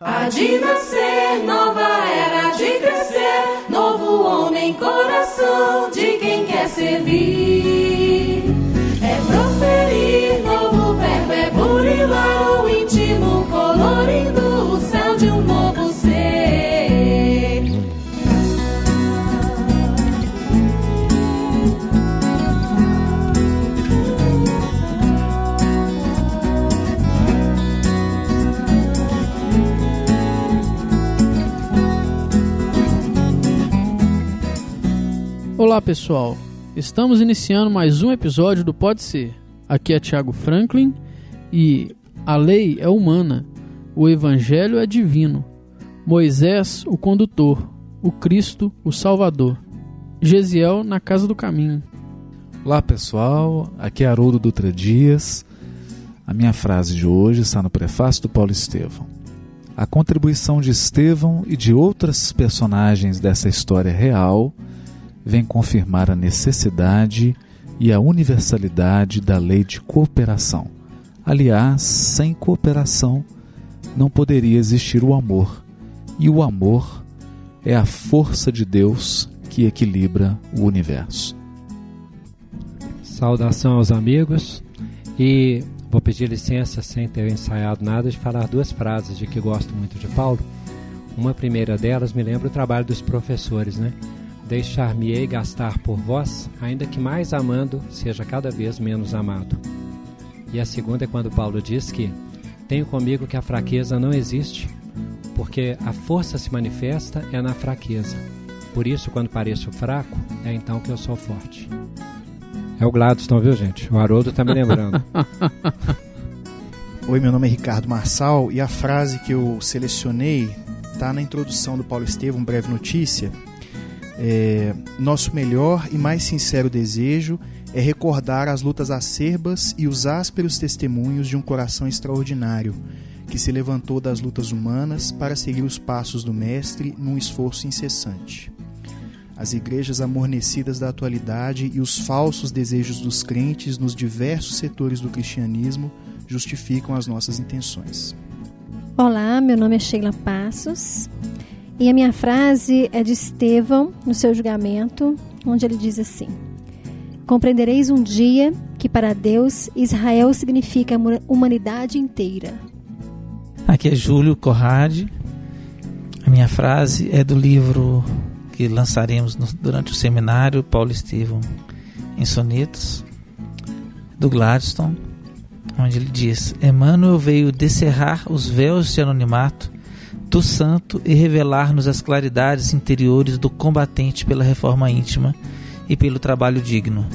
Há de nascer, nova era de crescer, novo homem, coração de quem quer servir. É proferir, Olá pessoal, estamos iniciando mais um episódio do Pode Ser. Aqui é Tiago Franklin e a lei é humana, o evangelho é divino, Moisés o condutor, o Cristo o Salvador, Gesiel na casa do caminho. Olá pessoal, aqui é Haroldo Dutra Dias. A minha frase de hoje está no prefácio do Paulo Estevão. A contribuição de Estevão e de outras personagens dessa história real vem confirmar a necessidade e a universalidade da lei de cooperação. Aliás, sem cooperação não poderia existir o amor, e o amor é a força de Deus que equilibra o universo. Saudação aos amigos e vou pedir licença sem ter ensaiado nada de falar duas frases de que gosto muito de Paulo. Uma primeira delas me lembra o trabalho dos professores, né? Deixar-me-ei gastar por vós, ainda que mais amando, seja cada vez menos amado. E a segunda é quando Paulo diz que tenho comigo que a fraqueza não existe, porque a força se manifesta é na fraqueza. Por isso, quando pareço fraco, é então que eu sou forte. É o Gladstone, viu, gente? O Haroldo tá me lembrando. Oi, meu nome é Ricardo Marçal e a frase que eu selecionei está na introdução do Paulo Estevam, breve notícia. É, Nosso melhor e mais sincero desejo é recordar as lutas acerbas e os ásperos testemunhos de um coração extraordinário que se levantou das lutas humanas para seguir os passos do Mestre num esforço incessante. As igrejas amornecidas da atualidade e os falsos desejos dos crentes nos diversos setores do cristianismo justificam as nossas intenções. Olá, meu nome é Sheila Passos e a minha frase é de Estevão no seu julgamento, onde ele diz assim: Compreendereis um dia que para Deus Israel significa a humanidade inteira. Aqui é Júlio Corrade. A minha frase é do livro que lançaremos no, durante o seminário Paulo Estevão em Sonetos, do Gladstone, onde ele diz: Emmanuel veio descerrar os véus de anonimato do santo e revelar-nos as claridades interiores do combatente pela reforma íntima e pelo trabalho digno.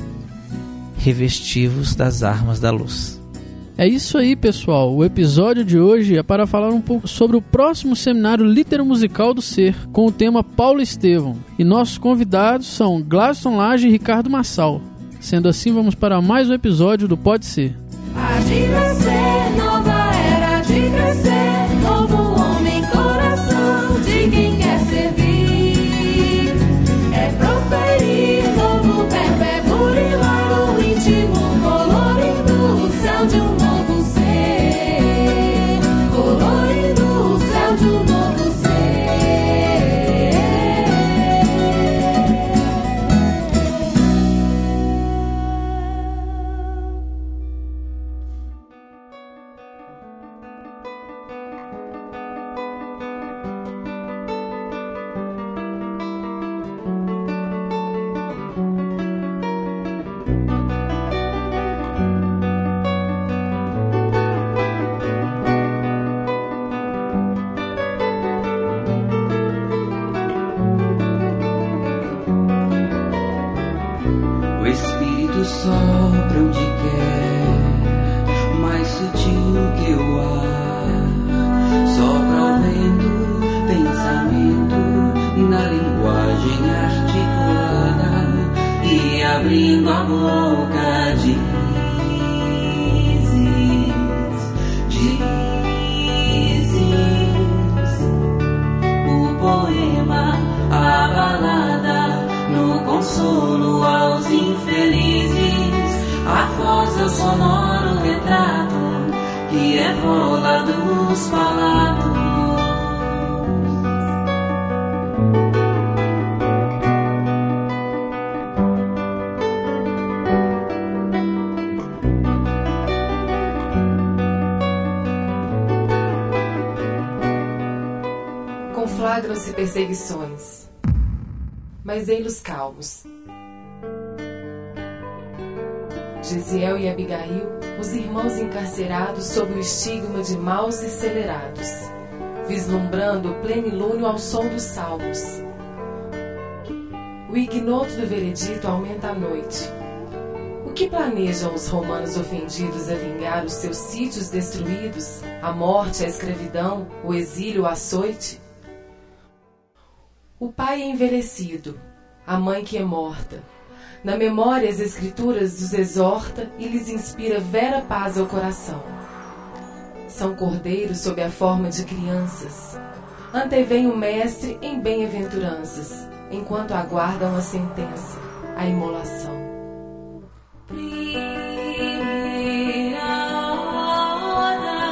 Revestivos das armas da luz. É isso aí, pessoal. O episódio de hoje é para falar um pouco sobre o próximo seminário Litero Musical do Ser, com o tema Paulo Estevão. E nossos convidados são Gladstone Lage e Ricardo Massal. Sendo assim, vamos para mais um episódio do Pode Ser. Há de nascer, nova era de crescer, perseguições, mas ei-los calmos. Gesiel e Abigail, os irmãos encarcerados sob o estigma de maus e celerados, vislumbrando o plenilúnio ao som dos salmos. O ignoto do veredito aumenta a noite. O que planejam os romanos ofendidos a vingar os seus sítios destruídos, a morte, a escravidão, o exílio, o açoite? O pai é envelhecido, a mãe que é morta. Na memória, as escrituras os exorta e lhes inspira vera paz ao coração. São cordeiros sob a forma de crianças. Antevém o mestre em bem-aventuranças, enquanto aguardam a sentença, a imolação. Primeira hora,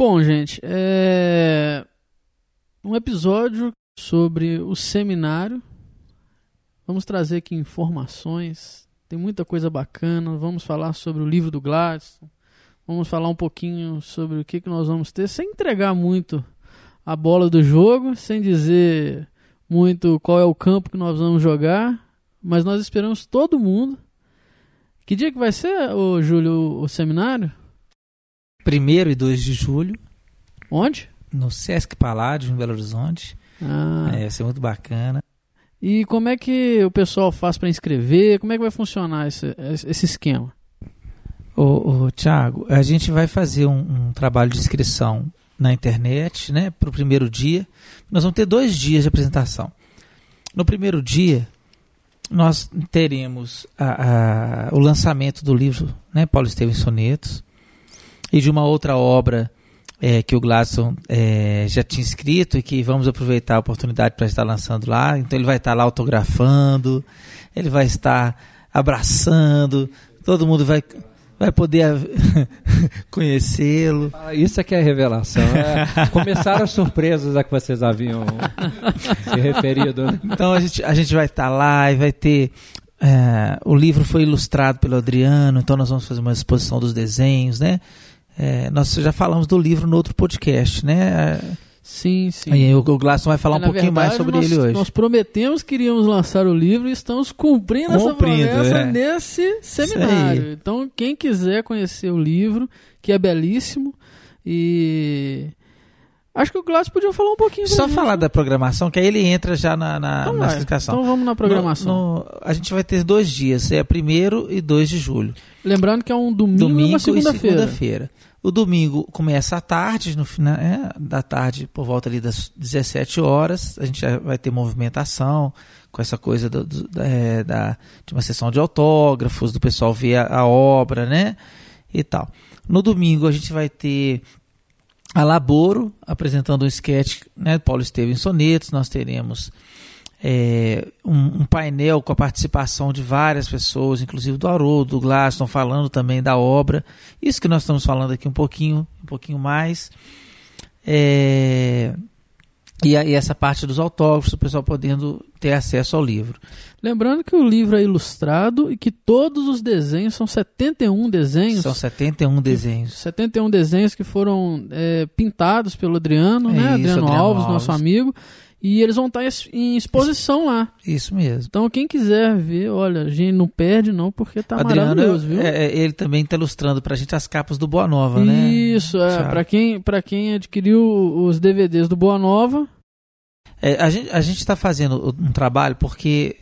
Bom, gente, é um episódio sobre o seminário. Vamos trazer aqui informações. Tem muita coisa bacana. Vamos falar sobre o livro do Gladstone. Vamos falar um pouquinho sobre o que, que nós vamos ter, sem entregar muito a bola do jogo, sem dizer muito qual é o campo que nós vamos jogar. Mas nós esperamos todo mundo. Que dia que vai ser, ô, Júlio, o seminário? 1 e 2 de julho, Onde? no Sesc Paládio, em Belo Horizonte. Ah, É, vai ser muito bacana. E como é que o pessoal faz para inscrever? Como é que vai funcionar esse, esse esquema? Ô, ô, Tiago, a gente vai fazer um, um trabalho de inscrição na internet, né, para o primeiro dia. Nós vamos ter dois dias de apresentação. No primeiro dia, nós teremos a- a- o lançamento do livro né, Paulo Estevam em Sonetos e de uma outra obra eh, que o Gladson eh, já tinha escrito e que vamos aproveitar a oportunidade para estar lançando lá. Então ele vai estar lá autografando, ele vai estar abraçando, todo mundo vai, vai poder conhecê-lo. Ah, Isso aqui é revelação. É, começaram as surpresas a que vocês haviam se referido. né? Então a gente, a gente vai estar lá e vai ter. é, o livro foi ilustrado pelo Adriano, então nós vamos fazer uma exposição dos desenhos, né? É, nós já falamos do livro no outro podcast, né? Sim, sim. E o, o Glasson vai falar É, um pouquinho mais verdade, sobre nós, ele hoje. Nós prometemos que iríamos lançar o livro e estamos cumprindo, Cumprindo, essa promessa é. nesse seminário. Então, quem quiser conhecer o livro, que é belíssimo, e. Acho que o Glass podia falar um pouquinho Só gente, falar né? da programação, que aí ele entra já na, na, Então na vai. explicação. Então vamos na programação. No- no- a gente vai ter dois dias, é 1 e 2 de julho. Lembrando que é um domingo, e domingo uma e segunda-feira. segunda-feira. o domingo começa à tarde, no final é, da tarde, por volta ali das 17 horas, a gente já vai ter movimentação com essa coisa do- do- da, é, da- de uma sessão de autógrafos, do pessoal ver a, a obra, né? E tal. No domingo a gente vai ter a Laboro apresentando um sketch, né? Paulo Estevam em Sonetos, nós teremos é, um, um painel com a participação de várias pessoas, inclusive do Haroldo, do Glaston, falando também da obra. Isso que nós estamos falando aqui um pouquinho, um pouquinho mais. É, e, a- e essa parte dos autógrafos, o pessoal podendo ter acesso ao livro. Lembrando que o livro é ilustrado e que todos os desenhos são 71 desenhos. São 71 desenhos. 71 desenhos que foram é, pintados pelo Adriano, É né? isso, Adriano, Adriano Alves, Alves. nosso amigo. E eles vão estar es- em exposição lá. Isso mesmo. Então, quem quiser ver, olha, gente, não perde não, porque tá Adriano, maravilhoso, viu? é- é- ele também está ilustrando pra gente as capas do Boa Nova, né? Isso, é. Pra quem, pra quem adquiriu os DVDs do Boa Nova, É, a gente a está fazendo um trabalho porque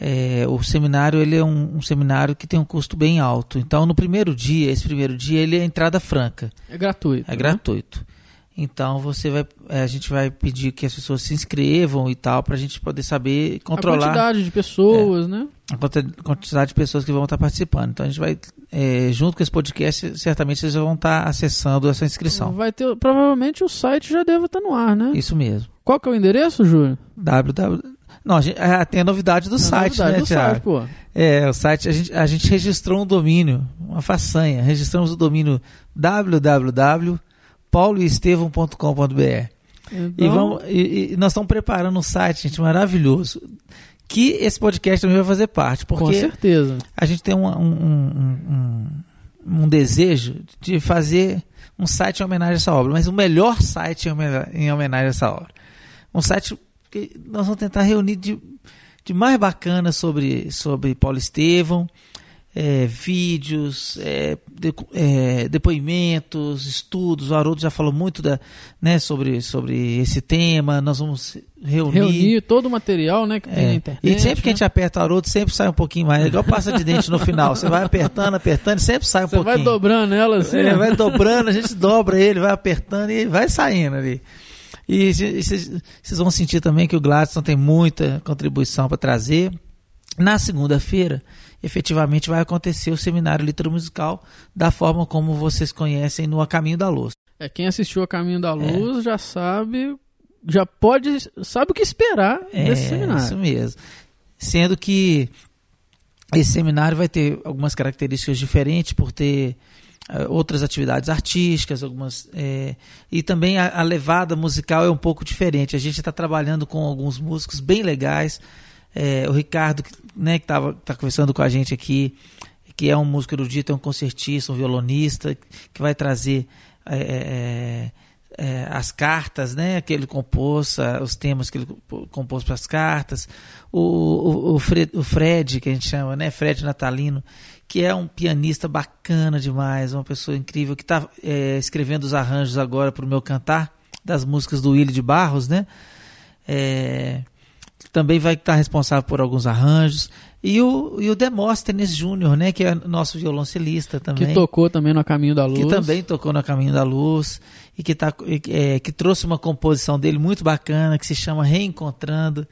é, o seminário ele é um, um seminário que tem um custo bem alto. Então, no primeiro dia, esse primeiro dia, ele é entrada franca, é gratuito. é né? gratuito. Então você vai, é, a gente vai pedir que as pessoas se inscrevam e tal para a gente poder saber controlar A quantidade de pessoas, né? a quantidade de pessoas que vão estar participando. Então a gente vai, é, junto com esse podcast, certamente vocês vão estar acessando essa inscrição. Vai ter, provavelmente o site já deve estar no ar, né? Isso mesmo. Qual que é o endereço, Júlio? www. Não, a gente, ah, tem a novidade do Na site, novidade né, do Thiago? site, pô. É, o site, a gente, a gente registrou um domínio, uma façanha. Registramos o domínio www.pauloestevão.com.br. Então, E, vamos, e, e nós estamos preparando um site, gente, maravilhoso. Que esse podcast também vai fazer parte. com Porque certeza. a gente tem um, um, um, um- desejo de fazer um site em homenagem a essa obra, mas o melhor site em homenagem a essa obra. Um site que nós vamos tentar reunir de, de mais bacana sobre, sobre Paulo Estevão, é, vídeos, é, de- é, depoimentos, estudos. O Haroldo já falou muito da, né, sobre, sobre esse tema. Nós vamos reunir. Reunir todo o material, né, que tem É. na internet. E sempre que a né? gente aperta o Haroldo, sempre sai um pouquinho mais. É igual passa de dente no final. Você vai apertando, apertando, e sempre sai um Você pouquinho. vai dobrando ela assim. É, ó. vai dobrando, a gente dobra ele, vai apertando e vai saindo ali. E vocês vocês vão sentir também que o Gladstone tem muita contribuição para trazer. Na segunda-feira, efetivamente vai acontecer o seminário litero musical da forma como vocês conhecem no A Caminho da Luz. É, quem assistiu a Caminho da Luz já sabe, já pode, sabe o que esperar desse É, seminário. Isso mesmo. Sendo que esse seminário vai ter algumas características diferentes por ter eh, outras atividades artísticas, algumas eh, e também a, a levada musical é um pouco diferente. A gente está trabalhando com alguns músicos bem legais. Eh, o Ricardo, né, que estava tá conversando com a gente aqui, que é um músico erudito, é um concertista, um violonista, que vai trazer eh, eh, eh, as cartas, né, que ele compôs, os temas que ele compôs para as cartas. O, o, o, Fred, o Fred, que a gente chama, né, Fred Natalino, que é um pianista bacana demais, uma pessoa incrível, que está escrevendo os arranjos agora para o meu cantar, das músicas do Willi de Barros, né? É, também vai estar responsável por alguns arranjos. E o, e o Demóstenes Júnior, né, que é nosso violoncelista também Que tocou também no Caminho da Luz. que também tocou no Caminho da Luz e que, tá, é, que trouxe uma composição dele muito bacana que se chama Reencontrando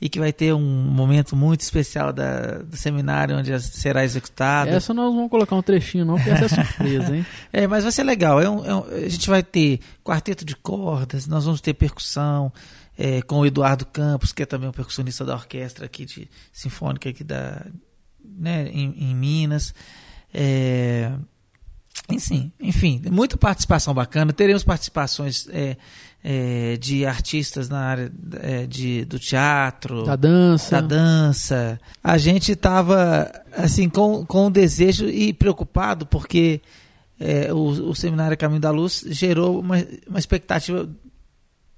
e que vai ter um momento muito especial da, do seminário onde será executado. Essa nós vamos colocar um trechinho não, porque essa é surpresa, hein? É, mas vai ser legal. É um- é um- a gente vai ter quarteto de cordas, nós vamos ter percussão é, com o Eduardo Campos, que é também um percussionista da orquestra aqui de sinfônica aqui da, né, em, em Minas. É, enfim, enfim, muita participação bacana. Teremos participações é, é, de artistas na área é, de, do teatro, Da dança. da dança. A gente estava assim com, com o desejo e preocupado porque é, o, o seminário Caminho da Luz gerou uma, uma expectativa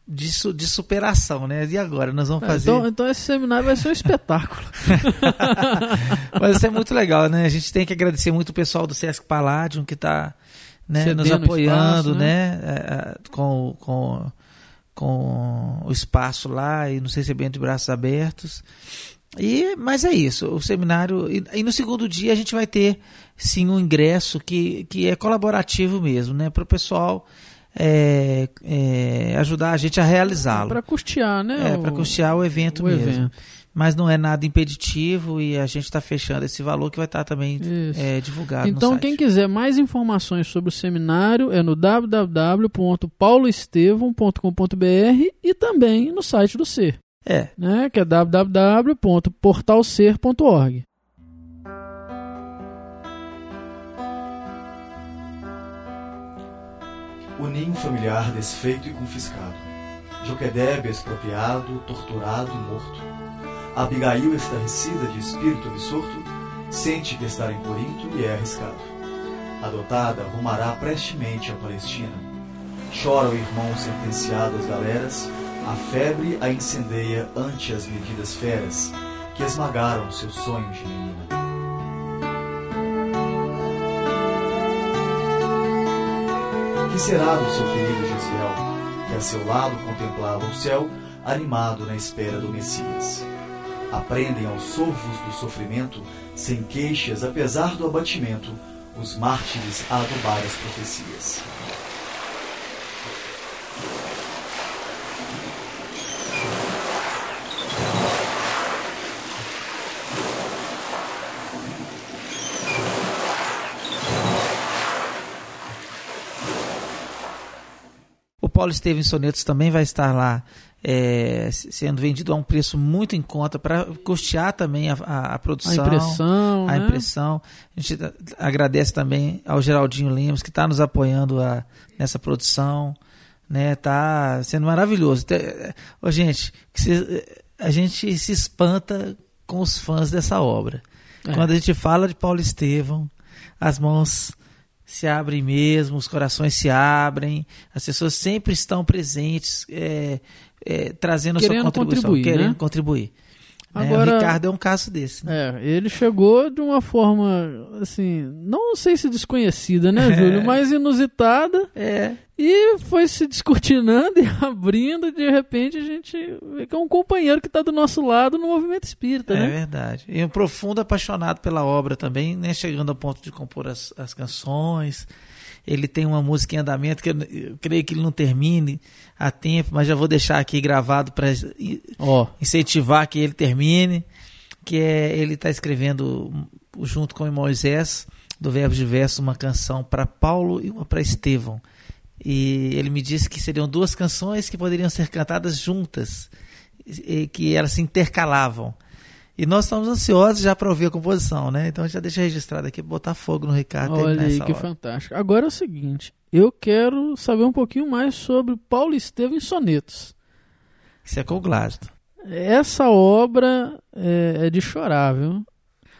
de, su- de superação, né? E agora nós vamos É, fazer. então, então esse seminário vai ser um espetáculo. Mas isso é muito legal, né? A gente tem que agradecer muito o pessoal do Sesc Palladium que está né, nos apoiando, espaço, né? é, é, com, com, com o espaço lá e nos recebendo de braços abertos. E, mas é isso, o seminário. E, e no segundo dia a gente vai ter sim um ingresso que, que é colaborativo mesmo, né? Para o pessoal é, é, ajudar a gente a realizá-lo. Para custear, né? É, para custear o evento o mesmo. evento. Mas não é nada impeditivo e a gente está fechando esse valor que vai estar também Isso. é, divulgado Então, quem quiser mais informações sobre o seminário é no www.pauloestevão.com.br e também no site do Ser, É, né? Que é www.portalser.org. O ninho familiar desfeito e confiscado. Joquedebe expropriado, torturado e morto. Abigail, estarrecida de espírito absorto, sente que estar em Corinto lhe é arriscado. Adotada, rumará prestemente à Palestina. Chora o irmão sentenciado às galeras, a febre a incendeia ante as medidas feras que esmagaram seus sonhos de menina. Que será do seu querido Gesiel, que a seu lado contemplava o céu, animado na espera do Messias? Aprendem aos sovos do sofrimento, sem queixas, apesar do abatimento, os mártires a adubar as profecias. Paulo Estevam Sonetos também vai estar lá é, sendo vendido a um preço muito em conta para custear também a, a, a produção, A impressão, a né? impressão. A gente agradece também ao Geraldinho Lemos que está nos apoiando a- nessa produção, né? Tá sendo maravilhoso. Ô, gente, cê- a gente se espanta com os fãs dessa obra. É. Quando a gente fala de Paulo Estevão, as mãos se abrem mesmo, os corações se abrem, as pessoas sempre estão presentes, é, é, trazendo a sua Querendo contribuição, contribuir, querendo né? contribuir. Né? Agora- O Ricardo é um caso desse. Né? É, ele chegou de uma forma, assim, não sei se desconhecida, né, É. Júlio? Mas inusitada. É, E foi se descortinando e abrindo, e de repente a gente vê que é um companheiro que está do nosso lado no movimento espírita, é né? verdade. E um profundo apaixonado pela obra também, né? chegando ao ponto de compor as, as canções. Ele tem uma música em andamento que eu, eu creio que ele não termine a tempo, mas já vou deixar aqui gravado para Ó, incentivar que ele termine, que é ele está escrevendo junto com o Moisés do Verbo Diverso uma canção para Paulo e uma para Estevão. E ele me disse que seriam duas canções que poderiam ser cantadas juntas, e que elas se intercalavam. E nós estamos ansiosos já para ouvir a composição, né? Então já deixa registrado aqui, botar fogo no Ricardo. olha aí que obra. fantástico. Agora é o seguinte, eu quero saber um pouquinho mais sobre Paulo Estevam em sonetos. Isso é com o Glaston. Essa obra é, é de chorar, viu?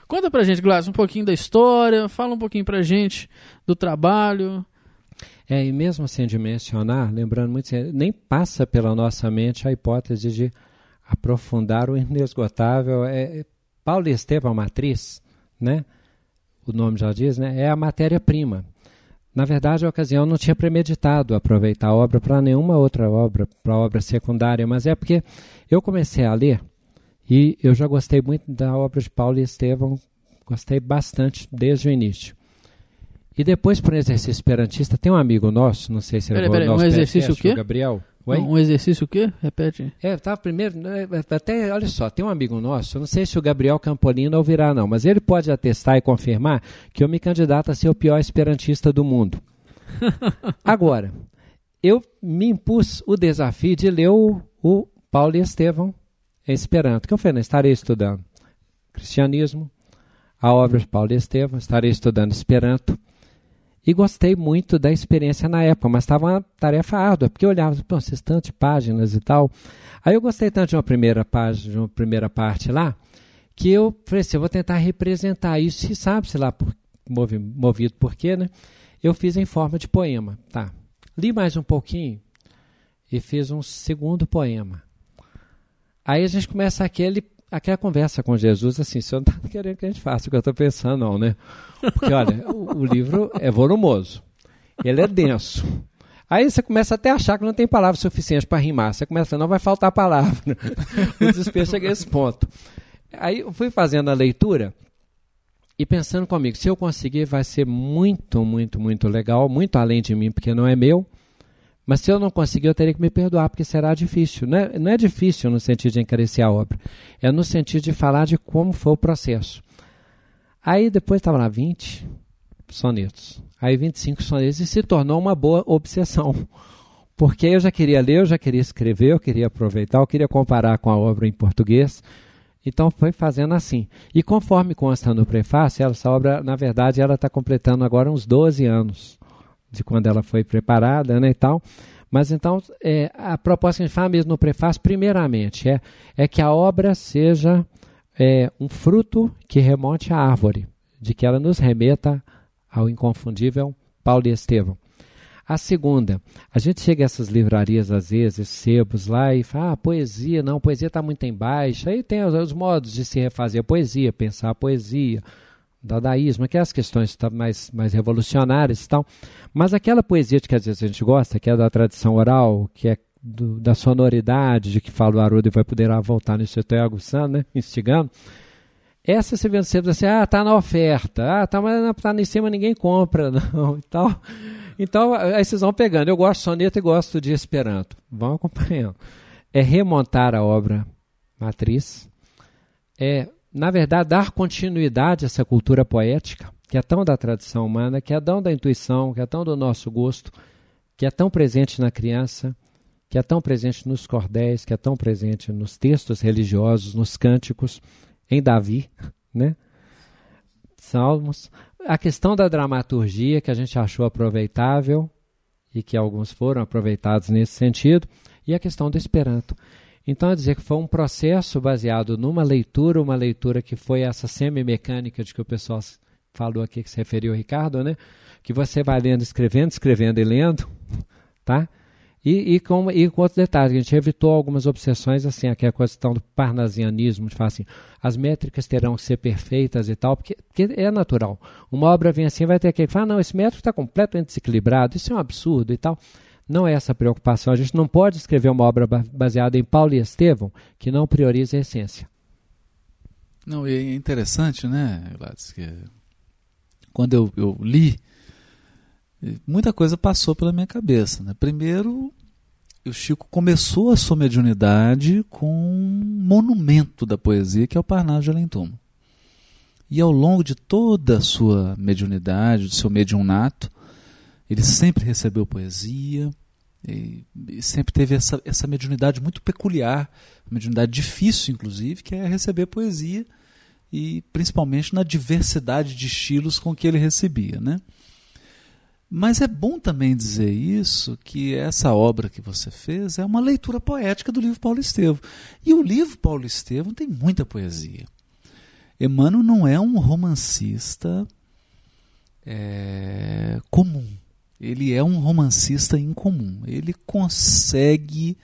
Conta pra gente, Glass, um pouquinho da história, fala um pouquinho pra gente do trabalho. É, e mesmo sem de mencionar, lembrando muito, assim, nem passa pela nossa mente a hipótese de aprofundar o inesgotável. É, é, Paulo Estevam, a matriz, né? o nome já diz, né? é a matéria-prima. Na verdade, a ocasião não tinha premeditado aproveitar a obra para nenhuma outra obra, para obra secundária, mas é porque eu comecei a ler e eu já gostei muito da obra de Paulo Estevam, gostei bastante desde o início. E depois, por um exercício esperantista, tem um amigo nosso, não sei se ele Peraí, o nosso um exercício podcast, o quê? o Gabriel. Oi? Um exercício o quê? Repete. É, tá, primeiro, né, até, olha só, tem um amigo nosso, eu não sei se o Gabriel Campolino ouvirá não, mas ele pode atestar e confirmar que eu me candidato a ser o pior esperantista do mundo. Agora, eu me impus o desafio de ler o, o Paulo Estevão em Esperanto, que eu falei, não, estarei estudando cristianismo, a obra de Paulo Estevão, estarei estudando Esperanto, e gostei muito da experiência na época, mas estava uma tarefa árdua, porque eu olhava, pô, essas tantas páginas e tal. Aí eu gostei tanto de uma primeira página, de uma primeira parte lá, que eu falei assim, eu vou tentar representar isso, e sabe-se lá, por, movi, movido por quê, né? Eu fiz em forma de poema, tá. Li mais um pouquinho e fiz um segundo poema. Aí a gente começa aquele, aquela conversa com Jesus, assim, você não está querendo que a gente faça o que eu estou pensando, não, né? Porque, olha, o, o livro é volumoso, ele é denso. Aí você começa até a achar que não tem palavras suficientes para rimar. Você começa a não vai faltar palavra. o desespero chega a esse ponto. Aí eu fui fazendo a leitura e pensando comigo, se eu conseguir vai ser muito, muito, muito legal, muito além de mim, porque não é meu. Mas se eu não conseguir, eu teria que me perdoar, porque será difícil. Não é, não é difícil no sentido de encarecer a obra, é no sentido de falar de como foi o processo. Aí depois estava lá 20 sonetos, aí 25 sonetos, e se tornou uma boa obsessão. Porque eu já queria ler, eu já queria escrever, eu queria aproveitar, eu queria comparar com a obra em português. Então foi fazendo assim. E conforme consta no prefácio, essa obra, na verdade, ela está completando agora uns 12 anos de quando ela foi preparada né, e tal. Mas então, é, a proposta que a gente fala mesmo no prefácio, primeiramente, é, é que a obra seja é, um fruto que remonte à árvore, de que ela nos remeta ao inconfundível Paulo e Estevão. A segunda, a gente chega a essas livrarias, às vezes, sebos lá, e fala, ah, poesia, não, poesia está muito em baixa. Aí tem os, os, modos de se refazer a poesia, pensar a poesia, dadaísmo, aquelas questões mais, mais revolucionárias e tal. Mas aquela poesia de que às vezes a gente gosta, que é da tradição oral, que é do, da sonoridade, de que fala o Haroldo e vai poder voltar no setor aguçando, né, instigando, essa você vê sebo assim, ah, tá na oferta, ah, tá, mas tá em cima ninguém compra, não, e tal. Então, aí vocês vão pegando. Eu gosto de soneto e gosto de Esperanto. Vão acompanhando. É remontar a obra matriz. É, na verdade, dar continuidade a essa cultura poética, que é tão da tradição humana, que é tão da intuição, que é tão do nosso gosto, que é tão presente na criança, que é tão presente nos cordéis, que é tão presente nos textos religiosos, nos cânticos, em Davi, né? Salmos. A questão da dramaturgia, que a gente achou aproveitável, e que alguns foram aproveitados nesse sentido, e a questão do Esperanto. Então, a dizer que foi um processo baseado numa leitura, uma leitura que foi essa semi-mecânica de que o pessoal falou aqui, que se referiu ao Ricardo, né? Que você vai lendo, escrevendo, escrevendo e lendo, tá? E, e, com, e com outros detalhes, a gente evitou algumas obsessões, assim, a questão do parnasianismo, de falar assim, as métricas terão que ser perfeitas e tal, porque, porque é natural. Uma obra vem assim, vai ter que falar, não, esse métrico está completamente desequilibrado, isso é um absurdo e tal. Não é essa preocupação. A gente não pode escrever uma obra baseada em Paulo e Estevão que não priorize a essência. Não, é interessante, né, Gladys, que quando eu, eu li, muita coisa passou pela minha cabeça. Né? Primeiro, o Chico começou a sua mediunidade com um monumento da poesia, que é o Parnaso de Além Túmulo. E ao longo de toda a sua mediunidade, do seu mediunato, ele sempre recebeu poesia, e, e, sempre teve essa, essa mediunidade muito peculiar, mediunidade difícil, inclusive, que é receber poesia, e principalmente na diversidade de estilos com que ele recebia. Né? Mas é bom também dizer isso, que essa obra que você fez é uma leitura poética do livro Paulo Estevam. E o livro Paulo Estevam tem muita poesia. Emmanuel não é um romancista é, comum ele é um romancista incomum. Ele consegue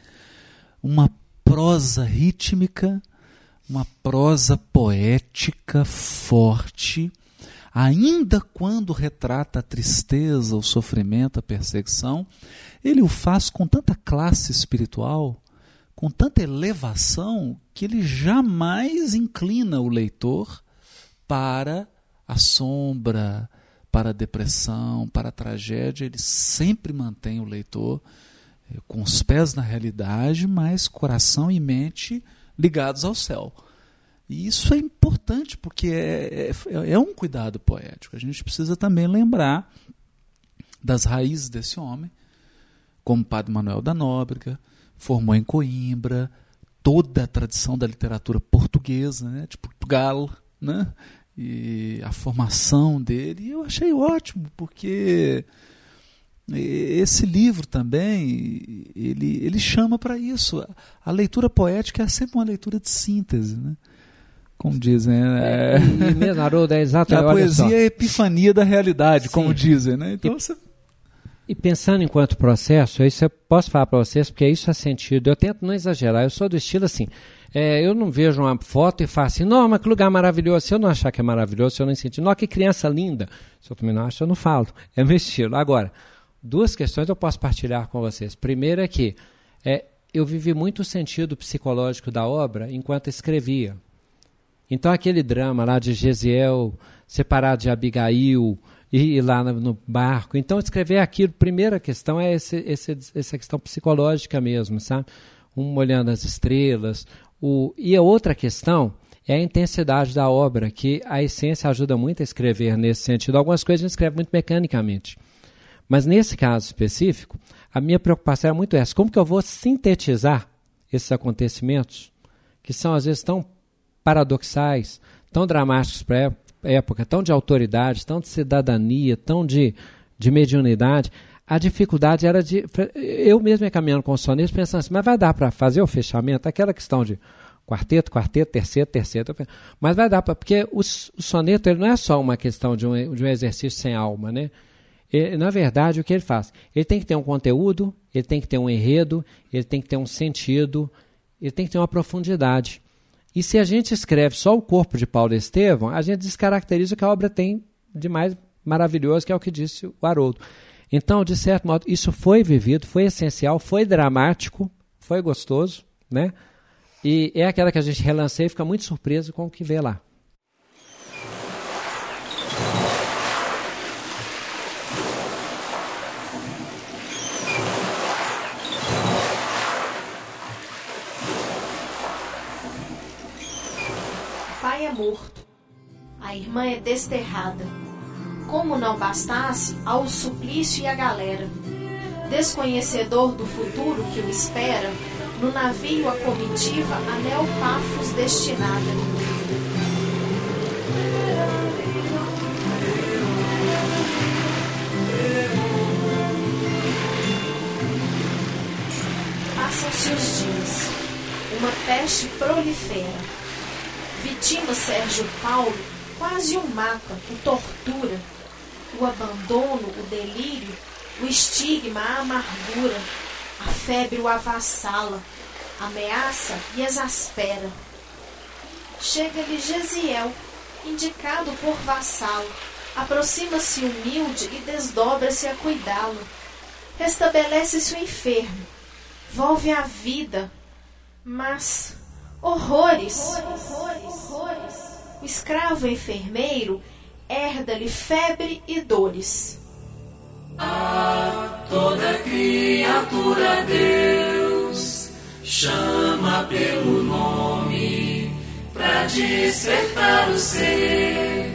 uma prosa rítmica, uma prosa poética forte, ainda quando retrata a tristeza, o sofrimento, a perseguição, ele o faz com tanta classe espiritual, com tanta elevação, que ele jamais inclina o leitor para a sombra, para a depressão, para a tragédia, ele sempre mantém o leitor eh, com os pés na realidade, mas coração e mente ligados ao céu. E isso é importante, porque é, é, é um cuidado poético. A gente precisa também lembrar das raízes desse homem, como Padre Manuel da Nóbrega, formou em Coimbra, toda a tradição da literatura portuguesa, né, de Portugal, né, e a formação dele. E eu achei ótimo, porque esse livro também ele, ele chama para isso. A leitura poética é sempre uma leitura de síntese, né? Como dizem. É, e mesmo, Haroldo, é exato. A poesia é a epifania da realidade, Sim. como dizem, né? Então e, você... e pensando enquanto processo, isso eu posso falar para vocês, porque isso é sentido. Eu tento não exagerar, eu sou do estilo assim. É, eu não vejo uma foto e falo assim, não, mas que lugar maravilhoso. Se eu não achar que é maravilhoso, se eu não sentir, não, que criança linda. Se eu também não acho, eu não falo. É meu estilo. Agora, duas questões eu posso partilhar com vocês. Primeiro é que é, eu vivi muito o sentido psicológico da obra enquanto escrevia. Então, aquele drama lá de Gesiel separado de Abigail e, e lá no, barco. Então, escrever aquilo, primeira questão é esse, esse, essa questão psicológica mesmo, sabe? Um olhando as estrelas, o, e a outra questão é a intensidade da obra, que a essência ajuda muito a escrever nesse sentido. Algumas coisas a gente escreve muito mecanicamente. Mas nesse caso específico, a minha preocupação era muito essa: como que eu vou sintetizar esses acontecimentos, que são às vezes tão paradoxais, tão dramáticos para época, tão de autoridade, tão de cidadania, tão de, de mediunidade. A dificuldade era de. Eu mesmo ia caminhando com o soneto pensando assim, mas vai dar para fazer o fechamento? Aquela questão de quarteto, quarteto, terceiro, terceiro. Mas vai dar para. Porque o, o, soneto ele não é só uma questão de um, de um exercício sem alma, né? Ele, na verdade, o que ele faz? Ele tem que ter um conteúdo, ele tem que ter um enredo, ele tem que ter um sentido, ele tem que ter uma profundidade. E se a gente escreve só o corpo de Paulo Estevam, a gente descaracteriza o que a obra tem de mais maravilhoso, que é o que disse o Haroldo. Então, de certo modo, isso foi vivido, foi essencial, foi dramático, foi gostoso, né? E é aquela que a gente relanceia e fica muito surpreso com o que vê lá. O pai é morto, a irmã é desterrada como não bastasse ao suplício e a galera. desconhecedor do futuro que o espera, no navio a comitiva a Neopafos destinada. Passam-se os dias. Uma peste prolifera. Vitima Sérgio Paulo quase o mata, o tortura. O abandono, o delírio, o estigma, a amargura. A febre o avassala, ameaça e exaspera. Chega-lhe Gesiel, indicado por vassalo. Aproxima-se humilde e desdobra-se a cuidá-lo. Restabelece-se o enfermo, volve à vida, mas horrores! O escravo enfermeiro herda-lhe febre e dores. A toda criatura Deus chama pelo nome para despertar o ser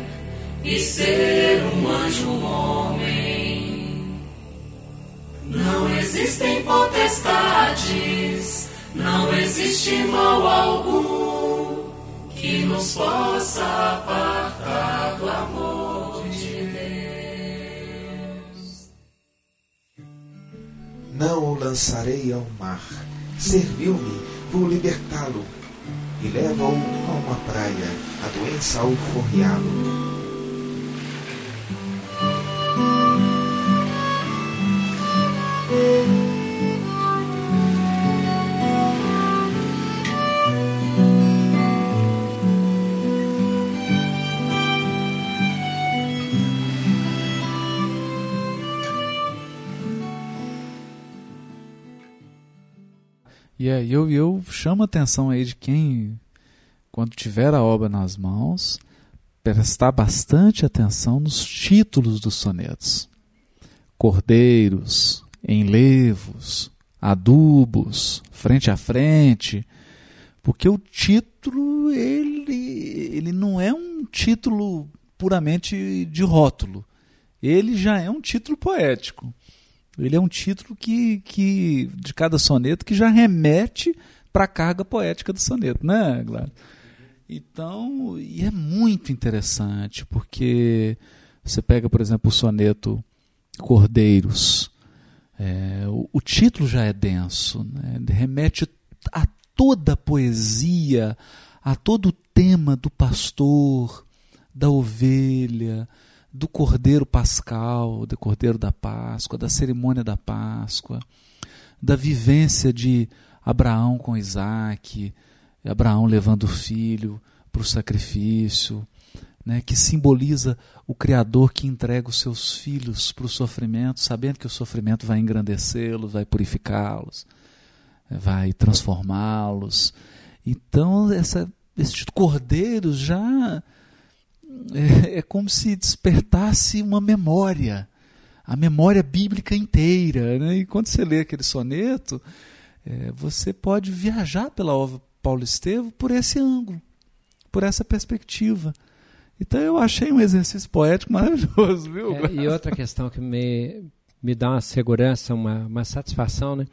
e ser um anjo homem. Não existem potestades, não existe mal algum que nos possa apartar do amor de Deus. Não o lançarei ao mar. Serviu-me, vou libertá-lo. E leva-o a uma praia, a doença ao forreá-lo. E aí eu, eu chamo a atenção aí de quem, quando tiver a obra nas mãos, prestar bastante atenção nos títulos dos sonetos. Cordeiros, enlevos, adubos, frente a frente, porque o título ele, ele não é um título puramente de rótulo, ele já é um título poético. Ele é um título que, que de cada soneto que já remete para a carga poética do soneto, né, Gladys? Então, e é muito interessante, porque você pega, por exemplo, o soneto Cordeiros. É, o, o, título já é denso, né? remete a toda a poesia, a todo o tema do pastor, da ovelha, do Cordeiro Pascal, do Cordeiro da Páscoa, da cerimônia da Páscoa, da vivência de Abraão com Isaac, Abraão levando o filho para o sacrifício, né, que simboliza o Criador que entrega os seus filhos para o sofrimento, sabendo que o sofrimento vai engrandecê-los, vai purificá-los, vai transformá-los. Então, essa, esses cordeiros já é, é como se despertasse uma memória, a memória bíblica inteira. Né? E quando você lê aquele soneto, é, você pode viajar pela obra Paulo Estevam por esse ângulo, por essa perspectiva. Então eu achei um exercício poético maravilhoso, viu? É, e outra questão que me, me dá uma segurança, uma, uma satisfação, né?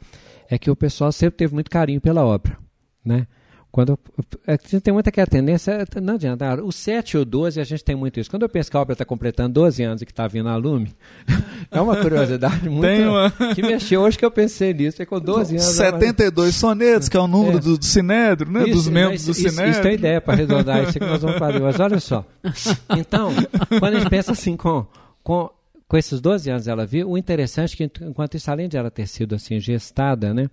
É que o pessoal sempre teve muito carinho pela obra, né? Quando a gente tem muita que a tendência, não adianta, o 7 ou 12 a gente tem muito isso. Quando eu penso que a obra está completando 12 anos e que está vindo a lume, é uma curiosidade muito uma... que mexeu hoje que eu pensei nisso, é com 12 anos. 72 sonetos, que é o número é. do, do Sinédrio, né? Isso, dos membros isso, do Sinédrio. Isso, isso tem ideia para arredondar isso que nós vamos fazer. Mas olha só. Então, quando a gente pensa assim com, com, com esses 12 anos ela viu, o interessante é que enquanto isso, além de ela ter sido assim gestada, né?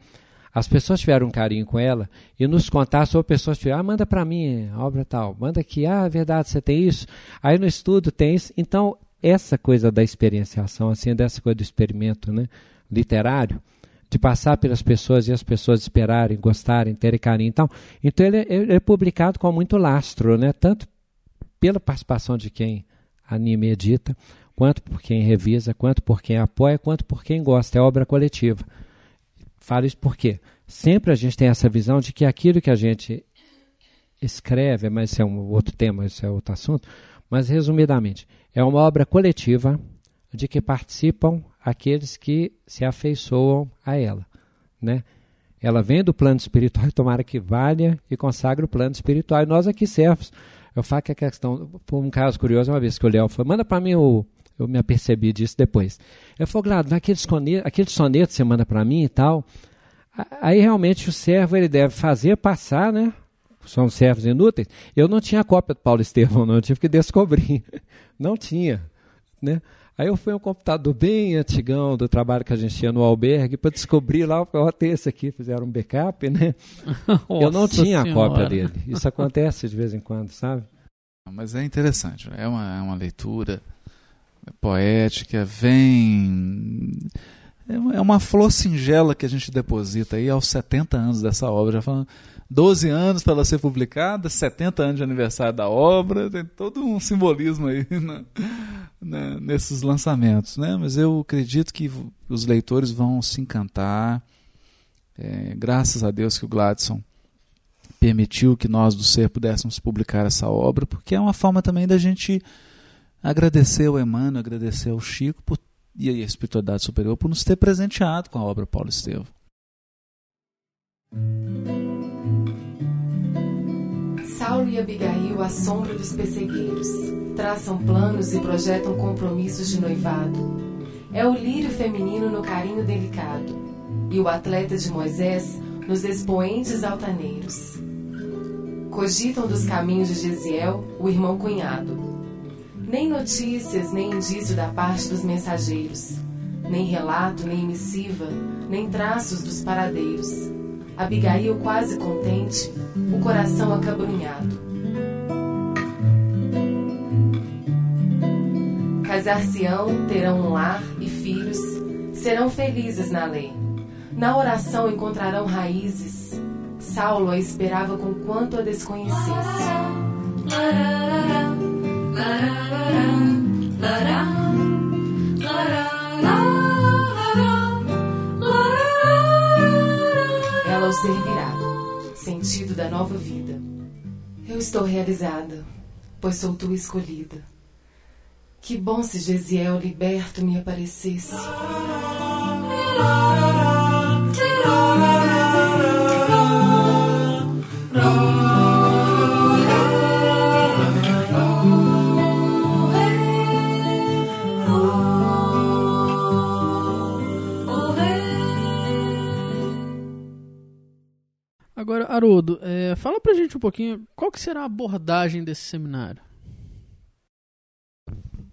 As pessoas tiveram um carinho com ela e nos contar sobre pessoas que ah, manda para mim a obra tal, manda aqui, ah, é verdade, você tem isso. Aí no estudo tem isso. Então, essa coisa da experienciação, assim, dessa coisa do experimento né, literário, de passar pelas pessoas e as pessoas esperarem, gostarem, terem carinho. Então, então ele, ele é publicado com muito lastro, né, tanto pela participação de quem anima e edita, quanto por quem revisa, quanto por quem apoia, quanto por quem gosta. É obra coletiva. Falo isso porque sempre a gente tem essa visão de que aquilo que a gente escreve, mas isso é um outro tema, isso é outro assunto, mas resumidamente, é uma obra coletiva, de que participam aqueles que se afeiçoam a ela, né? Ela vem do plano espiritual e tomara que valha e consagre o plano espiritual. E nós aqui servos. Eu falo que a questão, por um caso curioso, uma vez que o Léo falou, manda para mim o. Eu me apercebi disso depois. Eu falei, Glado, aquele soneto, aquele soneto você manda para mim e tal. Aí realmente o servo ele deve fazer passar, né? São servos inúteis. Eu não tinha cópia do Paulo Estevão, não, eu tive que descobrir. Não tinha, né? Aí eu fui um computador bem antigão do trabalho que a gente tinha no albergue para descobrir lá, ó, tem esse aqui, fizeram um backup, né? eu não tinha a cópia dele. Isso acontece de vez em quando, sabe? Mas é interessante, é uma, é uma leitura poética, vem. É uma flor singela que a gente deposita aí aos 70 anos dessa obra, já falando 12 anos para ela ser publicada, 70 anos de aniversário da obra, tem todo um simbolismo aí na, na, nesses lançamentos. Né? Mas eu acredito que os leitores vão se encantar. É, graças a Deus que o Gladson permitiu que nós do Ser pudéssemos publicar essa obra, porque é uma forma também da gente agradecer ao Emmanuel, agradecer ao Chico por, e a Espiritualidade Superior por nos ter presenteado com a obra Paulo Estevam. Saulo e Abigail à sombra dos pessegueiros. Traçam planos e projetam compromissos de noivado. É o lírio feminino no carinho delicado. E o atleta de Moisés nos expoentes altaneiros. Cogitam dos caminhos de Gesiel, o irmão cunhado. Nem notícias, nem indício da parte dos mensageiros. Nem relato, nem missiva, nem traços dos paradeiros Abigail quase contente, o coração acabrunhado. Casar-se-ão, terão um lar e filhos, serão felizes na lei. Na oração encontrarão raízes. Saulo a esperava com quanto a desconhecesse. Ao servirá, sentido da nova vida. Eu estou realizada, pois sou tua escolhida. Que bom se Gesiel liberto me aparecesse. Haroldo, é, fala pra gente um pouquinho qual que será a abordagem desse seminário.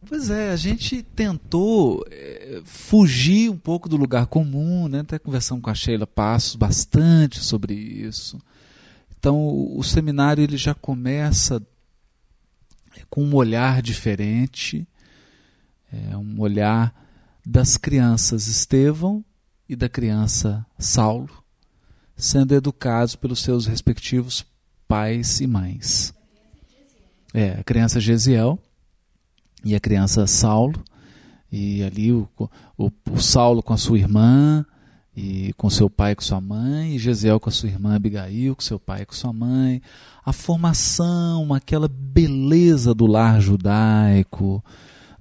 Pois é, a gente tentou é, fugir um pouco do lugar comum, né? Até conversamos com a Sheila Passos bastante sobre isso. Então, o, o seminário ele já começa é, com um olhar diferente, é, um olhar das crianças Estevão e da criança Saulo sendo educados pelos seus respectivos pais e mães. É, a criança Gesiel e a criança Saulo, e ali o, o, o Saulo com a sua irmã, e com seu pai e com sua mãe, e Gesiel com a sua irmã Abigail, com seu pai e com sua mãe. A formação, aquela beleza do lar judaico,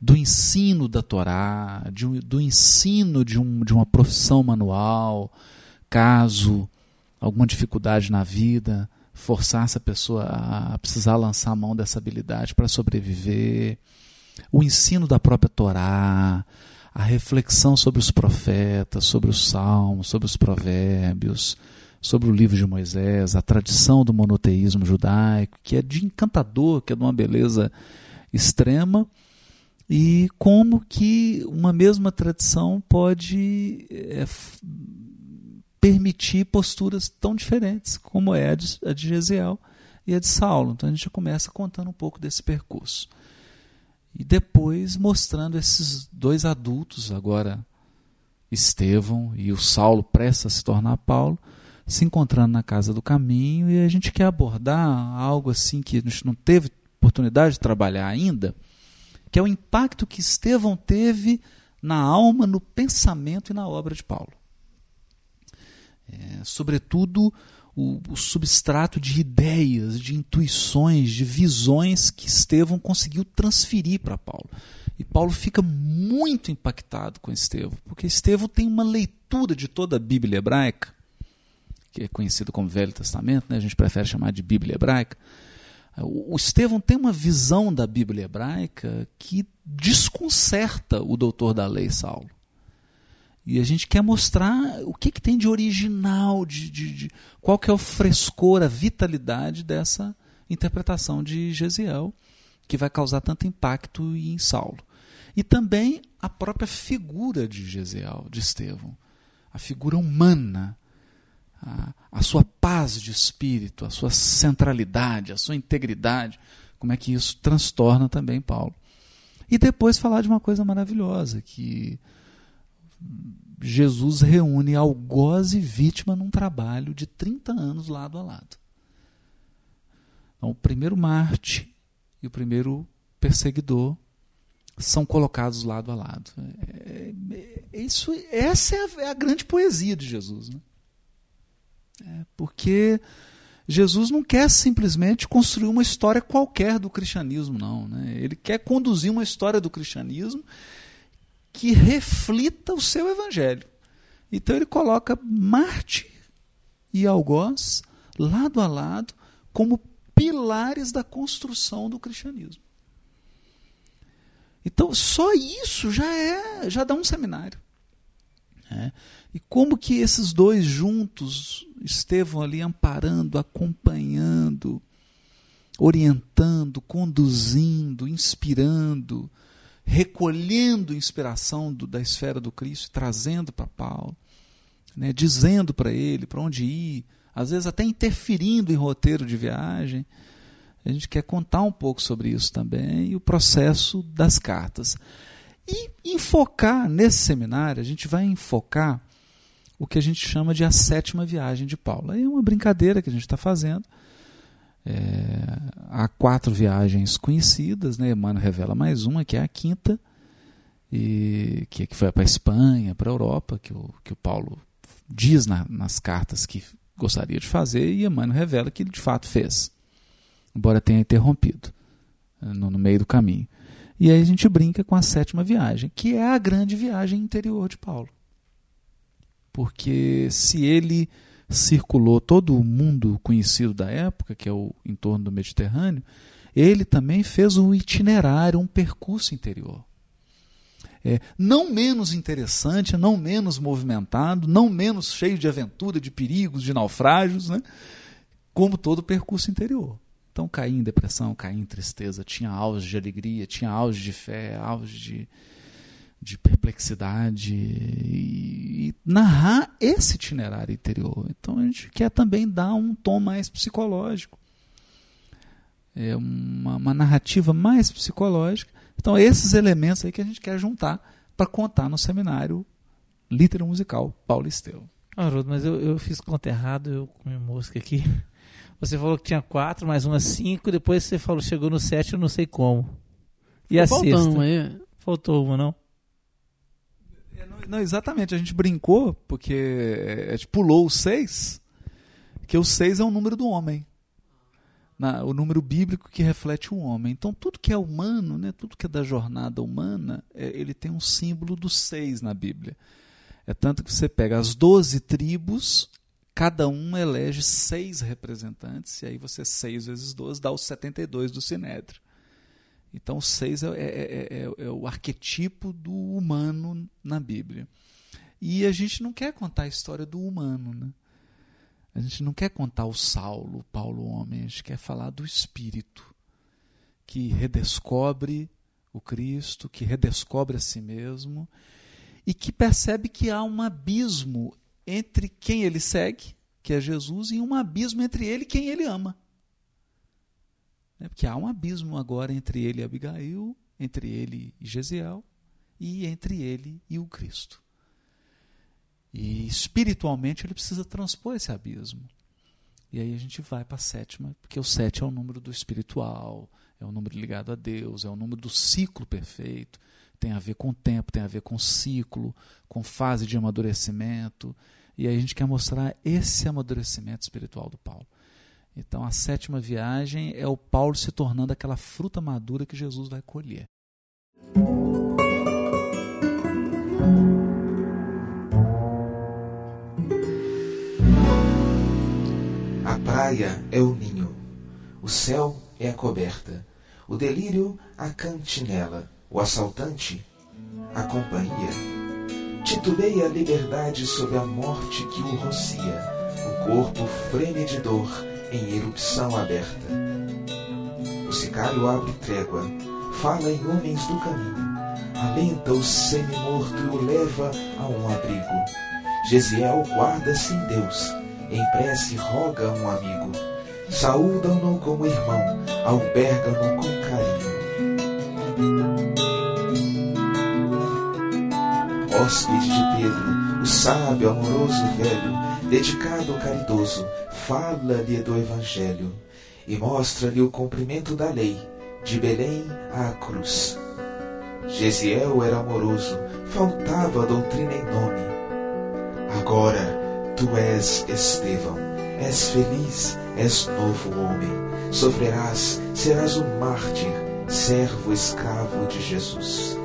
do ensino da Torá, de, do ensino de, um, de uma profissão manual, caso alguma dificuldade na vida, forçar essa pessoa a precisar lançar a mão dessa habilidade para sobreviver, o ensino da própria Torá, a reflexão sobre os profetas, sobre os salmos, sobre os provérbios, sobre o livro de Moisés, a tradição do monoteísmo judaico, que é de encantador, que é de uma beleza extrema, e como que uma mesma tradição pode é, permitir posturas tão diferentes como é a de, a de Gesiel e a de Saulo. Então a gente começa contando um pouco desse percurso. E depois mostrando esses dois adultos, agora Estevão e o Saulo prestes a se tornar Paulo, se encontrando na casa do caminho e a gente quer abordar algo assim que a gente não teve oportunidade de trabalhar ainda, que é o impacto que Estevão teve na alma, no pensamento e na obra de Paulo. É, sobretudo, o, o substrato de ideias, de intuições, de visões que Estevão conseguiu transferir para Paulo. E Paulo fica muito impactado com Estevão, porque Estevão tem uma leitura de toda a Bíblia hebraica, que é conhecido como Velho Testamento, né? a gente prefere chamar de Bíblia hebraica. O Estevão tem uma visão da Bíblia hebraica que desconcerta o doutor da lei, Saulo. E a gente quer mostrar o que, que tem de original, de, de, de, qual que é o frescor, a vitalidade dessa interpretação de Gesiel, que vai causar tanto impacto em Saulo. E também a própria figura de Gesiel, de Estevão, a figura humana, a, a sua paz de espírito, a sua centralidade, a sua integridade, como é que isso transtorna também Paulo. E depois falar de uma coisa maravilhosa, que Jesus reúne algoz e vítima num trabalho de 30 anos lado a lado. Então, o primeiro Marte e o primeiro perseguidor são colocados lado a lado. É, é, isso, essa é a, é a, grande poesia de Jesus. Né? É, porque Jesus não quer simplesmente construir uma história qualquer do cristianismo, não. Né? Ele quer conduzir uma história do cristianismo que reflita o seu evangelho. Então ele coloca Marte e algoz lado a lado como pilares da construção do cristianismo. Então só isso já é já dá um seminário. É. E como que esses dois juntos, Estevão ali amparando, acompanhando, orientando, conduzindo, inspirando, recolhendo inspiração do, da esfera do Cristo, trazendo para Paulo, né, dizendo para ele para onde ir, às vezes até interferindo em roteiro de viagem. A gente quer contar um pouco sobre isso também e o processo das cartas. E enfocar nesse seminário, a gente vai enfocar o que a gente chama de a sétima viagem de Paulo. É uma brincadeira que a gente está fazendo é, há quatro viagens conhecidas, né? Emmanuel revela mais uma, que é a quinta, e que, que foi para a Espanha, para a Europa, que o, que o Paulo diz na, nas cartas que gostaria de fazer, e Emmanuel revela que ele de fato fez, embora tenha interrompido né, no, no meio do caminho. E aí a gente brinca com a sétima viagem, que é a grande viagem interior de Paulo. Porque se ele circulou todo o mundo conhecido da época, que é o entorno do Mediterrâneo, ele também fez um itinerário, um percurso interior. É, não menos interessante, não menos movimentado, não menos cheio de aventura, de perigos, de naufrágios, né? como todo percurso interior. Então caí em depressão, caí em tristeza, tinha auge de alegria, tinha auge de fé, auge de, de perplexidade e, e, narrar esse itinerário interior. Então a gente quer também dar um tom mais psicológico, é uma, uma narrativa mais psicológica. Então esses elementos aí que a gente quer juntar para contar no seminário Litero Musical Paulo Esteu. Haroldo, mas eu, eu fiz conta errado, eu comi mosca aqui. Você falou que tinha quatro, mais uma cinco, depois você falou chegou no sete, eu não sei como. E a sexta? Aí. Faltou uma, não? Não, exatamente, a gente brincou, porque a gente pulou o 6, que o 6 é o número do homem. Na, o número bíblico que reflete o homem. Então, tudo que é humano, né, tudo que é da jornada humana, é, ele tem um símbolo do 6 na Bíblia. É tanto que você pega as 12 tribos, cada um elege seis representantes, e aí você, 6 vezes 12, dá os 72 do Sinédrio. Então, seis é, é, é, é, o arquetipo do humano na Bíblia. E a gente não quer contar a história do humano. Né? A gente não quer contar o Saulo, o Paulo homem. A gente quer falar do Espírito, que redescobre o Cristo, que redescobre a si mesmo e que percebe que há um abismo entre quem ele segue, que é Jesus, e um abismo entre ele e quem ele ama. Né? Porque há um abismo agora entre ele e Abigail, entre ele e Gesiel, e entre ele e o Cristo. E espiritualmente ele precisa transpor esse abismo. E aí a gente vai para a sétima, porque o sete é o número do espiritual, é o número ligado a Deus, é o número do ciclo perfeito, tem a ver com tempo, tem a ver com ciclo, com fase de amadurecimento. E aí a gente quer mostrar esse amadurecimento espiritual do Paulo. Então a sétima viagem é o Paulo se tornando aquela fruta madura que Jesus vai colher. A praia é o ninho, o céu é a coberta, o delírio a cantinela, o assaltante a companhia. Titubeia a liberdade sob a morte que o rocia, o corpo freme de dor em erupção aberta. O sicário abre trégua, fala em homens do caminho, alenta o semi-morto e o leva a um abrigo. Gesiel guarda-se em Deus, em prece roga um amigo. Saúdam-no como irmão, albergam-no com carinho. Hóspede de Pedro, o sábio, amoroso velho, dedicado caridoso, fala-lhe do Evangelho e mostra-lhe o cumprimento da lei, de Belém à cruz. Gesiel era amoroso, faltava doutrina em nome. Agora tu és Estevão, és feliz, és novo homem. Sofrerás, serás um mártir, servo escravo de Jesus.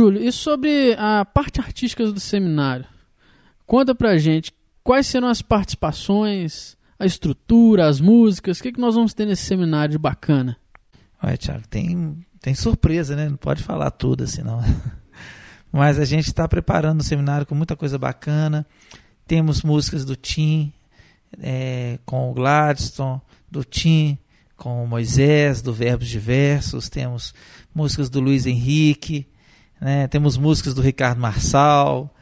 Júlio, e sobre a parte artística do seminário? Conta pra gente quais serão as participações, a estrutura, as músicas, o que, que nós vamos ter nesse seminário de bacana? Olha, Thiago, tem, tem surpresa, né? Não pode falar tudo assim, não. Mas a gente está preparando o seminário com muita coisa bacana. Temos músicas do Tim, é, com o Gladstone, do Tim, com o Moisés, do Verbos Diversos. Temos músicas do Luiz Henrique, né? temos músicas do Ricardo Marçal.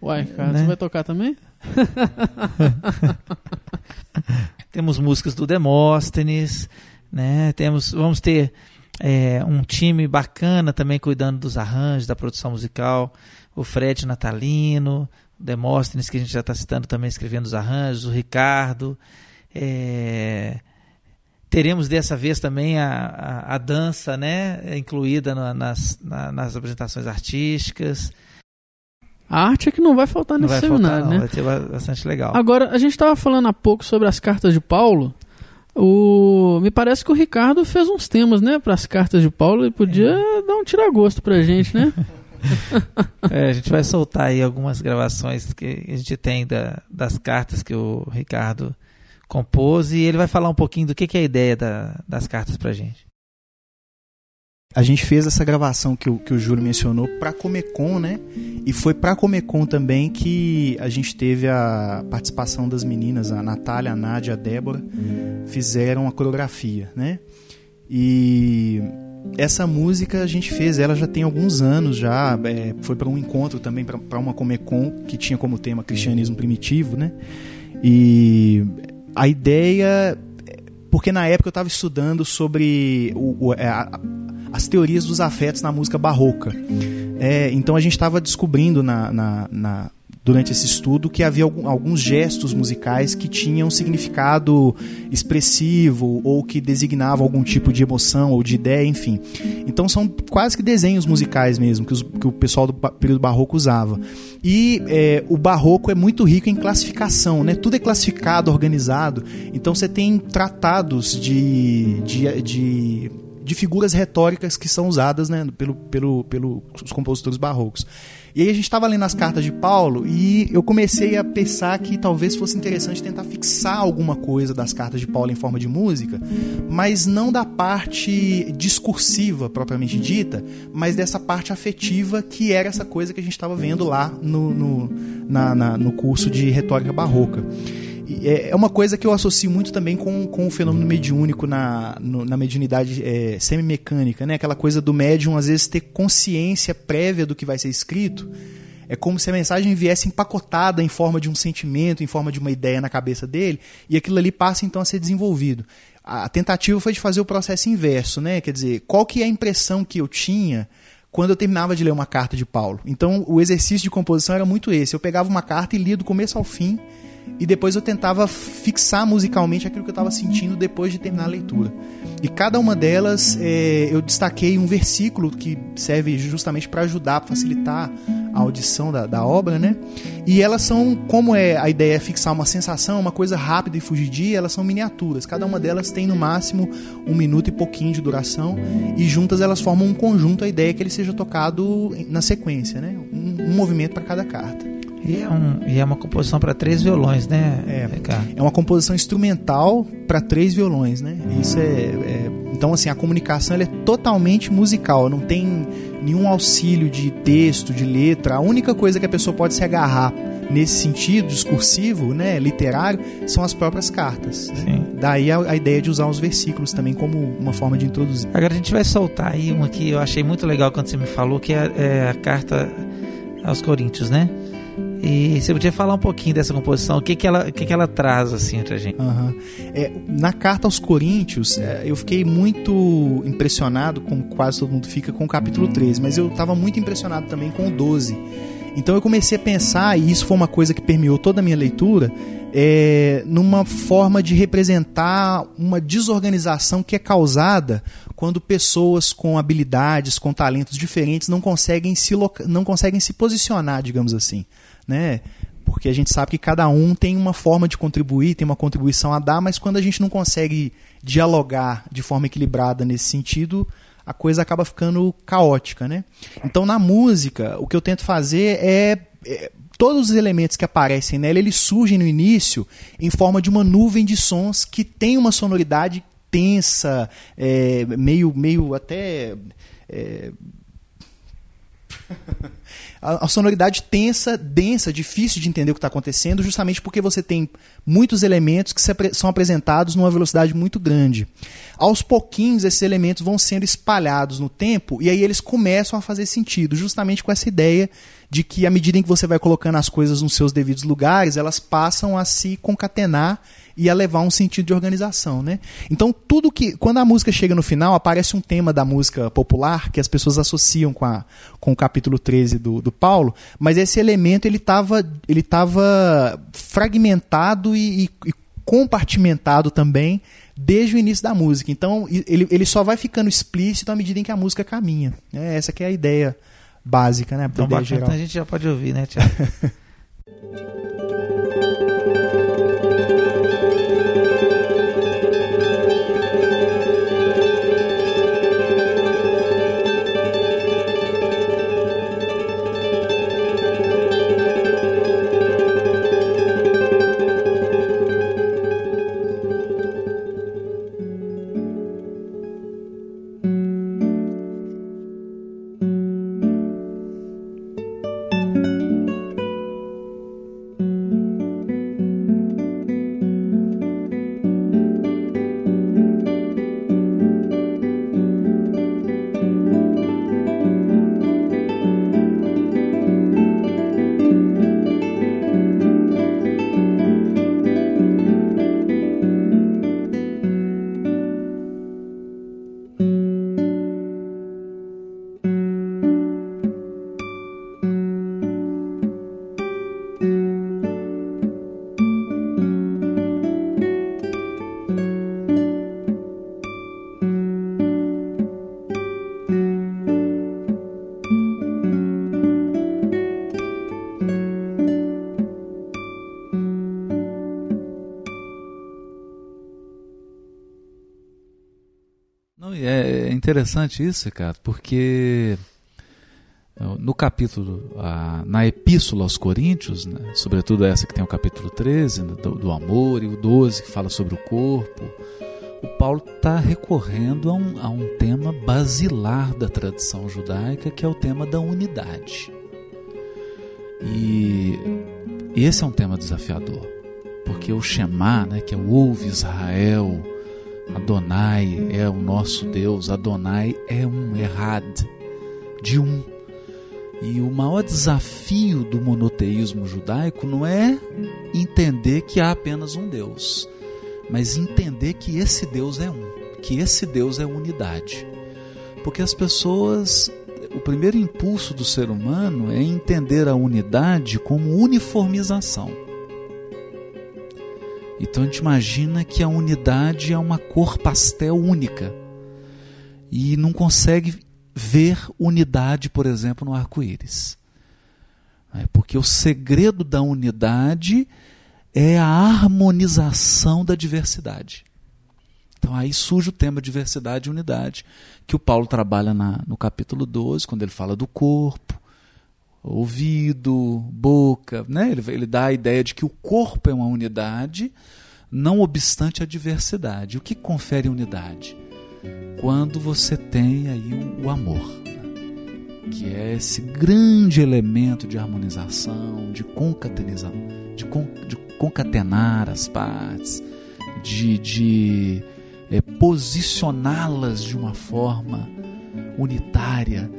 Uai, cara, Né? você vai tocar também? temos músicas do Demóstenes, né? Temos, vamos ter é, um time bacana também cuidando dos arranjos, da produção musical. O Fred Natalino, o Demóstenes, que a gente já está citando também, escrevendo os arranjos, o Ricardo. É, teremos dessa vez também a, a, a dança, né? Incluída na- nas, na- nas apresentações artísticas. A arte é que não vai faltar Não nesse vai seminário, faltar, não. né? Vai ser ba- bastante legal. Agora, a gente estava falando há pouco sobre as cartas de Paulo. O... Me parece que o Ricardo fez uns temas, né, para as cartas de Paulo e podia É. dar um tiragosto pra gente, né? É, a gente vai soltar aí algumas gravações que a gente tem da- das cartas que o Ricardo compôs e ele vai falar um pouquinho do que, que é a ideia da- das cartas pra gente. A gente fez essa gravação que o, que o Júlio mencionou pra Comecon, né? E foi pra Comecon também que a gente teve a participação das meninas, a Natália, a Nádia, a Débora, fizeram a coreografia, né? E essa música a gente fez, ela já tem alguns anos já, é, foi para um encontro também, para uma Comecon, que tinha como tema cristianismo primitivo, né? E a ideia porque na época eu estava estudando sobre o- o- é, a- as teorias dos afetos na música barroca. É, então a gente estava descobrindo na, na- na- durante esse estudo que havia alguns gestos musicais que tinham significado expressivo ou que designavam algum tipo de emoção ou de ideia, enfim. Então são quase que desenhos musicais mesmo que, os- que o pessoal do período barroco usava. E é, o barroco é muito rico em classificação, né? Tudo é classificado, organizado. Então você tem tratados de, de, de de figuras retóricas que são usadas né, pelo, pelo, pelos compositores barrocos. E aí a gente estava lendo as cartas de Paulo e eu comecei a pensar que talvez fosse interessante tentar fixar alguma coisa das cartas de Paulo em forma de música, mas não da parte discursiva propriamente dita, mas dessa parte afetiva que era essa coisa que a gente estava vendo lá no, no, na, na, no curso de retórica barroca. É, é uma coisa que eu associo muito também com, com o fenômeno mediúnico na, no, na mediunidade é, semi-mecânica, né? Aquela coisa do médium, às vezes, ter consciência prévia do que vai ser escrito. É como se a mensagem viesse empacotada em forma de um sentimento, em forma de uma ideia na cabeça dele, e aquilo ali passa então a ser desenvolvido. A tentativa foi de fazer o processo inverso, né? Quer dizer, qual que é a impressão que eu tinha quando eu terminava de ler uma carta de Paulo? Então, o exercício de composição era muito esse. Eu pegava uma carta e lia do começo ao fim e depois eu tentava fixar musicalmente aquilo que eu estava sentindo depois de terminar a leitura. E cada uma delas é, eu destaquei um versículo que serve justamente para ajudar, para facilitar a audição da, da, obra, né? E elas são, como é a ideia é fixar uma sensação, uma coisa rápida e fugidia, elas são miniaturas. Cada uma delas tem no máximo um minuto e pouquinho de duração e juntas elas formam um conjunto. A ideia é que ele seja tocado na sequência, né? Um, um movimento para cada carta. E é, um, e é uma composição para três violões, né? É, é uma composição instrumental para três violões, né? Isso é, é, então assim a comunicação é totalmente musical, não tem nenhum auxílio de texto, de letra. A única coisa que a pessoa pode se agarrar nesse sentido discursivo, né, literário, são as próprias cartas. Né? Daí a, a, ideia de usar os versículos também como uma forma de introduzir. Agora a gente vai soltar aí uma que eu achei muito legal quando você me falou, que é, é a carta aos Coríntios, né? E você podia falar um pouquinho dessa composição, o que, que, ela, o que, que ela traz assim pra gente? Uhum. É, na carta aos Coríntios, é, eu fiquei muito impressionado, como quase todo mundo fica, com o capítulo 13, mas eu estava muito impressionado também com o 12. Então eu comecei a pensar, e isso foi uma coisa que permeou toda a minha leitura, é, numa forma de representar uma desorganização que é causada quando pessoas com habilidades, com talentos diferentes não conseguem se, não conseguem se posicionar, digamos assim né? Porque a gente sabe que cada um tem uma forma de contribuir, tem uma contribuição a dar, mas quando a gente não consegue dialogar de forma equilibrada nesse sentido, a coisa acaba ficando caótica, né? Então na música, o que eu tento fazer é, é todos os elementos que aparecem nela, eles surgem no início em forma de uma nuvem de sons que tem uma sonoridade tensa, é, meio, meio até. É... a, sonoridade tensa, densa, difícil de entender o que está acontecendo, justamente porque você tem muitos elementos que se, são apresentados numa velocidade muito grande. Aos pouquinhos, esses elementos vão sendo espalhados no tempo e aí eles começam a fazer sentido, justamente com essa ideia de que à medida em que você vai colocando as coisas nos seus devidos lugares, elas passam a se concatenar e a levar um sentido de organização, né? Então tudo que quando a música chega no final aparece um tema da música popular que as pessoas associam com, a, com o capítulo 13 do, do Paulo, mas esse elemento ele estava ele tava fragmentado e, e, e compartimentado também desde o início da música. Então ele, ele só vai ficando explícito à medida em que a música caminha. É, essa que é a ideia básica, né? Então, bacana, geral. então a gente já pode ouvir, né, Tiago? interessante isso, Ricardo, porque no capítulo, na Epístola aos Coríntios, né, sobretudo essa que tem o capítulo 13, né, do, do, amor, e o 12, que fala sobre o corpo, o Paulo está recorrendo a um, a um tema basilar da tradição judaica, que é o tema da unidade. E esse é um tema desafiador, porque o Shema, né, que é o ouve Israel, Adonai é o nosso Deus, Adonai é um errad, de um. E o maior desafio do monoteísmo judaico não é entender que há apenas um Deus, mas entender que esse Deus é um, que esse Deus é unidade. Porque as pessoas, o primeiro impulso do ser humano é entender a unidade como uniformização. Então a gente imagina que a unidade é uma cor pastel única e não consegue ver unidade, por exemplo, no arco-íris. É porque o segredo da unidade é a harmonização da diversidade. Então aí surge o tema diversidade e unidade, que o Paulo trabalha na, no capítulo 12, quando ele fala do corpo, ouvido, boca. Né? Ele, ele dá a ideia de que o corpo é uma unidade, não obstante a diversidade. O que confere unidade? quando você tem aí o, o amor, né? que é esse grande elemento de harmonização, de concatenação, de, con, de concatenar as partes, de, de é, posicioná-las de uma forma unitária.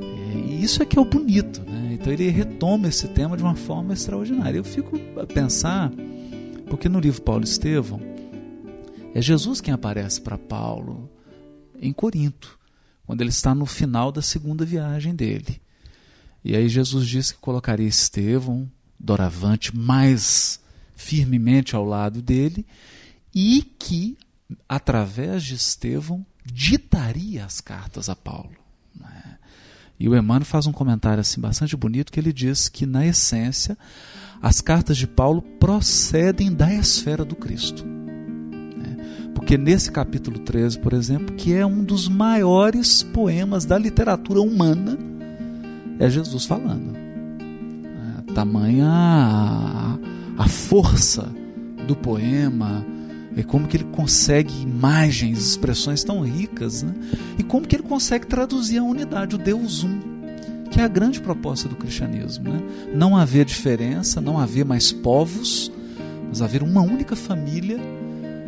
É, e isso é que é o bonito, né? Então ele retoma esse tema de uma forma extraordinária. Eu fico a pensar, porque no livro Paulo Estevão, é Jesus quem aparece para Paulo em Corinto, quando ele está no final da segunda viagem dele. E aí Jesus disse que colocaria Estevão, doravante, mais firmemente ao lado dele e que, através de Estevão, ditaria as cartas a Paulo. Né? E o Emmanuel faz um comentário assim bastante bonito que ele diz que, na essência, as cartas de Paulo procedem da esfera do Cristo. Porque nesse capítulo 13, por exemplo, que é um dos maiores poemas da literatura humana, é Jesus falando. É, tamanha a força do poema, e como que ele consegue imagens, expressões tão ricas, né? e como que ele consegue traduzir a unidade, o Deus um, que é a grande proposta do cristianismo. Né? Não haver diferença, não haver mais povos, mas haver uma única família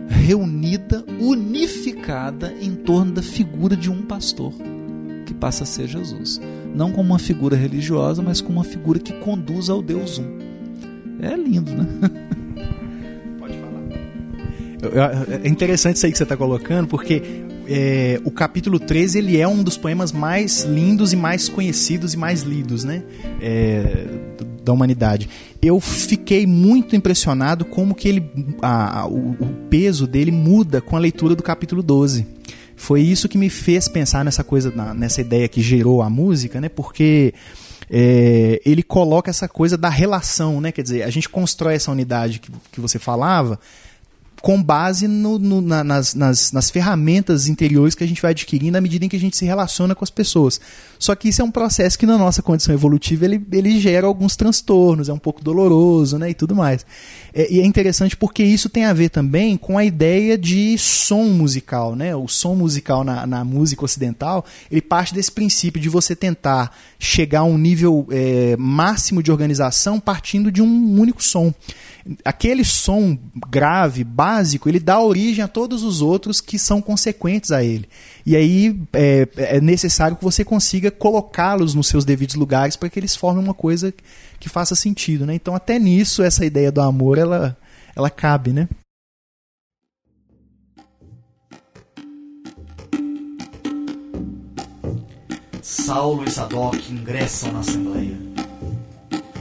reunida, unificada em torno da figura de um pastor, que passa a ser Jesus. Não como uma figura religiosa, mas como uma figura que conduz ao Deus um. É lindo, né? É interessante isso aí que você está colocando, porque é, o capítulo 13 ele é um dos poemas mais lindos e mais conhecidos e mais lidos, né? É, da humanidade. Eu fiquei muito impressionado como que ele, a, a, o, o peso dele muda com a leitura do capítulo 12 foi isso que me fez pensar nessa coisa, nessa ideia que gerou a música, né? Porque é, ele coloca essa coisa da relação, né? Quer dizer, a gente constrói essa unidade que, que você falava com base no, no, na, nas, nas, nas, ferramentas interiores que a gente vai adquirindo à medida em que a gente se relaciona com as pessoas. Só que isso é um processo que na nossa condição evolutiva ele, ele gera alguns transtornos, é um pouco doloroso né, e tudo mais. É, e é interessante porque isso tem a ver também com a ideia de som musical. Né? O som musical na, na música ocidental ele parte desse princípio de você tentar chegar a um nível é, máximo de organização partindo de um único som aquele som grave, básico, ele dá origem a todos os outros que são consequentes a ele. E aí é, é necessário que você consiga colocá-los nos seus devidos lugares para que eles formem uma coisa que faça sentido. Né? Então, até nisso, essa ideia do amor ela, ela cabe. Né? Saulo e Sadoc ingressam na Assembleia.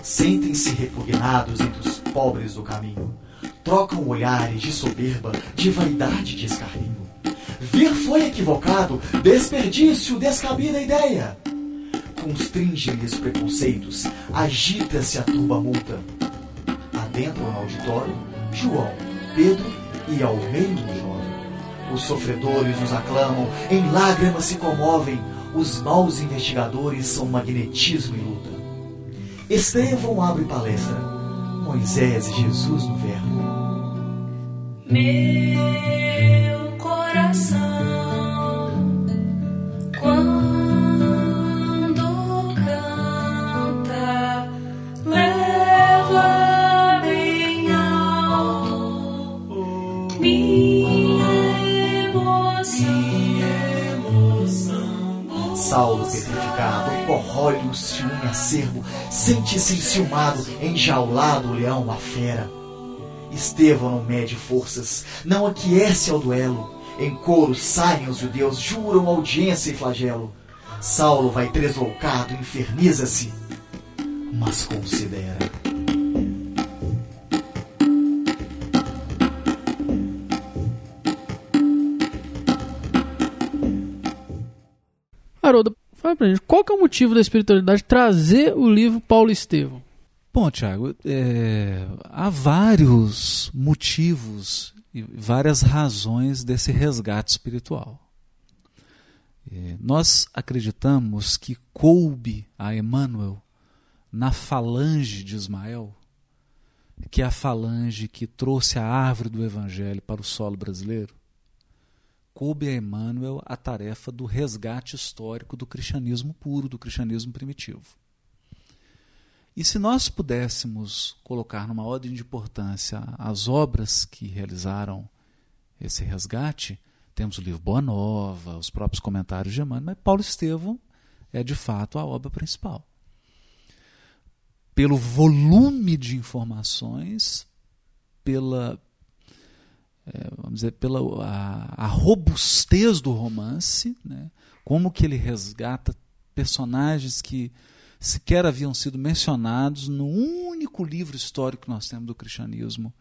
Sentem-se repugnados entre os pobres do caminho. Trocam olhares de soberba, de vaidade, de escarninho. Vir foi equivocado, desperdício, descabida ideia. Constringe-lhes preconceitos, agita-se a turba multa. Adentram no auditório João, Pedro e ao meio jovem. Os sofredores os aclamam, em lágrimas se comovem, os maus investigadores são magnetismo e luta. Estevão abre palestra, Moisés e Jesus no verbo. Meu coração, quando canta, leva bem alto minha emoção. Saulo petrificado, corrói-lhe se une acervo, sente-se enciumado, enjaulado o leão, a fera. Estevão não mede forças, não aquece ao duelo. Em coro saem os judeus, juram audiência e flagelo. Saulo vai tresloucado, inferniza-se, mas considera. Haroldo, fala pra gente, qual que é o motivo da espiritualidade trazer o livro Paulo Estevão? Bom, Tiago, é, há vários motivos e várias razões desse resgate espiritual. É, nós acreditamos que coube a Emmanuel na falange de Ismael, que é a falange que trouxe a árvore do Evangelho para o solo brasileiro, coube a Emmanuel a tarefa do resgate histórico do cristianismo puro, do cristianismo primitivo. E se nós pudéssemos colocar numa ordem de importância as obras que realizaram esse resgate, temos o livro Boa Nova, os próprios comentários de Emmanuel, mas Paulo Estevão é de fato a obra principal. Pelo volume de informações, pela é, vamos dizer, pela a, a, robustez do romance, né? como que ele resgata personagens que sequer haviam sido mencionados no único livro histórico que nós temos do cristianismo,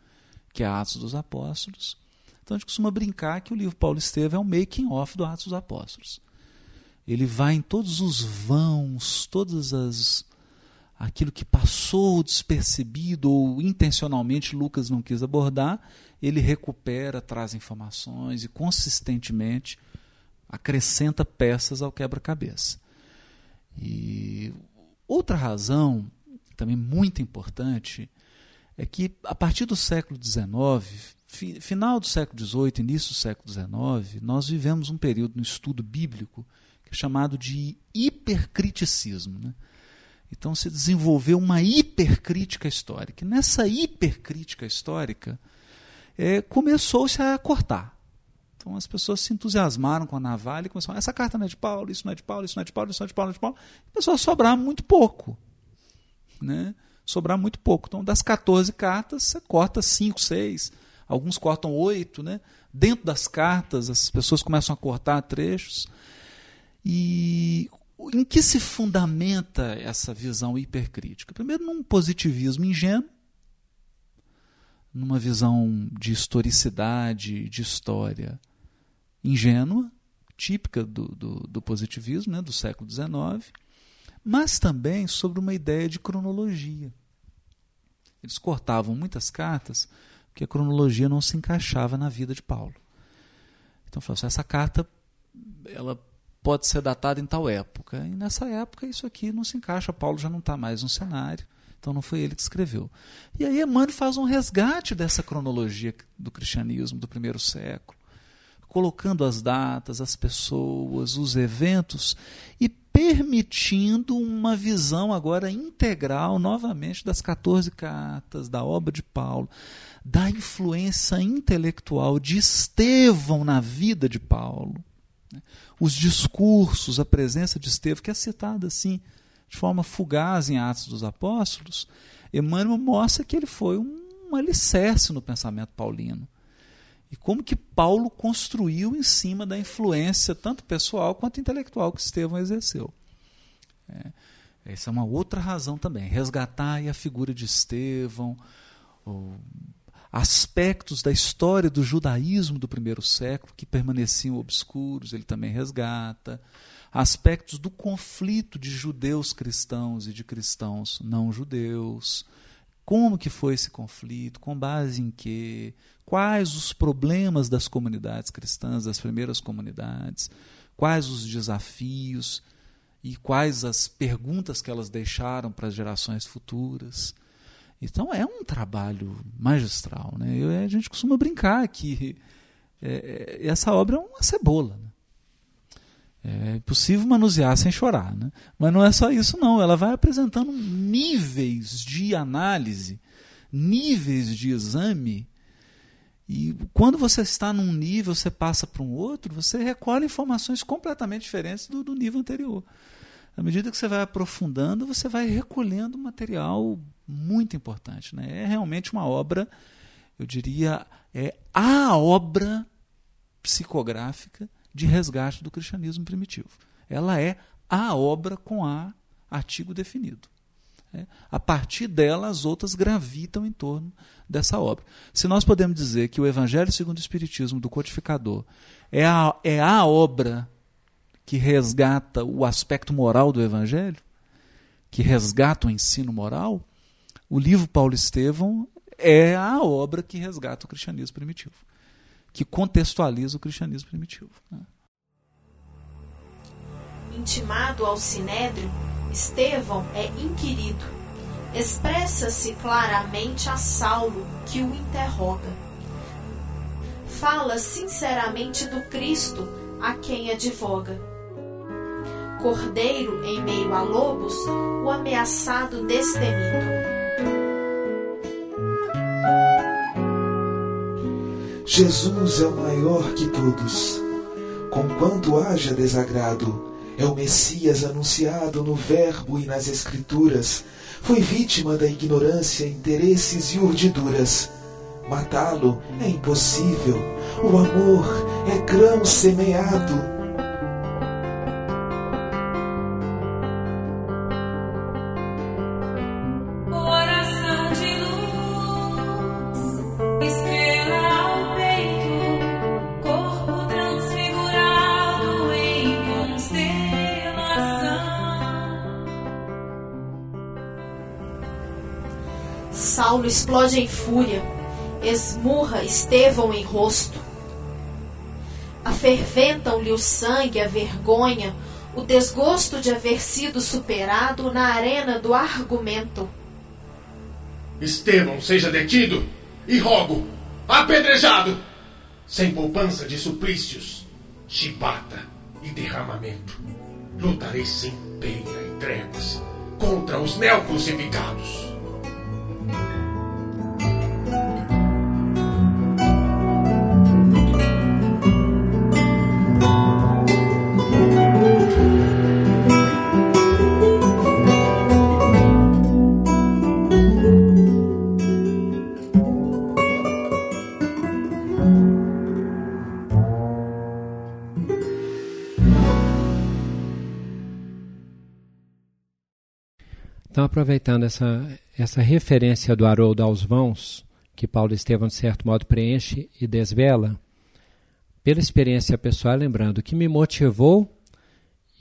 que é Atos dos Apóstolos. Então a gente costuma brincar que o livro Paulo Estevão é um making-off do Atos dos Apóstolos. Ele vai em todos os vãos, todas as aquilo que passou despercebido ou intencionalmente Lucas não quis abordar, ele recupera, traz informações e consistentemente acrescenta peças ao quebra-cabeça. E outra razão, também muito importante, é que a partir do século XIX, final do século XVIII, início do século XIX, nós vivemos um período no estudo bíblico é chamado de hipercriticismo. Né? Então se desenvolveu uma hipercrítica histórica. E nessa hipercrítica histórica, é, começou-se a cortar. Então as pessoas se entusiasmaram com a navalha e começaram, essa carta não é de Paulo, isso não é de Paulo, isso não é de Paulo, isso não é de Paulo, não é de Paulo. Começou a sobrar muito pouco. Né? Sobrar muito pouco. Então das 14 cartas, você corta 5, 6, alguns cortam 8. Né? Dentro das cartas, as pessoas começam a cortar trechos. E em que se fundamenta essa visão hipercrítica? Primeiro, num positivismo ingênuo, numa visão de historicidade, de história ingênua, típica do, do, do positivismo né, do século XIX, mas também sobre uma ideia de cronologia. Eles cortavam muitas cartas porque a cronologia não se encaixava na vida de Paulo. Então, assim, essa carta ela pode ser datada em tal época. E nessa época isso aqui não se encaixa, Paulo já não está mais no cenário. Então não foi ele que escreveu. E aí Emmanuel faz um resgate dessa cronologia do cristianismo do primeiro século, colocando as datas, as pessoas, os eventos e permitindo uma visão agora integral novamente das 14 cartas, da obra de Paulo, da influência intelectual de Estevão na vida de Paulo. Os discursos, a presença de Estevão, que é citada assim de forma fugaz em Atos dos Apóstolos, Emmanuel mostra que ele foi um alicerce no pensamento paulino. E como que Paulo construiu em cima da influência, tanto pessoal quanto intelectual, que Estevão exerceu. É, essa é uma outra razão também. Resgatar a figura de Estevão, aspectos da história do judaísmo do primeiro século que permaneciam obscuros, ele também resgata aspectos do conflito de judeus cristãos e de cristãos não judeus, Como que foi esse conflito? Com base em quê? Quais os problemas das comunidades cristãs, das primeiras comunidades? Quais os desafios e quais as perguntas que elas deixaram para as gerações futuras? Então é um trabalho magistral. Né? Eu, a gente costuma brincar que é, é essa obra é uma cebola. Né? É possível manusear sem chorar. Né? Mas não é só isso, não. Ela vai apresentando níveis de análise, níveis de exame. E quando você está num nível, você passa para um outro, você recolhe informações completamente diferentes do, do nível anterior. À medida que você vai aprofundando, você vai recolhendo material muito importante. Né? É realmente uma obra, eu diria, é a obra psicográfica de resgate do cristianismo primitivo. Ela é a obra com A artigo definido. É. A partir dela, as outras gravitam em torno dessa obra. Se nós podemos dizer que o Evangelho segundo o Espiritismo do codificador é a, é a obra que resgata o aspecto moral do Evangelho, que resgata o ensino moral, o livro Paulo Estevão é a obra que resgata o cristianismo primitivo, que contextualiza o cristianismo primitivo. Né? Intimado ao sinédrio, Estevão é inquirido. Expressa-se claramente a Saulo, que o interroga. Fala sinceramente do Cristo, a quem advoga. Cordeiro em meio a lobos, o ameaçado destemido. Jesus é o maior que todos. Conquanto haja desagrado, é o Messias anunciado no Verbo e nas Escrituras. Foi vítima da ignorância, interesses e urdiduras. Matá-lo é impossível. O amor é grão semeado explode em fúria, esmurra Estevão em rosto. Aferventam-lhe o sangue, a vergonha, o desgosto de haver sido superado na arena do argumento. Estevão seja detido e rogo, apedrejado, sem poupança de suplícios, chibata e derramamento. Lutarei sem pena e tréguas contra os neocrucificados. Aproveitando essa, essa referência do Haroldo aos vãos, que Paulo Estevão, de certo modo, preenche e desvela, pela experiência pessoal, lembrando o que me motivou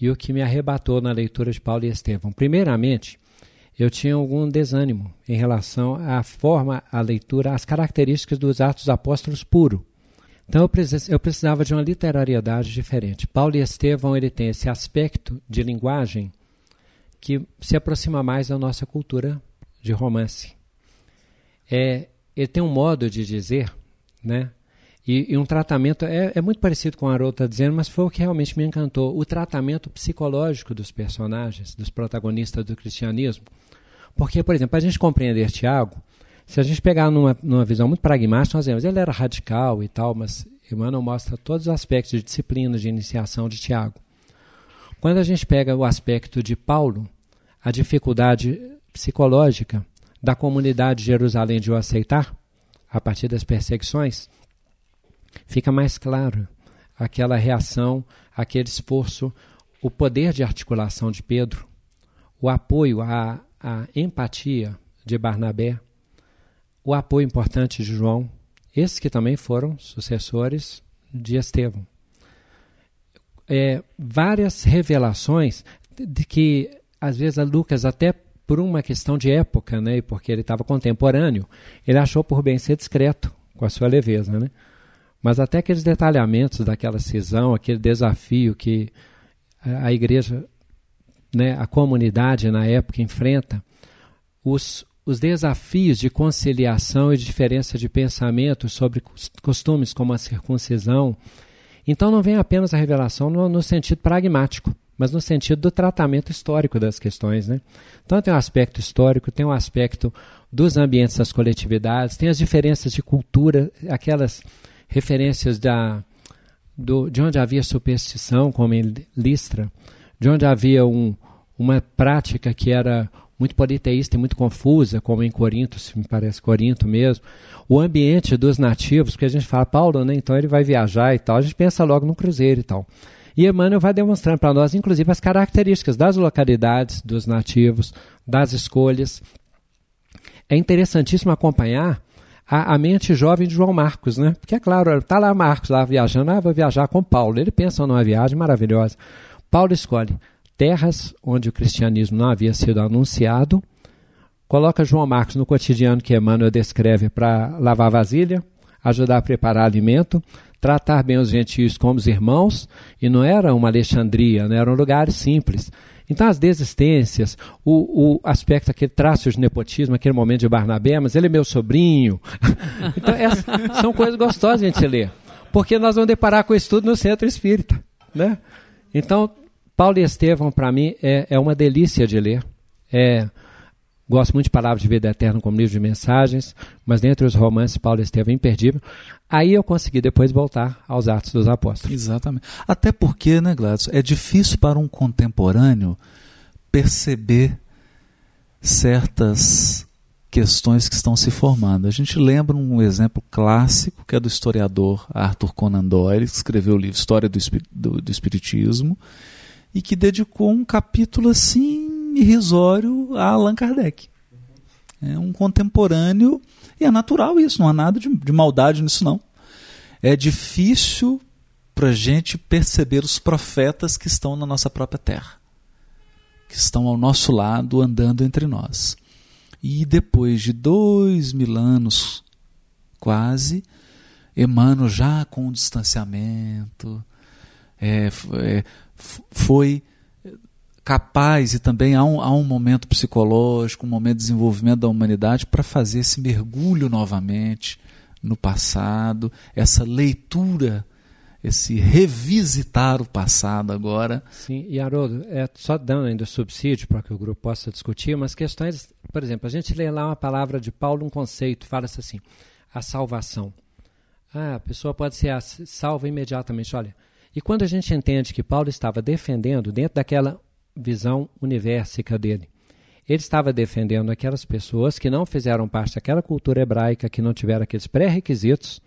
e o que me arrebatou na leitura de Paulo e Estevão. Primeiramente, eu tinha algum desânimo em relação à forma, à leitura, às características dos Atos dos Apóstolos puro. Então eu precisava de uma literariedade diferente. Paulo e Estevão ele tem esse aspecto de linguagem que se aproxima mais da nossa cultura de romance. É, ele tem um modo de dizer, né? E, e um tratamento é, é, muito parecido com o Haroldo está dizendo, mas foi o que realmente me encantou. O tratamento psicológico dos personagens, dos protagonistas do cristianismo. Porque, por exemplo, para a gente compreender Tiago, se a gente pegar numa, numa visão muito pragmática, nós vemos ele era radical e tal, mas Emmanuel mostra todos os aspectos de disciplina, de iniciação de Tiago. Quando a gente pega o aspecto de Paulo, a dificuldade psicológica da comunidade de Jerusalém de o aceitar, a partir das perseguições, fica mais claro aquela reação, aquele esforço, o poder de articulação de Pedro, o apoio, a, a empatia de Barnabé, o apoio importante de João, esses que também foram sucessores de Estevão é, várias revelações de que às vezes a Lucas até por uma questão de época, né, e porque ele estava contemporâneo, ele achou por bem ser discreto com a sua leveza, né? Mas até aqueles detalhamentos daquela cisão, aquele desafio que a, igreja, né, a comunidade na época enfrenta, os, os desafios de conciliação e diferença de pensamento sobre costumes como a circuncisão. Então não vem apenas a revelação no, no sentido pragmático, mas no sentido do tratamento histórico das questões. Né? Então tem um aspecto histórico, tem um aspecto dos ambientes das coletividades, tem as diferenças de cultura, aquelas referências da, do, de onde havia superstição, como em Listra, de onde havia um, uma prática que era muito politeísta e muito confusa, como em Corinto, se me parece Corinto mesmo. O ambiente dos nativos, porque a gente fala, Paulo, né, então ele vai viajar e tal, a gente pensa logo no cruzeiro e tal. E Emmanuel vai demonstrando para nós, inclusive, as características das localidades, dos nativos, das escolhas. É interessantíssimo acompanhar a, a, mente jovem de João Marcos, né? Porque é claro, está lá Marcos lá viajando, ah, vou viajar com Paulo. Ele pensa numa viagem maravilhosa. Paulo escolhe terras onde o cristianismo não havia sido anunciado, coloca João Marcos no cotidiano que Emmanuel descreve para lavar vasilha, ajudar a preparar alimento, tratar bem os gentios como os irmãos, e não era uma Alexandria, não eram lugares simples. Então, as desistências, o, o aspecto, aquele traço de nepotismo, aquele momento de Barnabé, mas ele é meu sobrinho. então, essas são coisas gostosas de a gente ler, porque nós vamos deparar com isso tudo no centro espírita. Né? Então, Paulo e Estevão, para mim, é, é uma delícia de ler. É, gosto muito de Palavras de Vida Eterna como livro de mensagens, mas dentre os romances, Paulo e Estevão é imperdível. Aí eu consegui depois voltar aos Atos dos Apóstolos. Exatamente. Até porque, né, Gladys, é difícil para um contemporâneo perceber certas questões que estão se formando. A gente lembra um exemplo clássico que é do historiador Arthur Conan Doyle, que escreveu o livro História do, do, do Espiritismo, e que dedicou um capítulo assim irrisório a Allan Kardec. É um contemporâneo, e é natural isso, não há nada de, de maldade nisso não. É difícil para a gente perceber os profetas que estão na nossa própria terra, que estão ao nosso lado, andando entre nós. E depois de dois mil anos, quase, Emmanuel já com distanciamento, é, é, foi capaz, e também há um, há um momento psicológico, um momento de desenvolvimento da humanidade para fazer esse mergulho novamente no passado, essa leitura, esse revisitar o passado agora. Sim, e Haroldo, é, só dando ainda subsídio para que o grupo possa discutir, umas questões, por exemplo, a gente lê lá uma palavra de Paulo, um conceito, fala-se assim, a salvação. Ah, a pessoa pode ser salva imediatamente. Olha, e quando a gente entende que Paulo estava defendendo, dentro daquela visão universica dele, ele estava defendendo aquelas pessoas que não fizeram parte daquela cultura hebraica, que não tiveram aqueles pré-requisitos,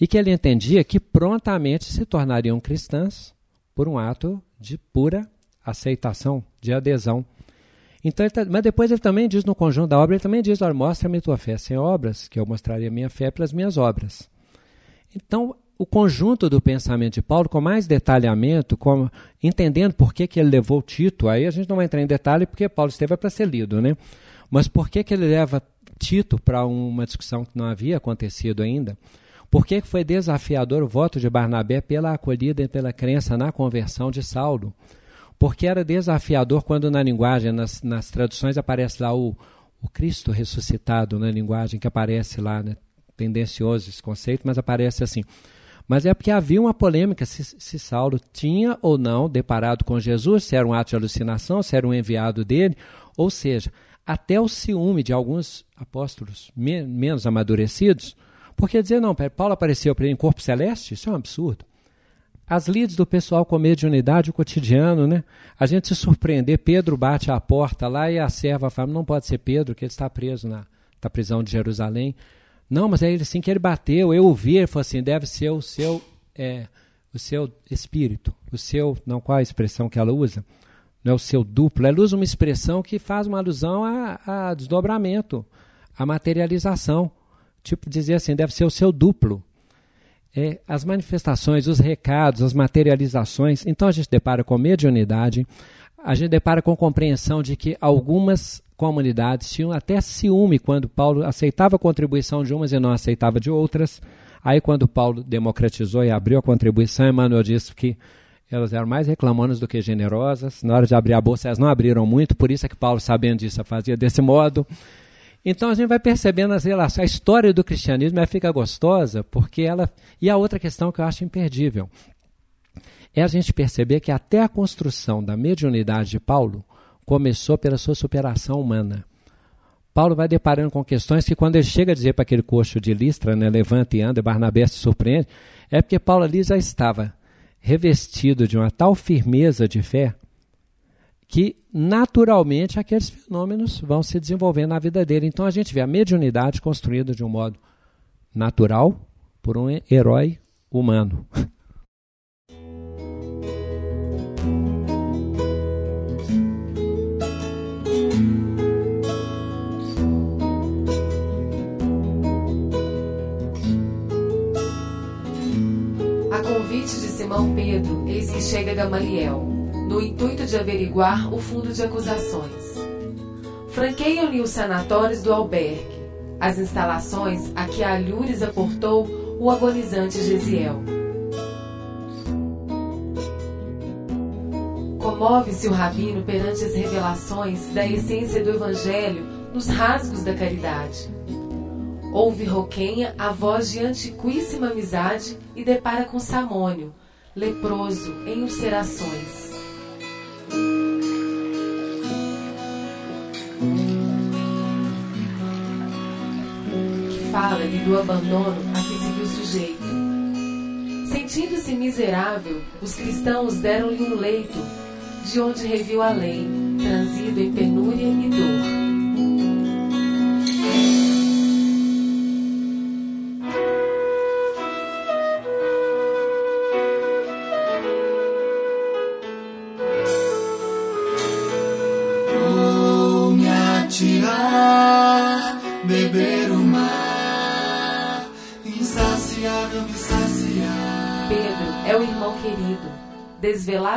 e que ele entendia que prontamente se tornariam cristãs por um ato de pura aceitação, de adesão. Então, tá, mas depois ele também diz no conjunto da obra, ele também diz, mostra-me tua fé sem obras, que eu mostraria minha fé pelas minhas obras. Então, o conjunto do pensamento de Paulo com mais detalhamento, com, entendendo por que, que ele levou Tito, aí a gente não vai entrar em detalhe porque Paulo esteve para ser lido, né? Mas por que, que ele leva Tito para uma discussão que não havia acontecido ainda? Por que, que foi desafiador o voto de Barnabé pela acolhida e pela crença na conversão de Saulo? Porque era desafiador quando na linguagem, nas, nas traduções, aparece lá o, o Cristo ressuscitado na linguagem que aparece lá, né? tendencioso esse conceito, mas aparece assim: mas é porque havia uma polêmica se, se, Saulo tinha ou não deparado com Jesus, se era um ato de alucinação, se era um enviado dele. Ou seja, até o ciúme de alguns apóstolos me, menos amadurecidos, porque dizer, não, Paulo apareceu para ele em corpo celeste, isso é um absurdo. As lides do pessoal com mediunidade, o cotidiano, né? A gente se surpreender, Pedro bate à porta lá e a serva fala, não pode ser Pedro, que ele está preso na, na prisão de Jerusalém. Não, mas é assim que ele bateu, eu ouvi, ele falou assim, deve ser o seu, é, o seu espírito, o seu, não qual a expressão que ela usa? Não é o seu duplo, ela usa uma expressão que faz uma alusão a, a desdobramento, a materialização. Tipo dizer assim, deve ser o seu duplo. É, as manifestações, os recados, as materializações. Então a gente depara com mediunidade, a gente depara com compreensão de que algumas comunidades tinham até ciúme quando Paulo aceitava a contribuição de umas e não aceitava de outras. Aí, quando Paulo democratizou e abriu a contribuição, Emmanuel disse que elas eram mais reclamonas do que generosas. Na hora de abrir a bolsa, elas não abriram muito, por isso é que Paulo, sabendo disso, fazia desse modo. Então a gente vai percebendo as relações. A história do cristianismo ela fica gostosa porque ela. E a outra questão que eu acho imperdível é a gente perceber que até a construção da mediunidade de Paulo começou pela sua superação humana. Paulo vai deparando com questões que, quando ele chega a dizer para aquele coxo de Listra, né, levanta e anda, Barnabé se surpreende, é porque Paulo ali já estava revestido de uma tal firmeza de fé que naturalmente aqueles fenômenos vão se desenvolvendo na vida dele. Então a gente vê a mediunidade construída de um modo natural por um herói humano. Eis que chega Gamaliel, no intuito de averiguar o fundo de acusações. Franqueiam-lhe os sanatórios do albergue, as instalações a que a Alhures aportou o agonizante Gesiel. Comove-se o rabino perante as revelações da essência do Evangelho nos rasgos da caridade. Ouve Roquenha a voz de antiquíssima amizade e depara com Samônio, leproso em ulcerações. Que fala-lhe do abandono a que se viu sujeito. Sentindo-se miserável, os cristãos deram-lhe um leito, de onde reviu além, transido em penúria e dor.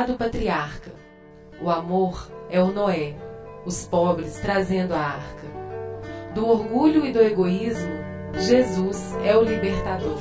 Desvelado patriarca. O amor é o Noé, os pobres trazendo a arca. Do orgulho e do egoísmo, Jesus é o libertador.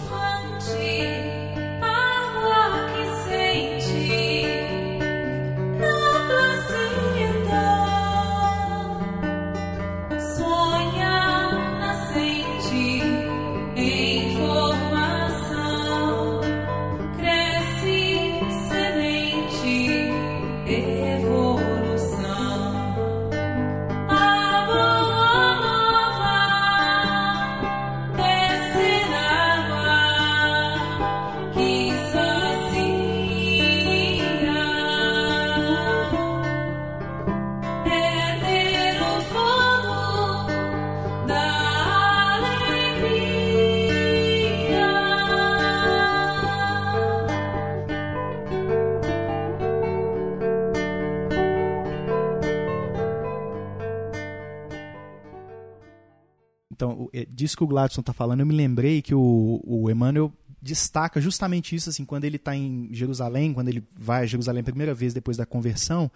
Disso que o Gladson está falando, eu me lembrei que o, o Emmanuel destaca justamente isso, assim, quando ele está em Jerusalém, quando ele vai a Jerusalém a primeira vez depois da conversão,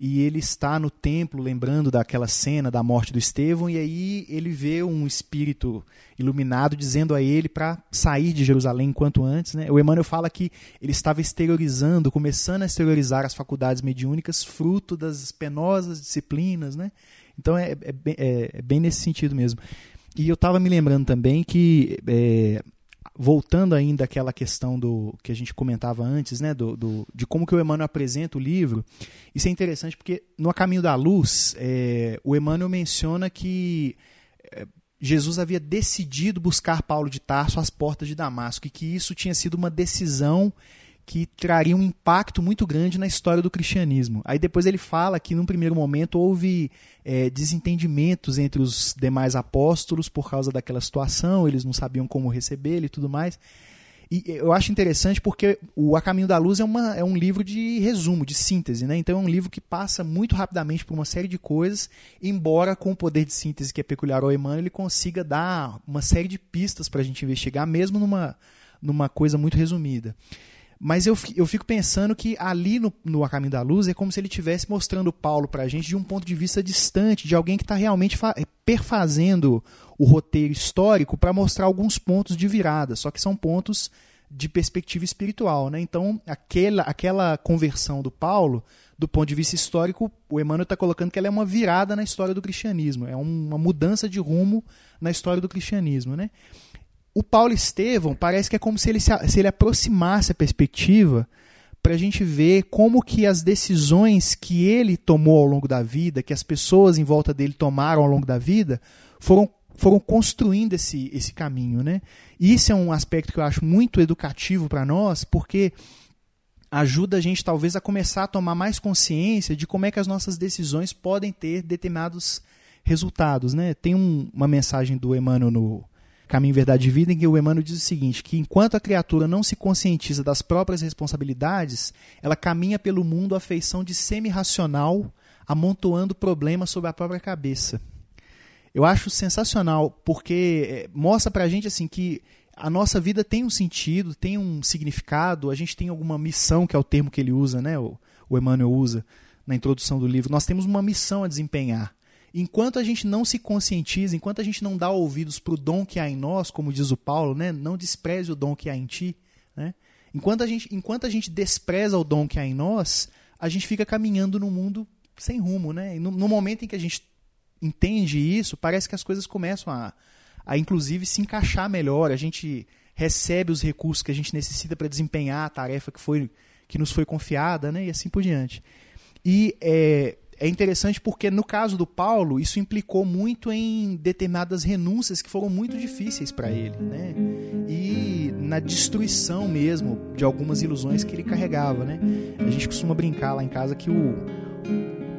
e ele está no templo lembrando daquela cena da morte do Estevão, e aí ele vê um espírito iluminado dizendo a ele para sair de Jerusalém quanto antes. Né? O Emmanuel fala que ele estava exteriorizando, começando a exteriorizar as faculdades mediúnicas, fruto das penosas disciplinas. Né? Então é, é é- é bem nesse sentido mesmo. E eu estava me lembrando também que, é, voltando ainda àquela questão do que a gente comentava antes, né, do, do- de como que o Emmanuel apresenta o livro, isso é interessante porque no A Caminho da Luz, é, o Emmanuel menciona que é, Jesus havia decidido buscar Paulo de Tarso às portas de Damasco e que isso tinha sido uma decisão que traria um impacto muito grande na história do cristianismo. Aí depois ele fala que num primeiro momento houve é, desentendimentos entre os demais apóstolos por causa daquela situação, eles não sabiam como recebê-lo e tudo mais. E eu acho interessante porque o A Caminho da Luz é, uma, é um livro de resumo, de síntese, né? Então é um livro que passa muito rapidamente por uma série de coisas, embora com o poder de síntese que é peculiar ao Emmanuel, ele consiga dar uma série de pistas para a gente investigar, mesmo numa, numa coisa muito resumida. Mas eu, eu fico pensando que ali no, no A Caminho da Luz é como se ele estivesse mostrando Paulo pra gente de um ponto de vista distante, de alguém que está realmente fa- perfazendo o roteiro histórico para mostrar alguns pontos de virada, só que são pontos de perspectiva espiritual. Né? Então, aquela, aquela conversão do Paulo, do ponto de vista histórico, o Emmanuel está colocando que ela é uma virada na história do cristianismo, é uma mudança de rumo na história do cristianismo. Né? O Paulo Estevão parece que é como se ele, se, se ele aproximasse a perspectiva para a gente ver como que as decisões que ele tomou ao longo da vida, que as pessoas em volta dele tomaram ao longo da vida, foram, foram construindo esse, esse caminho. Né? Isso é um aspecto que eu acho muito educativo para nós, porque ajuda a gente talvez a começar a tomar mais consciência de como é que as nossas decisões podem ter determinados resultados. Né? Tem um, uma mensagem do Emmanuel no Caminho, Verdade e Vida, em que o Emmanuel diz o seguinte, que enquanto a criatura não se conscientiza das próprias responsabilidades, ela caminha pelo mundo à feição de semi-racional, amontoando problemas sobre a própria cabeça. Eu acho sensacional, porque eh, mostra pra gente assim que a nossa vida tem um sentido, tem um significado, a gente tem alguma missão, que é o termo que ele usa, né? O, o Emmanuel usa na introdução do livro. Nós temos uma missão a desempenhar. Enquanto a gente não se conscientiza, enquanto a gente não dá ouvidos para o dom que há em nós, como diz o Paulo, né? não despreze o dom que há em ti. Né? Enquanto, a gente, enquanto a gente despreza o dom que há em nós, a gente fica caminhando no mundo sem rumo. Né? E no, no momento em que a gente entende isso, parece que as coisas começam a, a inclusive se encaixar melhor. A gente recebe os recursos que a gente necessita para desempenhar a tarefa que, foi, que nos foi confiada, né? e assim por diante. E é, é interessante porque, no caso do Paulo, isso implicou muito em determinadas renúncias que foram muito difíceis para ele. Né? E na destruição mesmo de algumas ilusões que ele carregava. Né? A gente costuma brincar lá em casa que o,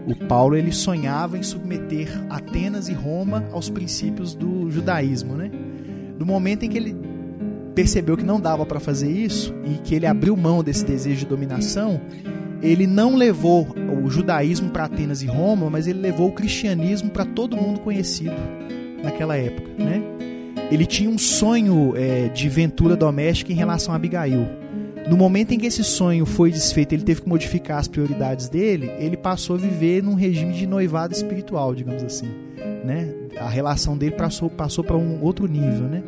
o Paulo ele sonhava em submeter Atenas e Roma aos princípios do judaísmo. Né? No momento em que ele percebeu que não dava para fazer isso e que ele abriu mão desse desejo de dominação, ele não levou o judaísmo para Atenas e Roma, mas ele levou o cristianismo para todo mundo conhecido naquela época. Né? Ele tinha um sonho é, de ventura doméstica em relação a Abigail. No momento em que esse sonho foi desfeito, ele teve que modificar as prioridades dele, ele passou a viver num regime de noivado espiritual, digamos assim. Né? A relação dele passou, para um outro nível. Né?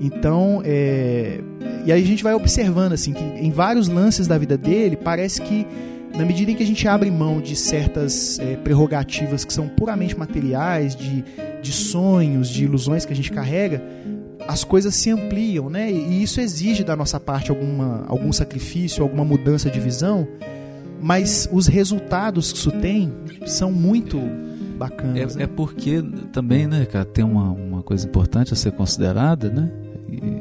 Então, é... e aí a gente vai observando assim que em vários lances da vida dele parece que na medida em que a gente abre mão de certas é, prerrogativas que são puramente materiais, de, de sonhos, de ilusões que a gente carrega, as coisas se ampliam, né? E isso exige da nossa parte alguma, algum sacrifício, alguma mudança de visão, mas os resultados que isso tem são muito bacanas. É, né? é porque também, né, cara, tem uma, uma coisa importante a ser considerada, né?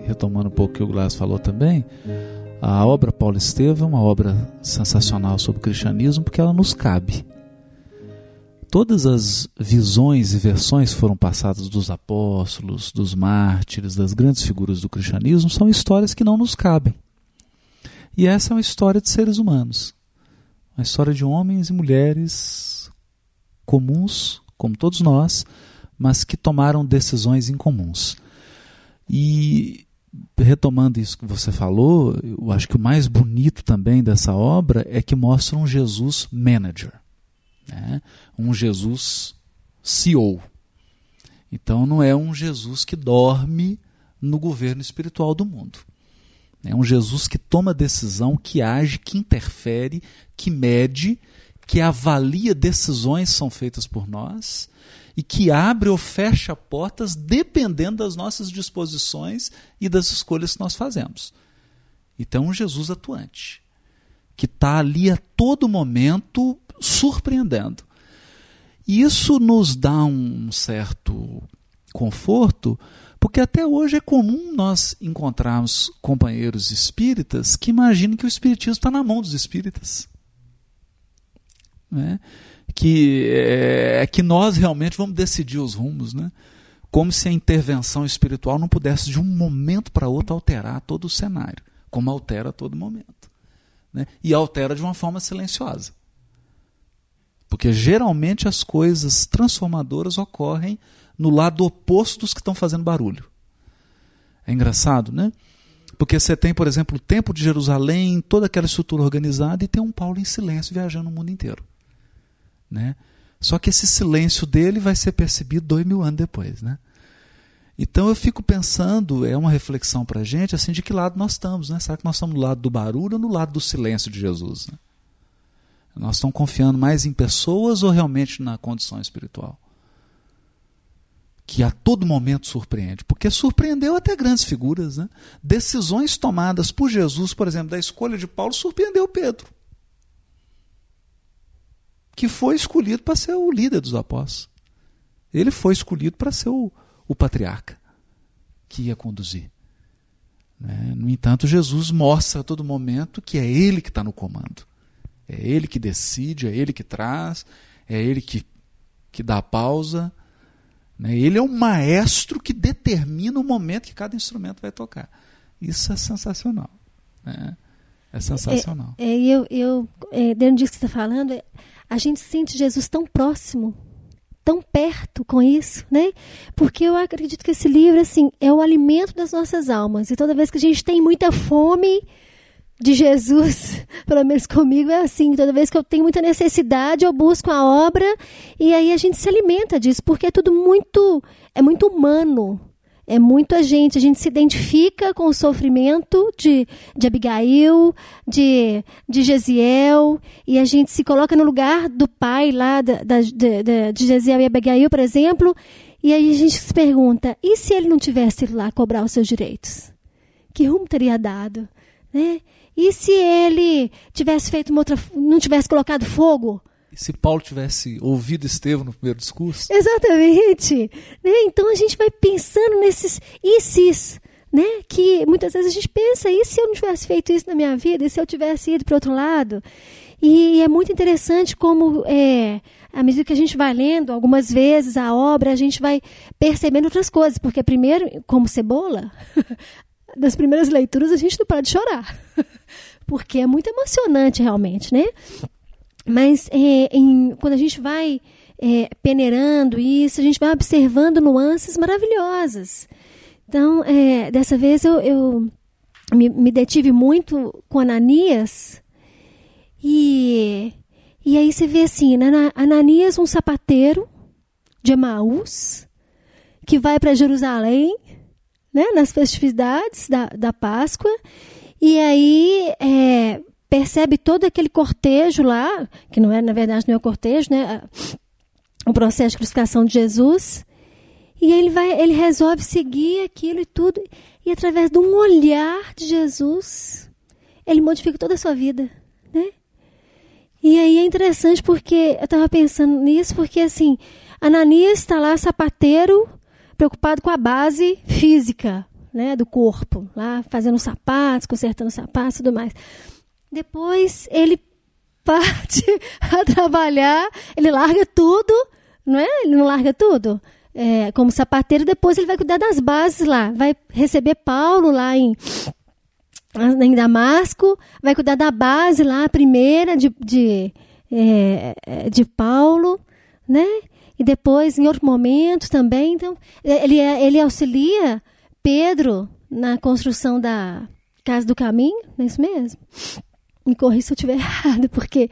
Retomando um pouco o que o Glass falou também, a obra Paulo Estevam é uma obra sensacional sobre o cristianismo porque ela nos cabe. Todas as visões e versões que foram passadas dos apóstolos, dos mártires, das grandes figuras do cristianismo são histórias que não nos cabem. E essa é uma história de seres humanos. Uma história de homens e mulheres comuns, como todos nós, mas que tomaram decisões incomuns. E retomando isso que você falou, eu acho que o mais bonito também dessa obra é que mostra um Jesus manager, né? um Jesus CEO. Então não é um Jesus que dorme no governo espiritual do mundo. É um Jesus que toma decisão, que age, que interfere, que mede, que avalia decisões que são feitas por nós e que abre ou fecha portas dependendo das nossas disposições e das escolhas que nós fazemos. Então, um Jesus atuante, que está ali a todo momento surpreendendo. E isso nos dá um certo conforto, porque até hoje é comum nós encontrarmos companheiros espíritas que imaginam que o espiritismo está na mão dos espíritas. Né? Que, é, que nós realmente vamos decidir os rumos, né? como se a intervenção espiritual não pudesse de um momento para outro alterar todo o cenário, como altera a todo momento. Né? E altera de uma forma silenciosa. Porque geralmente as coisas transformadoras ocorrem no lado oposto dos que estão fazendo barulho. É engraçado, né? Porque você tem, por exemplo, o Templo de Jerusalém, toda aquela estrutura organizada, e tem um Paulo em silêncio viajando o mundo inteiro. Né? Só que esse silêncio dele vai ser percebido dois mil anos depois. Né? Então eu fico pensando, é uma reflexão para a gente, assim, de que lado nós estamos. Né? Será que nós estamos no lado do barulho ou no lado do silêncio de Jesus? Né? Nós estamos confiando mais em pessoas ou realmente na condição espiritual? Que a todo momento surpreende. Porque surpreendeu até grandes figuras. Né? Decisões tomadas por Jesus, por exemplo, da escolha de Paulo, surpreendeu Pedro. Que foi escolhido para ser o líder dos apóstolos. Ele foi escolhido para ser o, o patriarca que ia conduzir. Né? No entanto, Jesus mostra a todo momento que é ele que está no comando. É ele que decide, é ele que traz, é ele que, que dá a pausa. Né? Ele é o maestro que determina o momento que cada instrumento vai tocar. Isso é sensacional. Né? É sensacional. É, é, eu, eu, é, dentro disso que você está falando, é, a gente sente Jesus tão próximo, tão perto com isso, né? Porque eu acredito que esse livro, assim, é o alimento das nossas almas. E toda vez que a gente tem muita fome, de Jesus, pelo menos comigo é assim, toda vez que eu tenho muita necessidade, eu busco a obra e aí a gente se alimenta disso, porque é tudo muito é muito humano. É muito a gente, a gente se identifica com o sofrimento de, de Abigail, de, de Gesiel, e a gente se coloca no lugar do pai lá da, da, de, de Gesiel e Abigail, por exemplo, e aí a gente se pergunta, e se ele não tivesse ido lá cobrar os seus direitos? Que rumo teria dado? Né? E se ele tivesse feito outra, não tivesse colocado fogo? Se Paulo tivesse ouvido Estevão no primeiro discurso? Exatamente. Né? Então a gente vai pensando nesses se, né? Que muitas vezes a gente pensa, e se eu não tivesse feito isso na minha vida? E se eu tivesse ido para outro lado? E é muito interessante como é, à medida que a gente vai lendo, algumas vezes a obra, a gente vai percebendo outras coisas. Porque primeiro, como cebola, das primeiras leituras a gente não para de chorar. Porque é muito emocionante realmente, né? Mas é, em, quando a gente vai é, peneirando isso, a gente vai observando nuances maravilhosas. Então, é, dessa vez eu, eu me, me, detive muito com Ananias e, e aí você vê assim, né, Ananias, um sapateiro de Emaús, que vai para Jerusalém né, nas festividades da, da Páscoa, e aí é, percebe todo aquele cortejo lá, que não é, na verdade, não é o cortejo, né, o processo de crucificação de Jesus, e ele, vai, ele resolve seguir aquilo e tudo, e através de um olhar de Jesus, ele modifica toda a sua vida, né? E aí é interessante porque eu estava pensando nisso, porque assim, Ananias está lá, sapateiro, preocupado com a base física né, do corpo, lá fazendo sapatos, consertando sapatos e tudo mais. Depois ele parte a trabalhar, ele larga tudo, não é? Ele não larga tudo. É, como sapateiro, depois ele vai cuidar das bases lá, vai receber Paulo lá em, em Damasco, vai cuidar da base lá, a primeira de, de, é, de Paulo, né? e depois em outro momento também. Então, ele, é, ele auxilia Pedro na construção da Casa do Caminho, não é isso mesmo? Me corri se eu estiver errado, porque.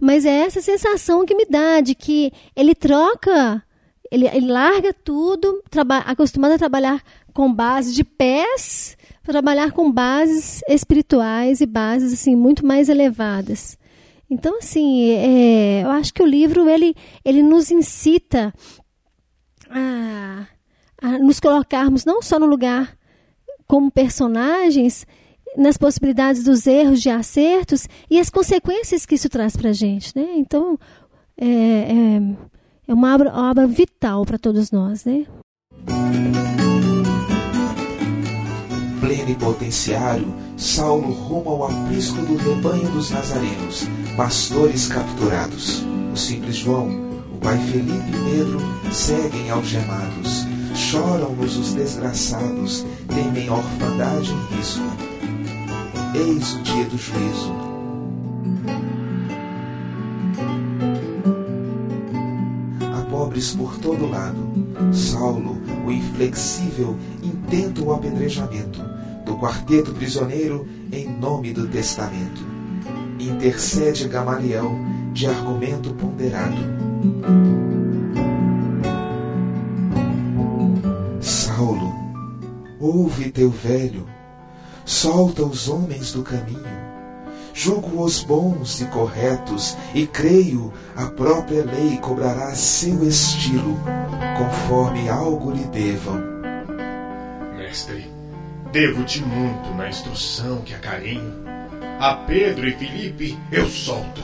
Mas é essa sensação que me dá de que ele troca, ele, ele larga tudo, acostumado a trabalhar com base de pés, para trabalhar com bases espirituais e bases assim muito mais elevadas. Então, assim, é, eu acho que o livro ele, ele nos incita a, a nos colocarmos não só no lugar como personagens, nas possibilidades dos erros, de acertos e as consequências que isso traz para a gente. Né? Então, é, é, é uma obra, obra vital para todos nós. Né? Plenipotenciário, Saulo rumo ao aprisco do rebanho dos nazarenos pastores capturados. O simples João, o pai Felipe e Pedro seguem algemados. Choram-nos os desgraçados, temem a orfandade em risco. Eis o dia do juízo. Há pobres por todo lado. Saulo, o inflexível, intenta o apedrejamento do quarteto prisioneiro em nome do testamento. Intercede Gamaliel de argumento ponderado. Saulo, ouve teu velho, solta os homens do caminho. Julgo-os bons e corretos, e creio a própria lei cobrará seu estilo, conforme algo lhe devam. Mestre, devo-te muito na instrução que acarinho. A Pedro e Filipe eu solto,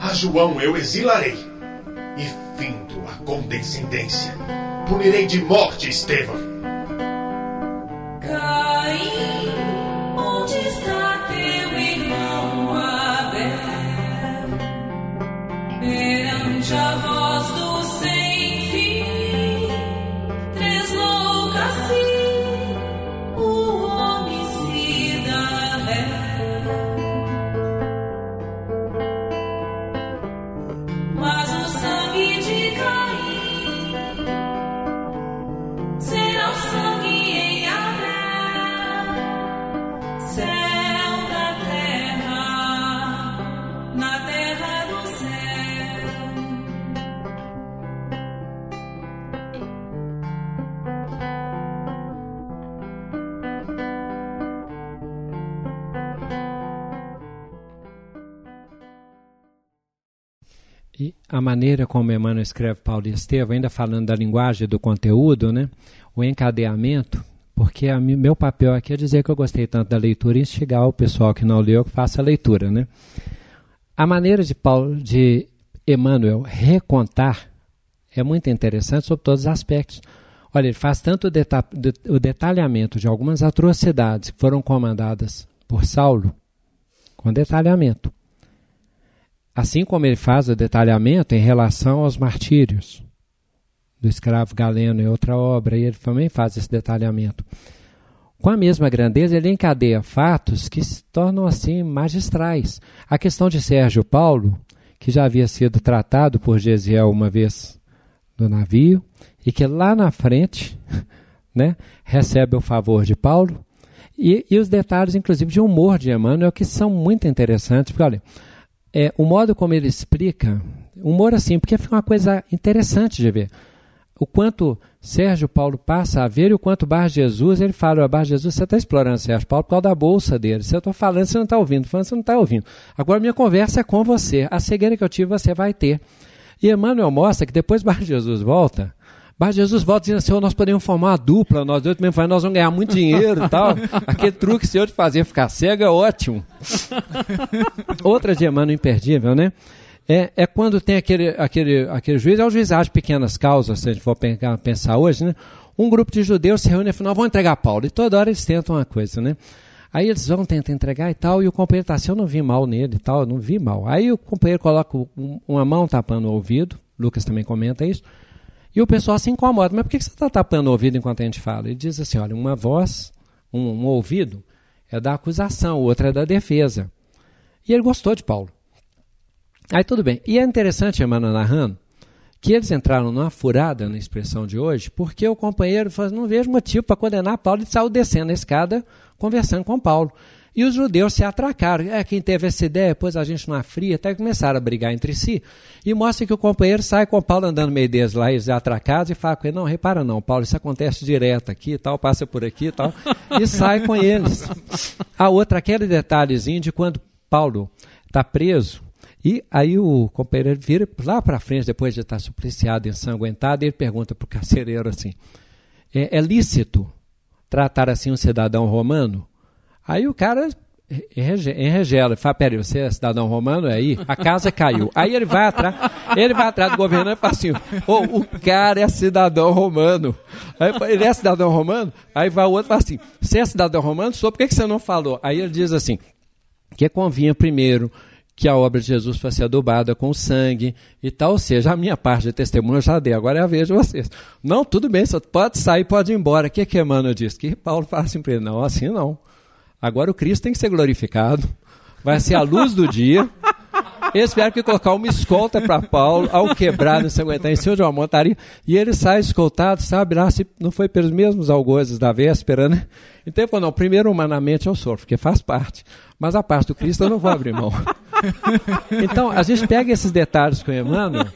a João eu exilarei, e findo a condescendência, punirei de morte Estevão. A maneira como Emmanuel escreve Paulo e Estevão, ainda falando da linguagem do conteúdo, né? o encadeamento, porque a meu papel aqui é dizer que eu gostei tanto da leitura e instigar o pessoal que não leu que faça a leitura. Né? A maneira de, Paulo, de Emmanuel recontar é muito interessante sobre todos os aspectos. Olha, ele faz tanto o, deta- de- o detalhamento de algumas atrocidades que foram comandadas por Saulo, com detalhamento. Assim como ele faz o detalhamento em relação aos martírios do escravo Galeno em outra obra, e ele também faz esse detalhamento. Com a mesma grandeza, ele encadeia fatos que se tornam assim magistrais. A questão de Sérgio Paulo, que já havia sido tratado por Gesiel uma vez no navio, e que lá na frente né, recebe o favor de Paulo, e, e os detalhes, inclusive, de humor de Emmanuel, que são muito interessantes, porque olha, é, o modo como ele explica, humor assim, porque foi uma coisa interessante de ver. O quanto Sérgio Paulo passa a ver e o quanto Bar Jesus, ele fala, Bar Jesus, você está explorando Sérgio Paulo por causa da bolsa dele. Se eu estou falando, você não está ouvindo, falando, você não está ouvindo. Agora minha conversa é com você. A cegueira que eu tive, você vai ter. E Emmanuel mostra que depois Bar Jesus volta, Bar Jesus volta dizendo assim, "Ô, nós podemos formar uma dupla, nós dois mesmo, nós vamos ganhar muito dinheiro e tal. Aquele truque seu de fazer ficar cego é ótimo. Outra de Emmanuel imperdível, né? É, é quando tem aquele, aquele, aquele juiz, é o juizado de pequenas causas, se a gente for pensar hoje, né? Um grupo de judeus se reúne e fala, vamos entregar Paulo. E toda hora eles tentam uma coisa, né? Aí eles vão tentar entregar e tal, e o companheiro está assim, eu não vi mal nele e tal, eu não vi mal. Aí o companheiro coloca um- uma mão tapando o ouvido, Lucas também comenta isso, e o pessoal se incomoda, mas por que você está tapando o ouvido enquanto a gente fala? Ele diz assim, olha, uma voz, um, um ouvido é da acusação, o outro é da defesa. E ele gostou de Paulo. Aí tudo bem. E é interessante, Emmanuel narrando, que eles entraram numa furada na expressão de hoje, porque o companheiro falou, não vejo motivo para condenar Paulo e saiu descendo a escada conversando com Paulo. E os judeus se atracaram. É, quem teve essa ideia, depois a gente numa fria, até começaram a brigar entre si. E mostra que o companheiro sai com o Paulo andando meio deles lá, eles atracados, e fala com ele, não, repara não, Paulo, isso acontece direto aqui tal, passa por aqui e tal. E sai com eles. A outra, aquele detalhezinho de quando Paulo está preso, e aí o companheiro vira lá para frente, depois de estar supliciado, ensanguentado, e ele pergunta para o carcereiro assim: é, é lícito tratar assim um cidadão romano? Aí o cara enrege- enregela, fala: peraí, você é cidadão romano? É aí? A casa caiu. Aí ele vai atrás, ele vai atrás do governante e fala assim: "Ô, o cara é cidadão romano. Aí ele é cidadão romano? Aí vai o outro e fala assim: você é cidadão romano? Sou, por que, você não falou? Aí ele diz assim: que convinha primeiro que a obra de Jesus fosse adubada com sangue e tal, ou seja, a minha parte de testemunho eu já dei, agora é a vez de vocês. Não, tudo bem, pode sair, pode ir embora. O que que Emmanuel diz? Que Paulo fala assim para ele, não, assim não. Agora o Cristo tem que ser glorificado, vai ser a luz do dia, Eles tiveram que colocar uma escolta para Paulo, ao quebrar, não se aguentar em cima de uma montaria, e ele sai escoltado, sabe lá, se não foi pelos mesmos algozes da véspera, né? Então ele falou, não, primeiro humanamente eu sofro, porque faz parte, mas a parte do Cristo eu não vou abrir mão. Então, a gente pega esses detalhes com o Emmanuel,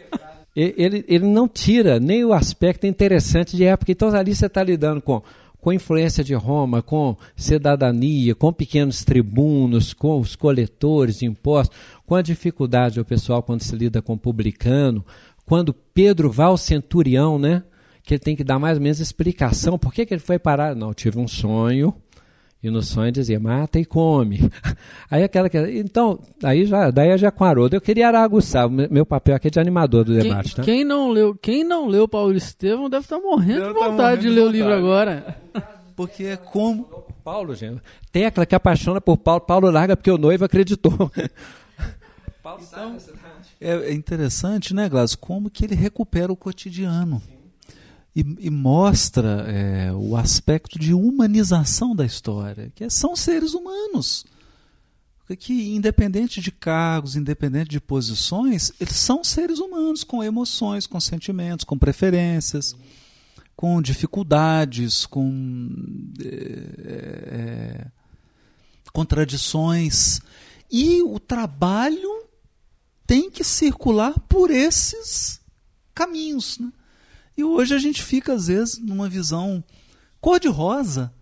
e- ele, ele não tira nem o aspecto interessante de época, então ali você está lidando com com influência de Roma, com cidadania, com pequenos tribunos, com os coletores de impostos, com a dificuldade do pessoal quando se lida com publicano, quando Pedro vai ao centurião, né? Que ele tem que dar mais ou menos explicação. Por que, que ele foi parar? Não, tive um sonho, e no sonho dizia, mata e come. Aí aquela que. Então, aí já, daí já com Haroldo. Eu queria aguçar, o meu papel aqui é de animador do Quem, debate, tá? quem não leu, quem não leu Paulo Estevão deve estar morrendo Deve de tá vontade de morrendo de ler o livro agora. Porque é como. Paulo, gente. Tecla que apaixona por Paulo. Paulo larga porque o noivo acreditou. Paulo sabe essa É interessante, né, Glas, como que ele recupera o cotidiano e, e mostra é, o aspecto de humanização da história, que é- são seres humanos, que independente de cargos, independente de posições, eles são seres humanos com emoções, com sentimentos, com preferências, com dificuldades, com é, é, contradições. E o trabalho tem que circular por esses caminhos. Né? E hoje a gente fica, às vezes, numa visão cor-de-rosa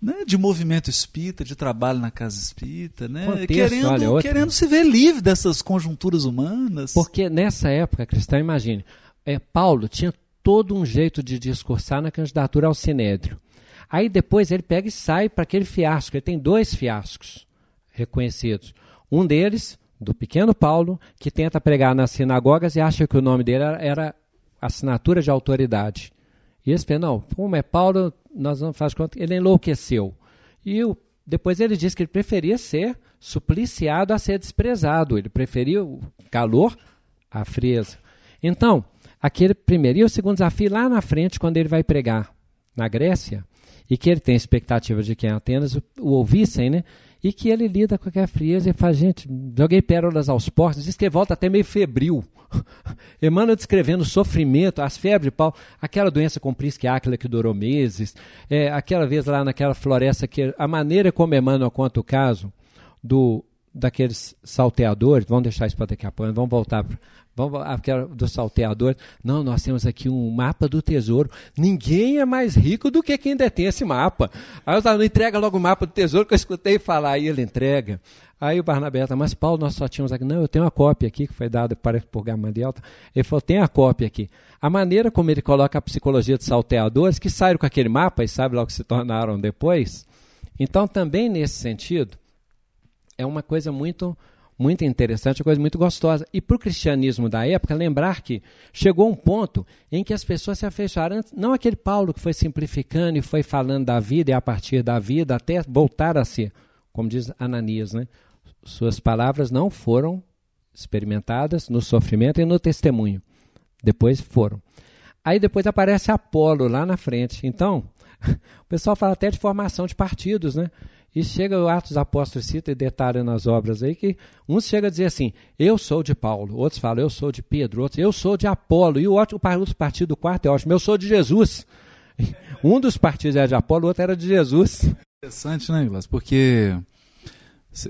né? de movimento espírita, de trabalho na casa espírita, né? Contexto, querendo, olha, outra. querendo se ver livre dessas conjunturas humanas. Porque nessa época, cristã, imagine, é, Paulo tinha todo um jeito de discursar na candidatura ao Sinédrio. Aí depois ele pega e sai para aquele fiasco. Ele tem dois fiascos reconhecidos. Um deles, do pequeno Paulo, que tenta pregar nas sinagogas e acha que o nome dele era, era assinatura de autoridade. E eles pensam, não, como é Paulo, nós vamos fazer conta. Ele enlouqueceu. E o- depois ele disse que ele preferia ser supliciado a ser desprezado. Ele preferia o calor à frieza. Então, aquele primeiro. E o segundo desafio lá na frente, quando ele vai pregar na Grécia, e que ele tem expectativa de que em Atenas o, o ouvissem, né? E que ele lida com aquela frieza e fala, gente, joguei pérolas aos porcos, diz que volta até meio febril. Emmanuel descrevendo o sofrimento, as febres de Paulo, aquela doença com prisquiáquila que durou meses, é, aquela vez lá naquela floresta, que a maneira como Emmanuel conta o caso do daqueles salteadores, vamos deixar isso para daqui a pouco, vamos voltar Vamos aquela do salteador. Não, nós temos aqui um mapa do tesouro. Ninguém é mais rico do que quem detém esse mapa. Aí eu falo, entrega logo o mapa do tesouro que eu escutei falar. Aí ele entrega. Aí o Barnabé, tá, mas Paulo, nós só tínhamos aqui. Não, eu tenho uma cópia aqui que foi dada para por Gamaliel. Ele falou, tem a cópia aqui. A maneira como ele coloca a psicologia de salteadores, que saíram com aquele mapa e sabe lá o que se tornaram depois. Então, também nesse sentido, é uma coisa muito muito interessante, uma coisa muito gostosa. E para o cristianismo da época, lembrar que chegou um ponto em que as pessoas se afeiçoaram, não aquele Paulo que foi simplificando e foi falando da vida e a partir da vida até voltar a ser, como diz Ananias, né? suas palavras não foram experimentadas no sofrimento e no testemunho. Depois foram. Aí depois aparece Apolo lá na frente. Então, o pessoal fala até de formação de partidos, né? E chega o Atos Apóstolos cita e detalha nas obras aí que uns chegam a dizer assim, eu sou de Paulo, outros falam, eu sou de Pedro, outros, eu sou de Apolo, e o outro partido do quarto é ótimo, eu sou de Jesus. Um dos partidos era de Apolo, o outro era de Jesus. Interessante, né, Glass? Porque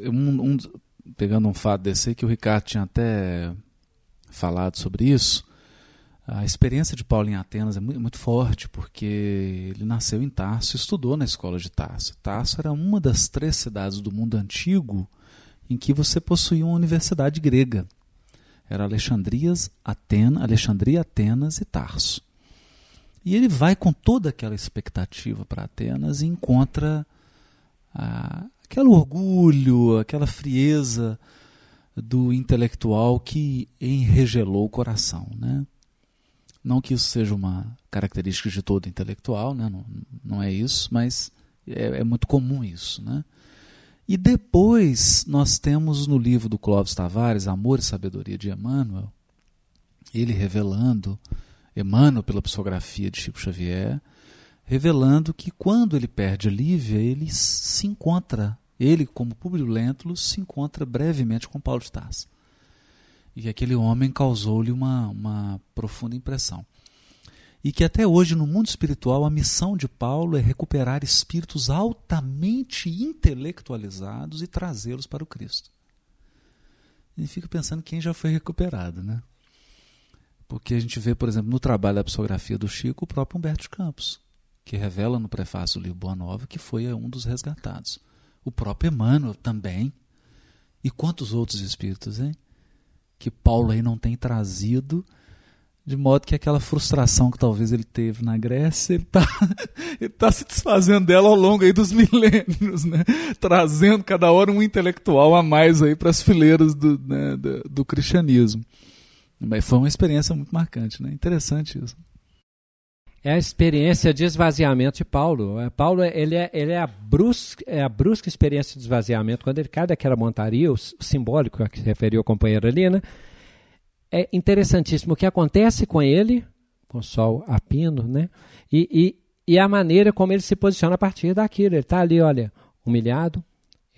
um- um- pegando um fato desse aí que o Ricardo tinha até falado sobre isso, a experiência de Paulo em Atenas é muito, muito forte, porque ele nasceu em Tarso estudou na escola de Tarso. Tarso era uma das três cidades do mundo antigo em que você possuía uma universidade grega. Era Alexandrias, Atena, Alexandria, Atenas e Tarso. E ele vai com toda aquela expectativa para Atenas e encontra ah, aquele orgulho, aquela frieza do intelectual que enregelou o coração. Né? Não que isso seja uma característica de todo intelectual, né? não, não é isso, mas é, é muito comum isso. Né? E depois nós temos no livro do Clóvis Tavares, Amor e Sabedoria de Emmanuel, ele revelando, Emmanuel pela psicografia de Chico Xavier, revelando que quando ele perde a Lívia, ele se encontra, ele como Publio Lentulus, se encontra brevemente com Paulo de Tarso. E que aquele homem causou-lhe uma, uma profunda impressão. E que até hoje, no mundo espiritual, a missão de Paulo é recuperar espíritos altamente intelectualizados e trazê-los para o Cristo. E fica pensando quem já foi recuperado, né? Porque a gente vê, por exemplo, no trabalho da psicografia do Chico, o próprio Humberto Campos, que revela no prefácio do livro Boa Nova que foi um dos resgatados. O próprio Emmanuel também. E quantos outros espíritos, hein? Que Paulo aí não tem trazido, de modo que aquela frustração que talvez ele teve na Grécia, ele está ele tá se desfazendo dela ao longo aí dos milênios, né? Trazendo cada hora um intelectual a mais aí para as fileiras do, né, do, do cristianismo. Mas foi uma experiência muito marcante, né? Interessante isso. É a experiência de esvaziamento de Paulo. É, Paulo ele é, ele é, a, brusca, é a brusca experiência de esvaziamento. Quando ele cai daquela montaria, o, simbólico a que se referiu o companheiro ali, né? É interessantíssimo o que acontece com ele, com o sol a pino, né? E, e, e a maneira como ele se posiciona a partir daquilo. Ele está ali, olha, humilhado,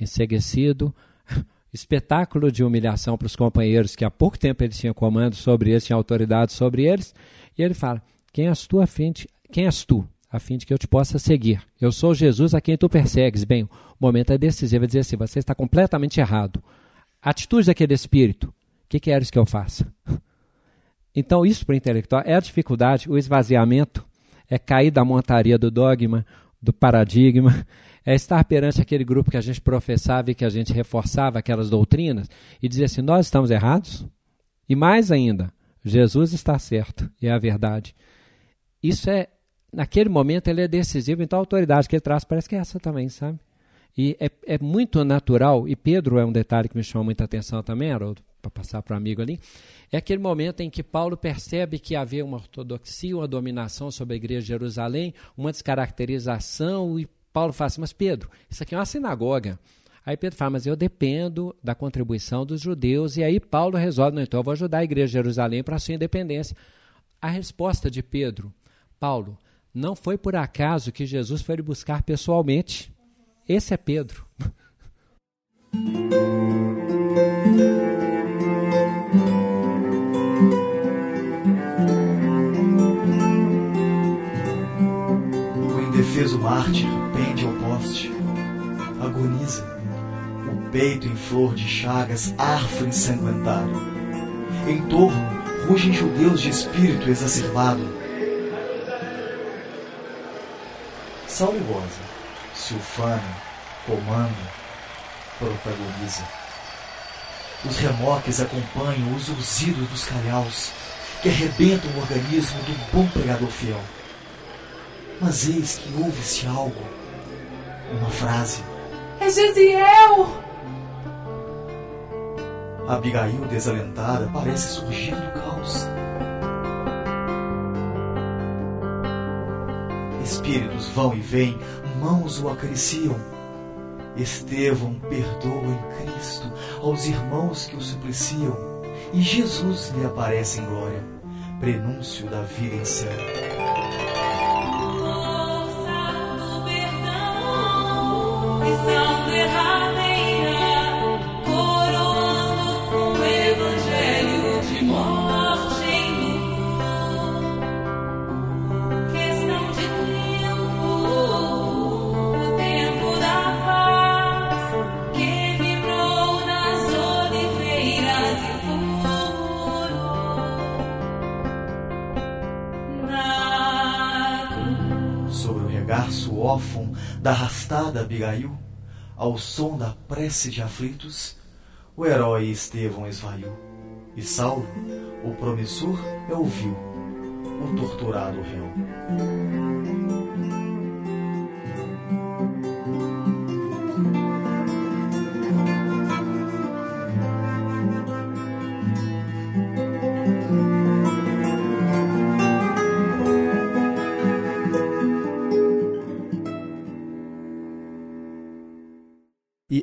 enseguecido, espetáculo de humilhação para os companheiros que há pouco tempo ele tinha comando sobre eles, tinha autoridade sobre eles, e ele fala: Quem és tu a fim de, quem és tu, a fim de que eu te possa seguir? Eu sou Jesus a quem tu persegues. Bem, o momento é decisivo, é dizer assim: você está completamente errado. Atitude daquele espírito, o que queres que eu faça? Então, isso para o intelectual é a dificuldade, o esvaziamento, é cair da montaria do dogma, do paradigma, é estar perante aquele grupo que a gente professava e que a gente reforçava aquelas doutrinas e dizer assim: nós estamos errados? E mais ainda, Jesus está certo e é a verdade. Isso é, naquele momento, ele é decisivo, então a autoridade que ele traz parece que é essa também, sabe? E é, é muito natural, e Pedro é um detalhe que me chama muita atenção também, Haroldo, para passar para o amigo ali, é aquele momento em que Paulo percebe que havia uma ortodoxia, uma dominação sobre a igreja de Jerusalém, uma descaracterização, e Paulo fala assim, mas Pedro, isso aqui é uma sinagoga. Aí Pedro fala, mas eu dependo da contribuição dos judeus, e aí Paulo resolve, não, então eu vou ajudar a igreja de Jerusalém para a sua independência. A resposta de Pedro, Paulo, não foi por acaso que Jesus foi lhe buscar pessoalmente. Esse é Pedro. O indefeso mártir pende ao poste, agoniza, o peito em flor de chagas arfa ensanguentado. Em torno rugem judeus de espírito exacerbado. Se ufana, comanda, protagoniza. Os remoques acompanham os urzidos dos calhaus, que arrebentam o organismo do bom pregador fiel. Mas eis que ouve-se algo, uma frase. É Gesiel! Abigail, desalentada, parece surgir do caos. Espíritos vão e vêm, mãos o acariciam. Estevão perdoa em Cristo aos irmãos que o supliciam, e Jesus lhe aparece em glória, prenúncio da vida em céu. Missão derradeira, da arrastada Abigail, ao som da prece de aflitos, o herói Estevão esvaiu, e Saulo, o promissor, é ouviu, o torturado réu.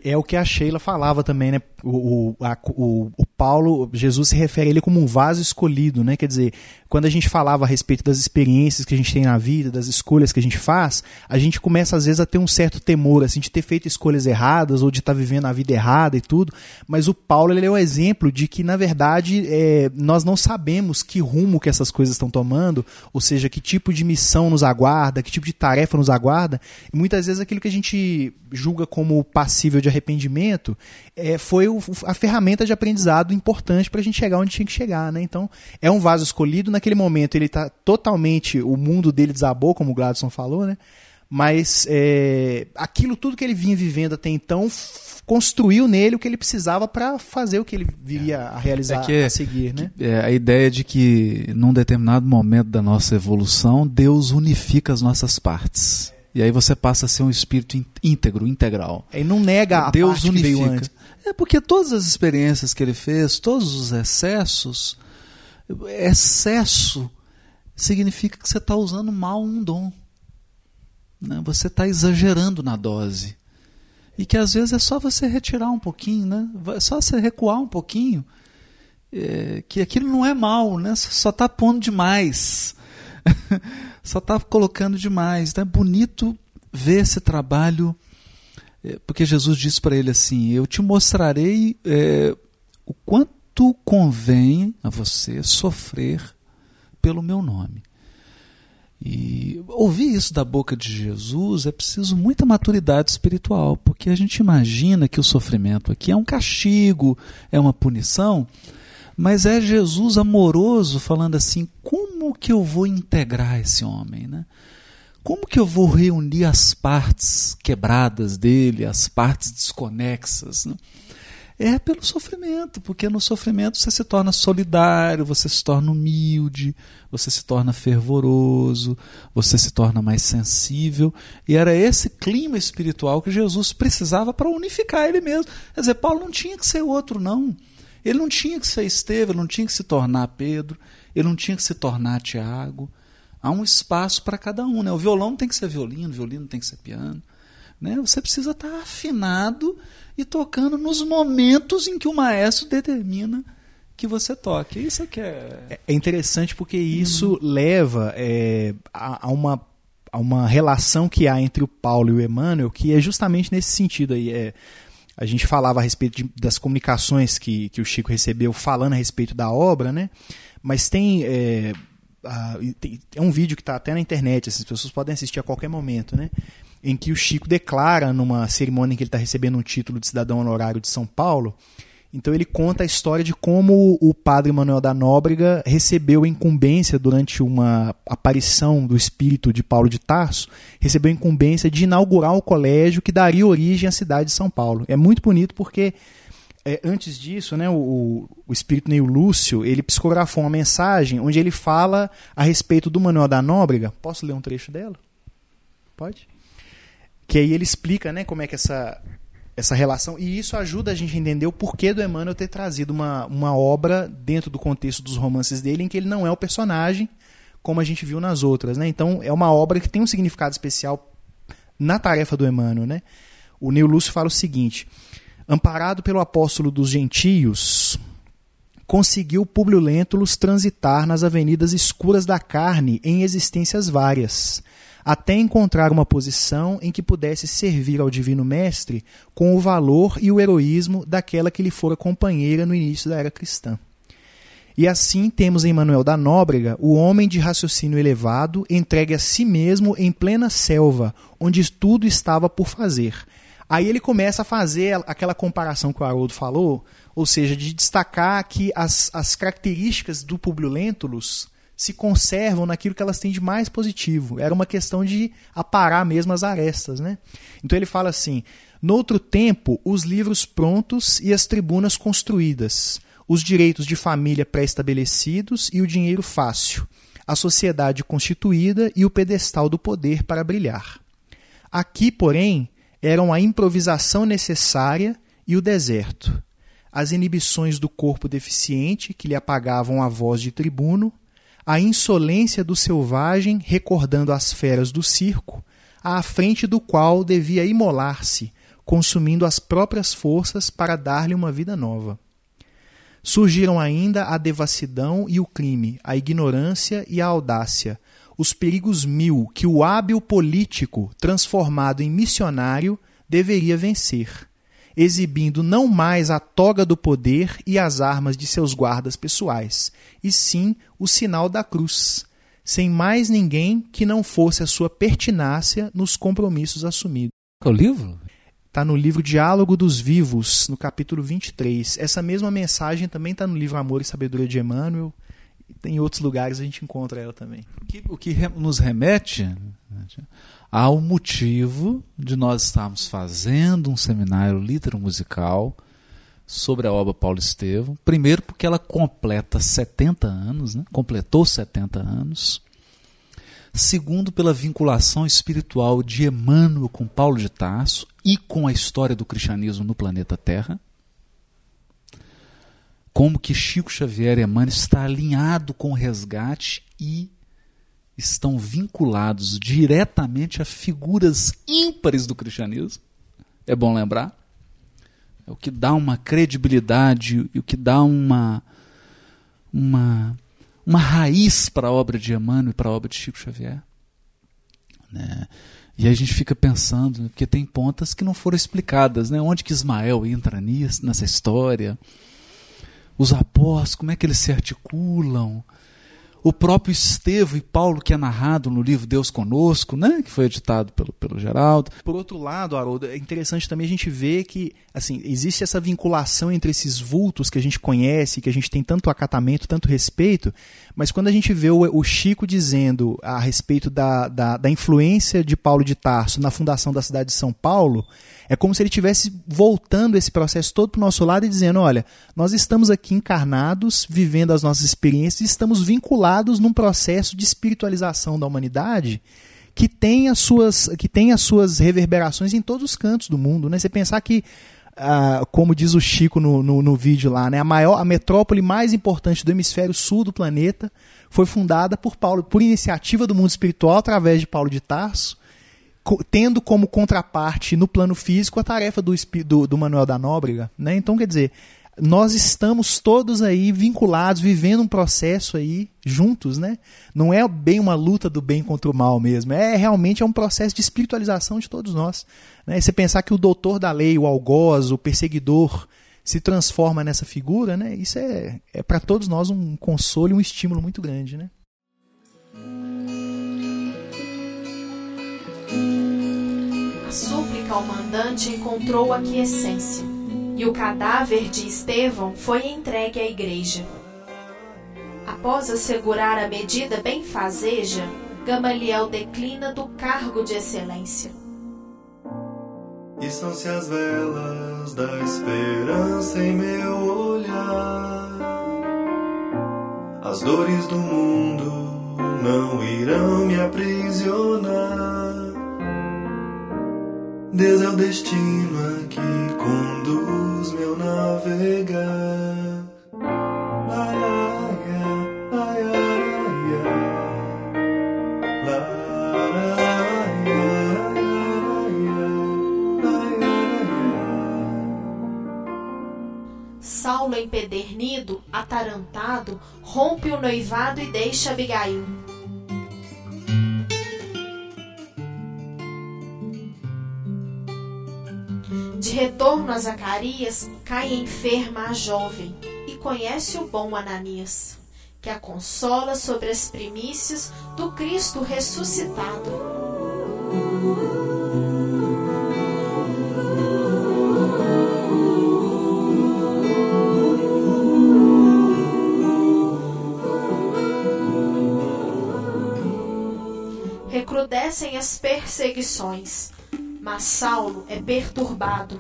É o que a Sheila falava também, né? O, o, a- o- o Paulo, Jesus se refere a ele como um vaso escolhido, né? Quer dizer, quando a gente falava a respeito das experiências que a gente tem na vida, das escolhas que a gente faz, a gente começa às vezes a ter um certo temor, assim, de ter feito escolhas erradas ou de estar vivendo a vida errada e tudo. Mas o Paulo ele é um exemplo de que, na verdade, é, nós não sabemos que rumo que essas coisas estão tomando, ou seja, que tipo de missão nos aguarda, que tipo de tarefa nos aguarda. E muitas vezes aquilo que a gente julga como passível de arrependimento é, foi o, a ferramenta de aprendizado importante para a gente chegar onde tinha que chegar, né? Então, é um vaso escolhido naquele momento ele está totalmente o mundo dele desabou, como o Gladson falou, né? Mas é, aquilo tudo que ele vinha vivendo até então construiu nele o que ele precisava para fazer o que ele viria a realizar É que- a seguir, né? É a ideia de que num determinado momento da nossa evolução, Deus unifica as nossas partes. E aí você passa a ser um espírito ín- íntegro, integral. Ele não nega a Deus parte que veio unifica. antes. É porque todas as experiências que ele fez, todos os excessos, excesso significa que você está usando mal um dom. né? Você está exagerando na dose. E que às vezes é só você retirar um pouquinho, né? é só você recuar um pouquinho. é, que aquilo não é mal, né? só está pondo demais. só está colocando demais. Então é bonito ver esse trabalho, porque Jesus disse para ele assim: Eu te mostrarei é, o quanto convém a você sofrer pelo meu nome. E ouvir isso da boca de Jesus é preciso muita maturidade espiritual, porque a gente imagina que o sofrimento aqui é um castigo, é uma punição, mas é Jesus amoroso falando assim: como que eu vou integrar esse homem, né? Como que eu vou reunir as partes quebradas dele, as partes desconexas? Né? É pelo sofrimento, porque no sofrimento você se torna solidário, você se torna humilde, você se torna fervoroso, você se torna mais sensível. E era esse clima espiritual que Jesus precisava para unificar ele mesmo. Quer dizer, Paulo não tinha que ser outro, não. Ele não tinha que ser Estevão, ele não tinha que se tornar Pedro, ele não tinha que se tornar Tiago. Há um espaço para cada um. Né? O violão tem que ser violino, o violino tem que ser piano. Né? Você precisa estar afinado e tocando nos momentos em que o maestro determina que você toque. Isso é que é. É interessante porque isso leva é, a, a uma, a uma relação que há entre o Paulo e o Emmanuel, que é justamente nesse sentido aí. É, a gente falava a respeito de, das comunicações que, que o Chico recebeu falando a respeito da obra, né? Mas tem. É, é um vídeo que está até na internet, as pessoas podem assistir a qualquer momento, né? Em que o Chico declara numa cerimônia em que ele está recebendo um título de cidadão honorário de São Paulo. Então ele conta a história de como o padre Manuel da Nóbrega recebeu incumbência durante uma aparição do espírito de Paulo de Tarso, recebeu incumbência de inaugurar o colégio que daria origem à cidade de São Paulo. É muito bonito porque é, antes disso, né, o, o espírito Neil Lúcio, ele psicografou uma mensagem onde ele fala a respeito do Manuel da Nóbrega. Posso ler um trecho dela? Pode? Que aí ele explica, né, como é que essa essa relação e isso ajuda a gente a entender o porquê do Emmanuel ter trazido uma, uma obra dentro do contexto dos romances dele em que ele não é o personagem como a gente viu nas outras, né? Então é uma obra que tem um significado especial na tarefa do Emmanuel, né? O Neil Lúcio fala o seguinte: amparado pelo apóstolo dos gentios, conseguiu Publio Lentulus transitar nas avenidas escuras da carne em existências várias, até encontrar uma posição em que pudesse servir ao Divino Mestre com o valor e o heroísmo daquela que lhe fora companheira no início da era cristã. E assim temos em Manuel da Nóbrega o homem de raciocínio elevado, entregue a si mesmo em plena selva, onde tudo estava por fazer. Aí ele começa a fazer aquela comparação que o Haroldo falou, ou seja, de destacar que as, as características do Publio Lentulus se conservam naquilo que elas têm de mais positivo. Era uma questão de aparar mesmo as arestas. Né? Então ele fala assim: Noutro tempo, os livros prontos e as tribunas construídas, os direitos de família pré-estabelecidos e o dinheiro fácil, a sociedade constituída e o pedestal do poder para brilhar. Aqui, porém, eram a improvisação necessária e o deserto, as inibições do corpo deficiente que lhe apagavam a voz de tribuno, a insolência do selvagem recordando as feras do circo, à frente do qual devia imolar-se, consumindo as próprias forças para dar-lhe uma vida nova. Surgiram ainda a devassidão e o crime, a ignorância e a audácia, os perigos mil que o hábil político, transformado em missionário, deveria vencer, exibindo não mais a toga do poder e as armas de seus guardas pessoais, e sim o sinal da cruz, sem mais ninguém que não fosse a sua pertinácia nos compromissos assumidos. O livro? Está no livro Diálogo dos Vivos, no capítulo 23. Essa mesma mensagem também está no livro Amor e Sabedoria de Emmanuel. Em outros lugares a gente encontra ela também. O que, o que re- nos remete ao motivo de nós estarmos fazendo um seminário litero-musical sobre a obra Paulo Estevam. Primeiro, porque ela completa 70 anos, né? completou 70 anos. Segundo, pela vinculação espiritual de Emmanuel com Paulo de Tarso e com a história do cristianismo no planeta Terra. Como que Chico Xavier e Emmanuel está alinhado com o resgate e estão vinculados diretamente a figuras ímpares do cristianismo. É bom lembrar. É o que dá uma credibilidade e o que dá uma uma uma raiz para a obra de Emmanuel e para a obra de Chico Xavier. Né? E aí a gente fica pensando, né, porque tem pontas que não foram explicadas, né? Onde que Ismael entra nisso, nessa história? Os apóstolos, como é que eles se articulam? O próprio Estevão e Paulo, que é narrado no livro Deus Conosco, né? que foi editado pelo, pelo Geraldo. Por outro lado, Haroldo, é interessante também a gente ver que assim, existe essa vinculação entre esses vultos que a gente conhece, que a gente tem tanto acatamento, tanto respeito, mas quando a gente vê o, o Chico dizendo a respeito da, da, da influência de Paulo de Tarso na fundação da cidade de São Paulo, é como se ele estivesse voltando esse processo todo para o nosso lado e dizendo: olha, nós estamos aqui encarnados, vivendo as nossas experiências, e estamos vinculados num processo de espiritualização da humanidade que tem as suas, que tem as suas reverberações em todos os cantos do mundo. Né? Você pensar que, ah, como diz o Chico no, no, no vídeo lá, né? a, maior, a metrópole mais importante do hemisfério sul do planeta foi fundada por Paulo, por iniciativa do mundo espiritual através de Paulo de Tarso tendo como contraparte no plano físico a tarefa do, do, do Manuel da Nóbrega. Né? Então, quer dizer, nós estamos todos aí vinculados, vivendo um processo aí juntos, né? Não é bem uma luta do bem contra o mal mesmo, é realmente é um processo de espiritualização de todos nós. Né? Você pensar que o doutor da lei, o algoz, o perseguidor, se transforma nessa figura, né? Isso é, é para todos nós um consolo e um estímulo muito grande, né? Súplica ao mandante encontrou aquiescência, e o cadáver de Estevão foi entregue à igreja. Após assegurar a medida benfazeja, Gamaliel declina do cargo de excelência. Estão-se as velas da esperança em meu olhar. As dores do mundo não irão me aprisionar. Deus é o destino a que conduz meu navegar. Ai, ai, ai, ai, ai, ai. Saulo, empedernido, atarantado, rompe o noivado e deixa Abigail. De retorno a Zacarias, cai enferma a jovem e conhece o bom Ananias, que a consola sobre as primícias do Cristo ressuscitado. Recrudescem as perseguições, mas Saulo é perturbado.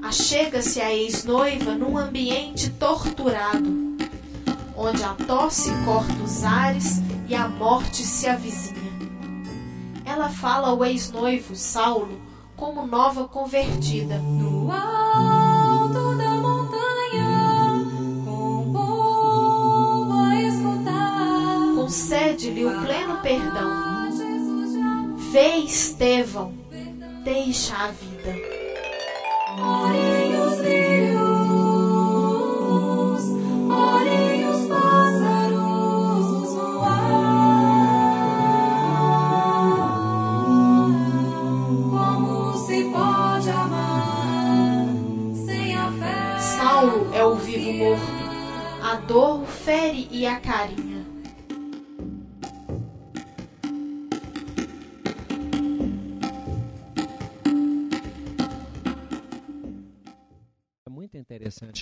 Achega-se a ex-noiva num ambiente torturado, onde a tosse corta os ares e a morte se avizinha. Ela fala ao ex-noivo Saulo como nova convertida. No alto da montanha, com o povo a escutar. Concede-lhe o pleno perdão. Vê Estevão, deixa a vida.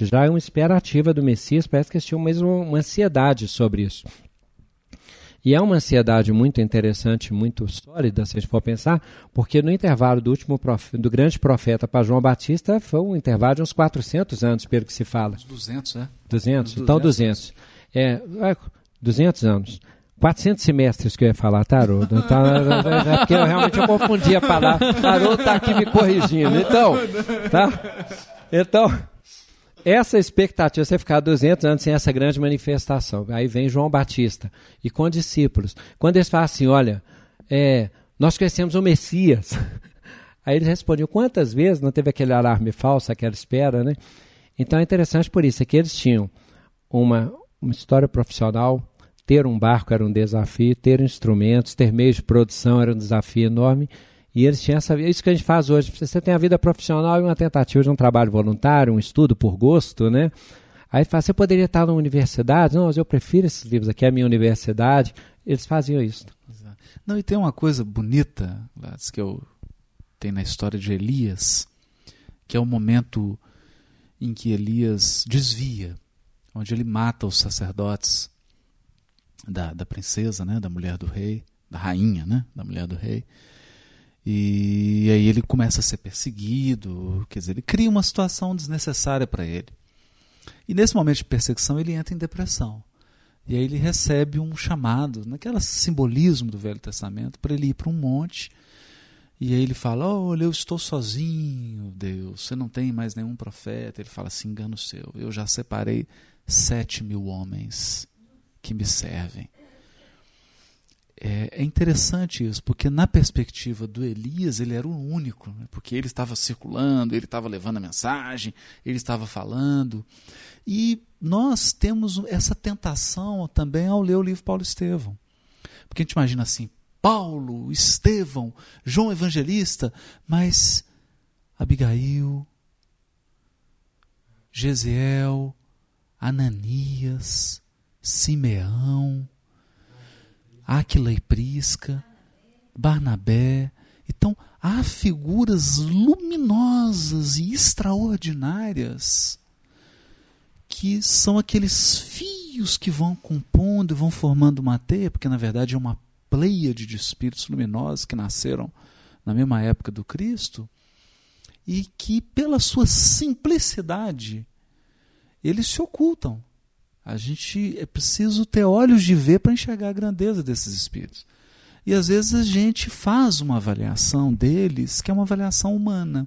já é uma espera ativa do Messias, parece que eles tinham mesmo uma ansiedade sobre isso. E é uma ansiedade muito interessante, muito sólida, se a gente for pensar, porque no intervalo do último do grande profeta para João Batista foi um intervalo de uns 400 anos, pelo que se fala. 200, é? 200, 200, então 200. É, é 200 anos. 400 semestres que eu ia falar, tarô. Tá, então, é, é, porque eu realmente confundi a palavra. Tarô está aqui me corrigindo. Então, tá? Então, essa expectativa, você ficar 200 anos sem essa grande manifestação. Aí vem João Batista e com discípulos. Quando eles falam assim, olha, é, nós conhecemos o Messias. Aí eles respondiam, quantas vezes não teve aquele alarme falso, aquela espera, né? Então é interessante por isso, é que eles tinham uma, uma história profissional, ter um barco era um desafio, ter instrumentos, ter meios de produção era um desafio enorme. E eles tinham essa isso que a gente faz hoje. Você tem a vida profissional e uma tentativa de um trabalho voluntário, um estudo por gosto, né? Aí fala, você poderia estar na universidade? Não, mas eu prefiro esses livros aqui, é a minha universidade. Eles faziam isso. Não, e tem uma coisa bonita, Gladys, que eu tem na história de Elias, que é o momento em que Elias desvia, onde ele mata os sacerdotes da, da princesa, né, da mulher do rei, da rainha, né, da mulher do rei. E aí ele começa a ser perseguido, quer dizer, ele cria uma situação desnecessária para ele. E nesse momento de perseguição ele entra em depressão. E aí ele recebe um chamado, naquele simbolismo do Velho Testamento, para ele ir para um monte. E aí ele fala: Olha, eu estou sozinho, Deus, você não tem mais nenhum profeta. Ele fala assim: engano seu, eu já separei sete mil homens que me servem. É, é interessante isso, porque na perspectiva do Elias, ele era o único, né? porque ele estava circulando, ele estava levando a mensagem, ele estava falando. E nós temos essa tentação também ao ler o livro Paulo Estevão. Porque a gente imagina assim, Paulo, Estevão, João Evangelista, mas Abigail, Gesiel, Ananias, Simeão, Áquila e Prisca, Barnabé. Então, há figuras luminosas e extraordinárias que são aqueles fios que vão compondo e vão formando uma teia, porque na verdade é uma pleiade de espíritos luminosos que nasceram na mesma época do Cristo e que, pela sua simplicidade, eles se ocultam. A gente é preciso ter olhos de ver para enxergar a grandeza desses espíritos. E às vezes a gente faz uma avaliação deles que é uma avaliação humana.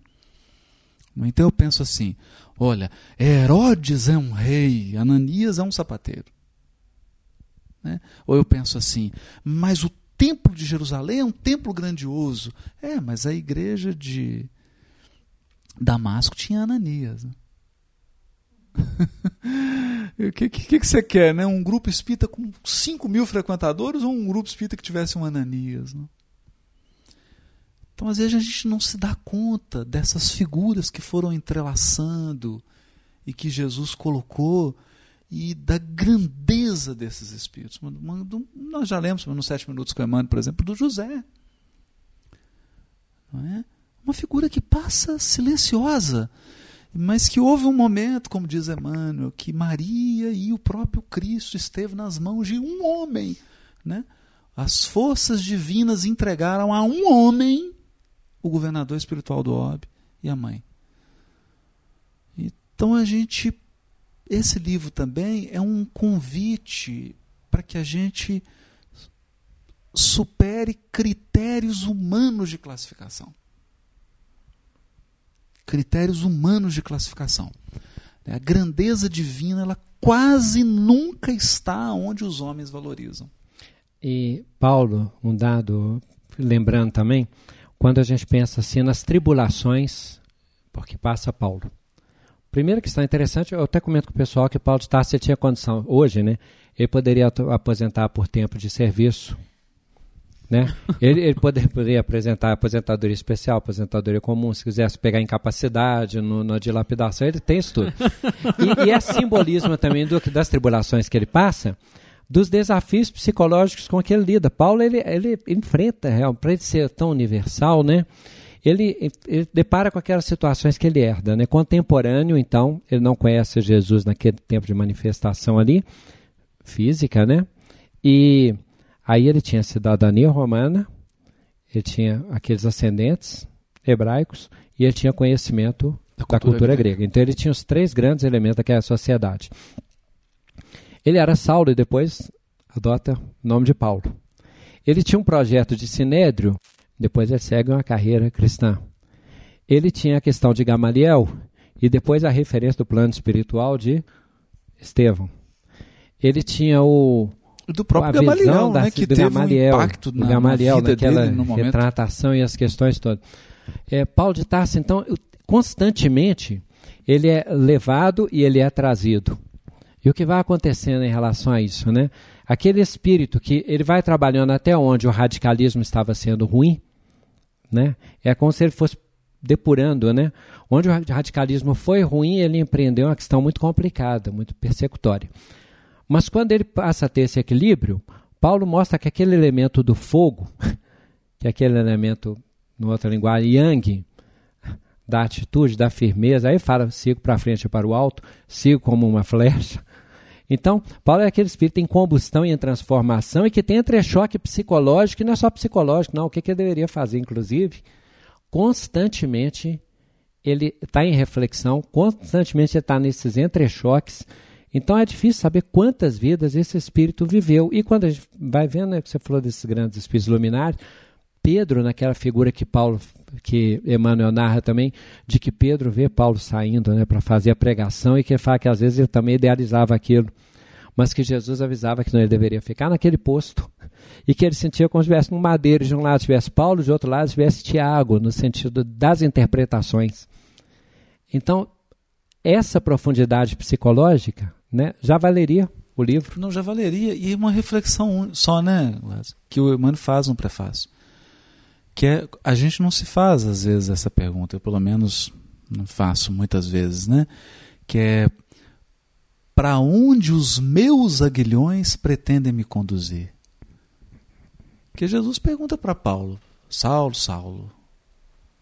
Então eu penso assim: olha, Herodes é um rei, Ananias é um sapateiro. Né? Ou eu penso assim, mas o templo de Jerusalém é um templo grandioso. É, mas a igreja de Damasco tinha Ananias. Né? O que, que, que, você quer, né? Um grupo espírita com 5 mil frequentadores ou um grupo espírita que tivesse um Ananias? Né? Então, às vezes, a gente não se dá conta dessas figuras que foram entrelaçando e que Jesus colocou e da grandeza desses espíritos. Nós já lemos nos Sete Minutos com Emmanuel, por exemplo, do José. Não é? Uma figura que passa silenciosa, mas que houve um momento, como diz Emmanuel, que Maria e o próprio Cristo esteve nas mãos de um homem. Né? As forças divinas entregaram a um homem o governador espiritual do orbe e a mãe. Então a gente esse livro também é um convite para que a gente supere critérios humanos de classificação. Critérios humanos de classificação. A grandeza divina ela quase nunca está onde os homens valorizam. E Paulo, um dado, lembrando também, quando a gente pensa assim nas tribulações, porque passa Paulo. Primeira questão interessante, eu até comento com o pessoal que Paulo está se tinha condição hoje, né? Ele poderia aposentar por tempo de serviço, né? Ele, ele poderia, apresentar aposentadoria especial, aposentadoria comum, se quisesse pegar incapacidade no, na dilapidação, ele tem isso tudo. E, e é simbolismo também do, das tribulações que ele passa, dos desafios psicológicos com que ele lida. Paulo ele, ele enfrenta, para ele ser tão universal, né? ele, ele depara com aquelas situações que ele herda. Né? Contemporâneo, então, ele não conhece Jesus naquele tempo de manifestação ali, física, né? E aí ele tinha cidadania romana, ele tinha aqueles ascendentes hebraicos e ele tinha conhecimento da cultura, da cultura grega. grega. Então ele tinha os três grandes elementos daquela sociedade. Ele era Saulo e depois adota o nome de Paulo. Ele tinha um projeto de sinédrio, depois ele segue uma carreira cristã. Ele tinha a questão de Gamaliel e depois a referência do plano espiritual de Estevão. Ele tinha o do próprio Gamaliel, da, né, que teve Gamaliel, um impacto na, Gamaliel, na vida naquela dele no retratação e as questões todas. É, Paulo de Tarso, então, constantemente ele é levado e ele é trazido. E o que vai acontecendo em relação a isso, né? Aquele espírito que ele vai trabalhando até onde o radicalismo estava sendo ruim, né? É como se ele fosse depurando, né? Onde o radicalismo foi ruim, ele empreendeu uma questão muito complicada, muito persecutória. Mas quando ele passa a ter esse equilíbrio, Paulo mostra que aquele elemento do fogo, que é aquele elemento, no outra linguagem, yang, da atitude, da firmeza, aí fala, sigo para frente e para o alto, sigo como uma flecha. Então, Paulo é aquele espírito em combustão e em transformação e que tem entrechoque psicológico, e não é só psicológico, não, o que, que ele deveria fazer, inclusive, constantemente ele está em reflexão, constantemente ele está nesses entrechoques, então é difícil saber quantas vidas esse espírito viveu. E quando a gente vai vendo, né, que você falou desses grandes espíritos luminares, Pedro, naquela figura que Paulo, que Emmanuel narra também, de que Pedro vê Paulo saindo né, para fazer a pregação e que fala que às vezes ele também idealizava aquilo, mas que Jesus avisava que não ele deveria ficar naquele posto e que ele sentia como se estivesse num madeiro, de um lado tivesse Paulo, de outro lado tivesse Tiago, no sentido das interpretações. Então, essa profundidade psicológica né? Já valeria o livro? Não, já valeria. E uma reflexão só, né, que o Emmanuel faz no prefácio. Que é, a gente não se faz, às vezes, essa pergunta. Eu, pelo menos, não faço muitas vezes, né? Que é, para onde os meus aguilhões pretendem me conduzir? Que Jesus pergunta para Paulo, Saulo, Saulo,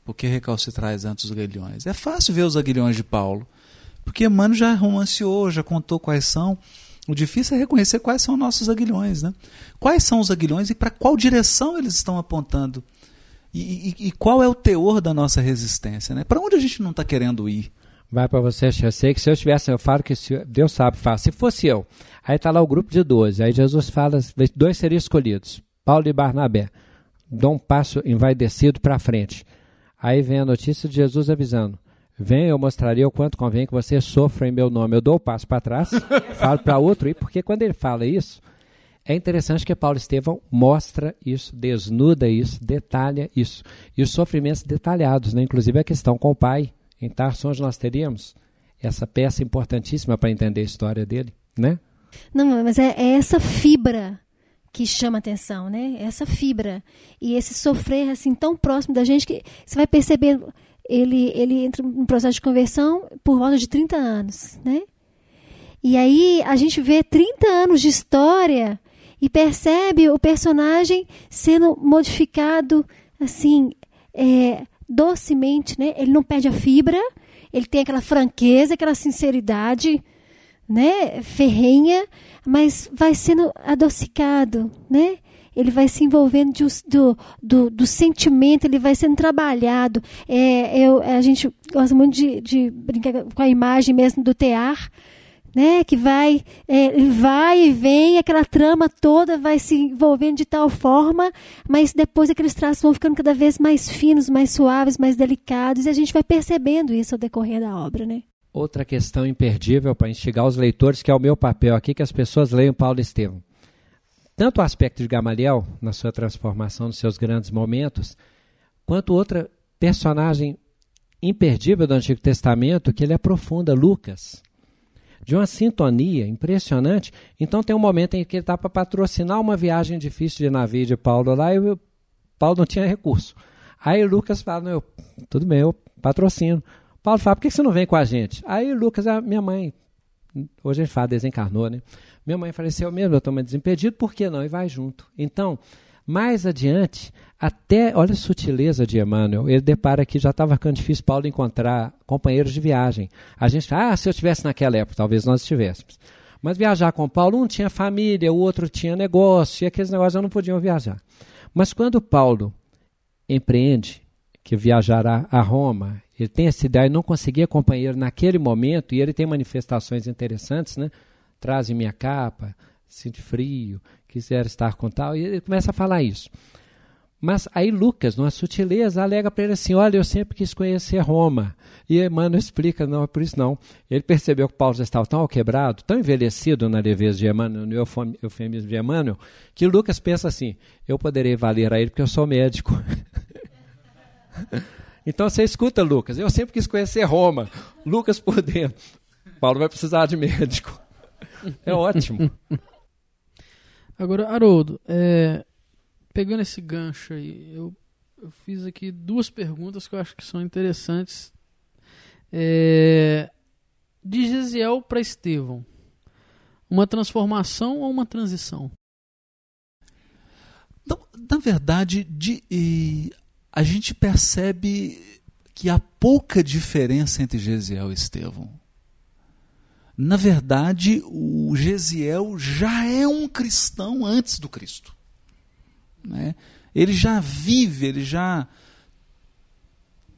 por que recalcitrais antes os aguilhões? É fácil ver os aguilhões de Paulo. Porque Emmanuel já romanceou, já contou quais são. O difícil é reconhecer quais são nossos aguilhões. Né? Quais são os aguilhões e para qual direção eles estão apontando. E, e, e, qual é o teor da nossa resistência. Né? Para onde a gente não está querendo ir? Vai para você, eu sei que se eu estivesse, eu falo que se, Deus sabe, fala. Se fosse eu, aí está lá o grupo de 12, aí Jesus fala, dois seriam escolhidos, Paulo e Barnabé. Dão um passo envaidecido para frente. Aí vem a notícia de Jesus avisando: Venha, eu mostraria o quanto convém que você sofra em meu nome. Eu dou o passo para trás, falo para outro ir, porque quando ele fala isso, é interessante que Paulo Estevão mostra isso, desnuda isso, detalha isso. E os sofrimentos detalhados, né? inclusive a questão com o pai. Em Tarso, onde nós teríamos essa peça importantíssima para entender a história dele, né? Não, mas é, é essa fibra que chama atenção, né? Essa fibra. E esse sofrer assim tão próximo da gente que você vai perceber ele, ele entra em processo de conversão por volta de 30 anos, né? E aí a gente vê 30 anos de história e percebe o personagem sendo modificado assim, é, docemente, né? Ele não perde a fibra, ele tem aquela franqueza, aquela sinceridade, né? Ferrenha, mas vai sendo adocicado, né? Ele vai se envolvendo de, do, do, do, sentimento, ele vai sendo trabalhado. É, eu, a gente gosta muito de, de, brincar com a imagem mesmo do tear, né? que vai, é, vai e vem, aquela trama toda vai se envolvendo de tal forma, mas depois aqueles traços vão ficando cada vez mais finos, mais suaves, mais delicados, e a gente vai percebendo isso ao decorrer da obra. Né? Outra questão imperdível para instigar os leitores, que é o meu papel aqui, que as pessoas leiam Paulo Estevam tanto o aspecto de Gamaliel, na sua transformação, nos seus grandes momentos, quanto outra personagem imperdível do Antigo Testamento, que ele aprofunda, Lucas. De uma sintonia impressionante. Então tem um momento em que ele está para patrocinar uma viagem difícil de navio de Paulo lá e o Paulo não tinha recurso. Aí Lucas fala, eu, tudo bem, eu patrocino. Paulo fala, por que você não vem com a gente? Aí Lucas, a minha mãe, hoje a gente fala, desencarnou, né? Minha mãe faleceu mesmo, eu estou mais desimpedido, por que não? E vai junto. Então, Mais adiante, até, olha a sutileza de Emmanuel, ele depara que já estava ficando difícil Paulo encontrar companheiros de viagem. A gente ah, se eu estivesse naquela época, talvez nós estivéssemos. Mas viajar com Paulo, um tinha família, o outro tinha negócio, e aqueles negócios não podiam viajar. Mas quando Paulo empreende que viajará a Roma, ele tem essa ideia e não conseguia companheiro naquele momento, e ele tem manifestações interessantes, né? Traze minha capa, sinto frio, quiser estar com tal, e ele começa a falar isso. Mas aí Lucas, numa sutileza, alega para ele assim: Olha, eu sempre quis conhecer Roma. E Emmanuel explica: Não, é por isso não. Ele percebeu que Paulo já estava tão quebrado, tão envelhecido na leveza de Emmanuel, no eufemismo de Emmanuel, que Lucas pensa assim: Eu poderei valer a ele porque eu sou médico. então você escuta, Lucas: Eu sempre quis conhecer Roma. Lucas por dentro. Paulo vai precisar de médico. É ótimo. Agora, Haroldo, é, pegando esse gancho aí, eu, eu, fiz aqui duas perguntas que eu acho que são interessantes. É, de Gesiel para Estevão, uma transformação ou uma transição? Na, na verdade, de, a gente percebe que há pouca diferença entre Gesiel e Estevão. Na verdade, o Gesiel já é um cristão antes do Cristo. Né? Ele já vive, ele já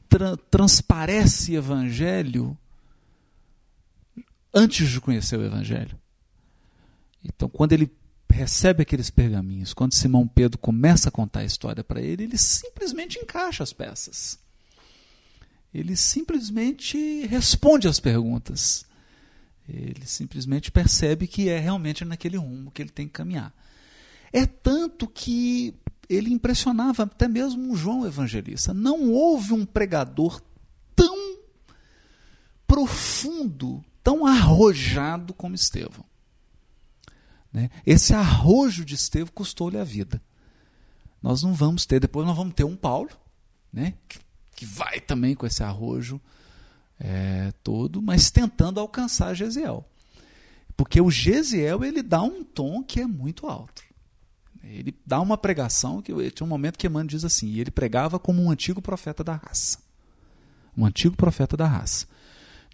tra transparece evangelho antes de conhecer o evangelho. Então, quando ele recebe aqueles pergaminhos, quando Simão Pedro começa a contar a história para ele, ele simplesmente encaixa as peças. Ele simplesmente responde às perguntas. Ele simplesmente percebe que é realmente naquele rumo que ele tem que caminhar. É tanto que ele impressionava até mesmo João Evangelista. Não houve um pregador tão profundo, tão arrojado como Estevão. Né? Esse arrojo de Estevão custou-lhe a vida. Nós não vamos ter, depois nós vamos ter um Paulo, né? que, que vai também com esse arrojo é, todo, mas tentando alcançar Gesiel. Porque o Gesiel ele dá um tom que é muito alto. Ele dá uma pregação que tinha um momento que Emmanuel diz assim, e ele pregava como um antigo profeta da raça. Um antigo profeta da raça.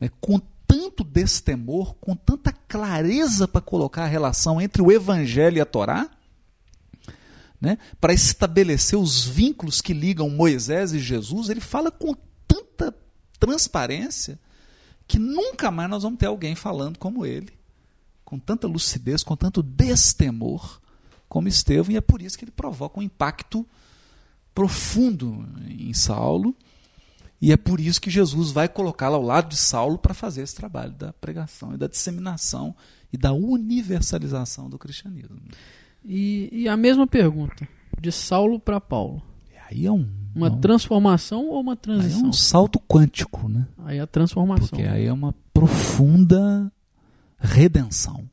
Né, com tanto destemor, com tanta clareza para colocar a relação entre o evangelho e a Torá, né, para estabelecer os vínculos que ligam Moisés e Jesus, ele fala com transparência que nunca mais nós vamos ter alguém falando como ele, com tanta lucidez, com tanto destemor como Estevão, e é por isso que ele provoca um impacto profundo em Saulo, e é por isso que Jesus vai colocá-lo ao lado de Saulo para fazer esse trabalho da pregação e da disseminação e da universalização do cristianismo. E, e a mesma pergunta, de Saulo para Paulo. Aí é um uma Não. transformação ou uma transição? Aí é um salto quântico, né? Aí é a transformação. Porque aí é uma profunda redenção.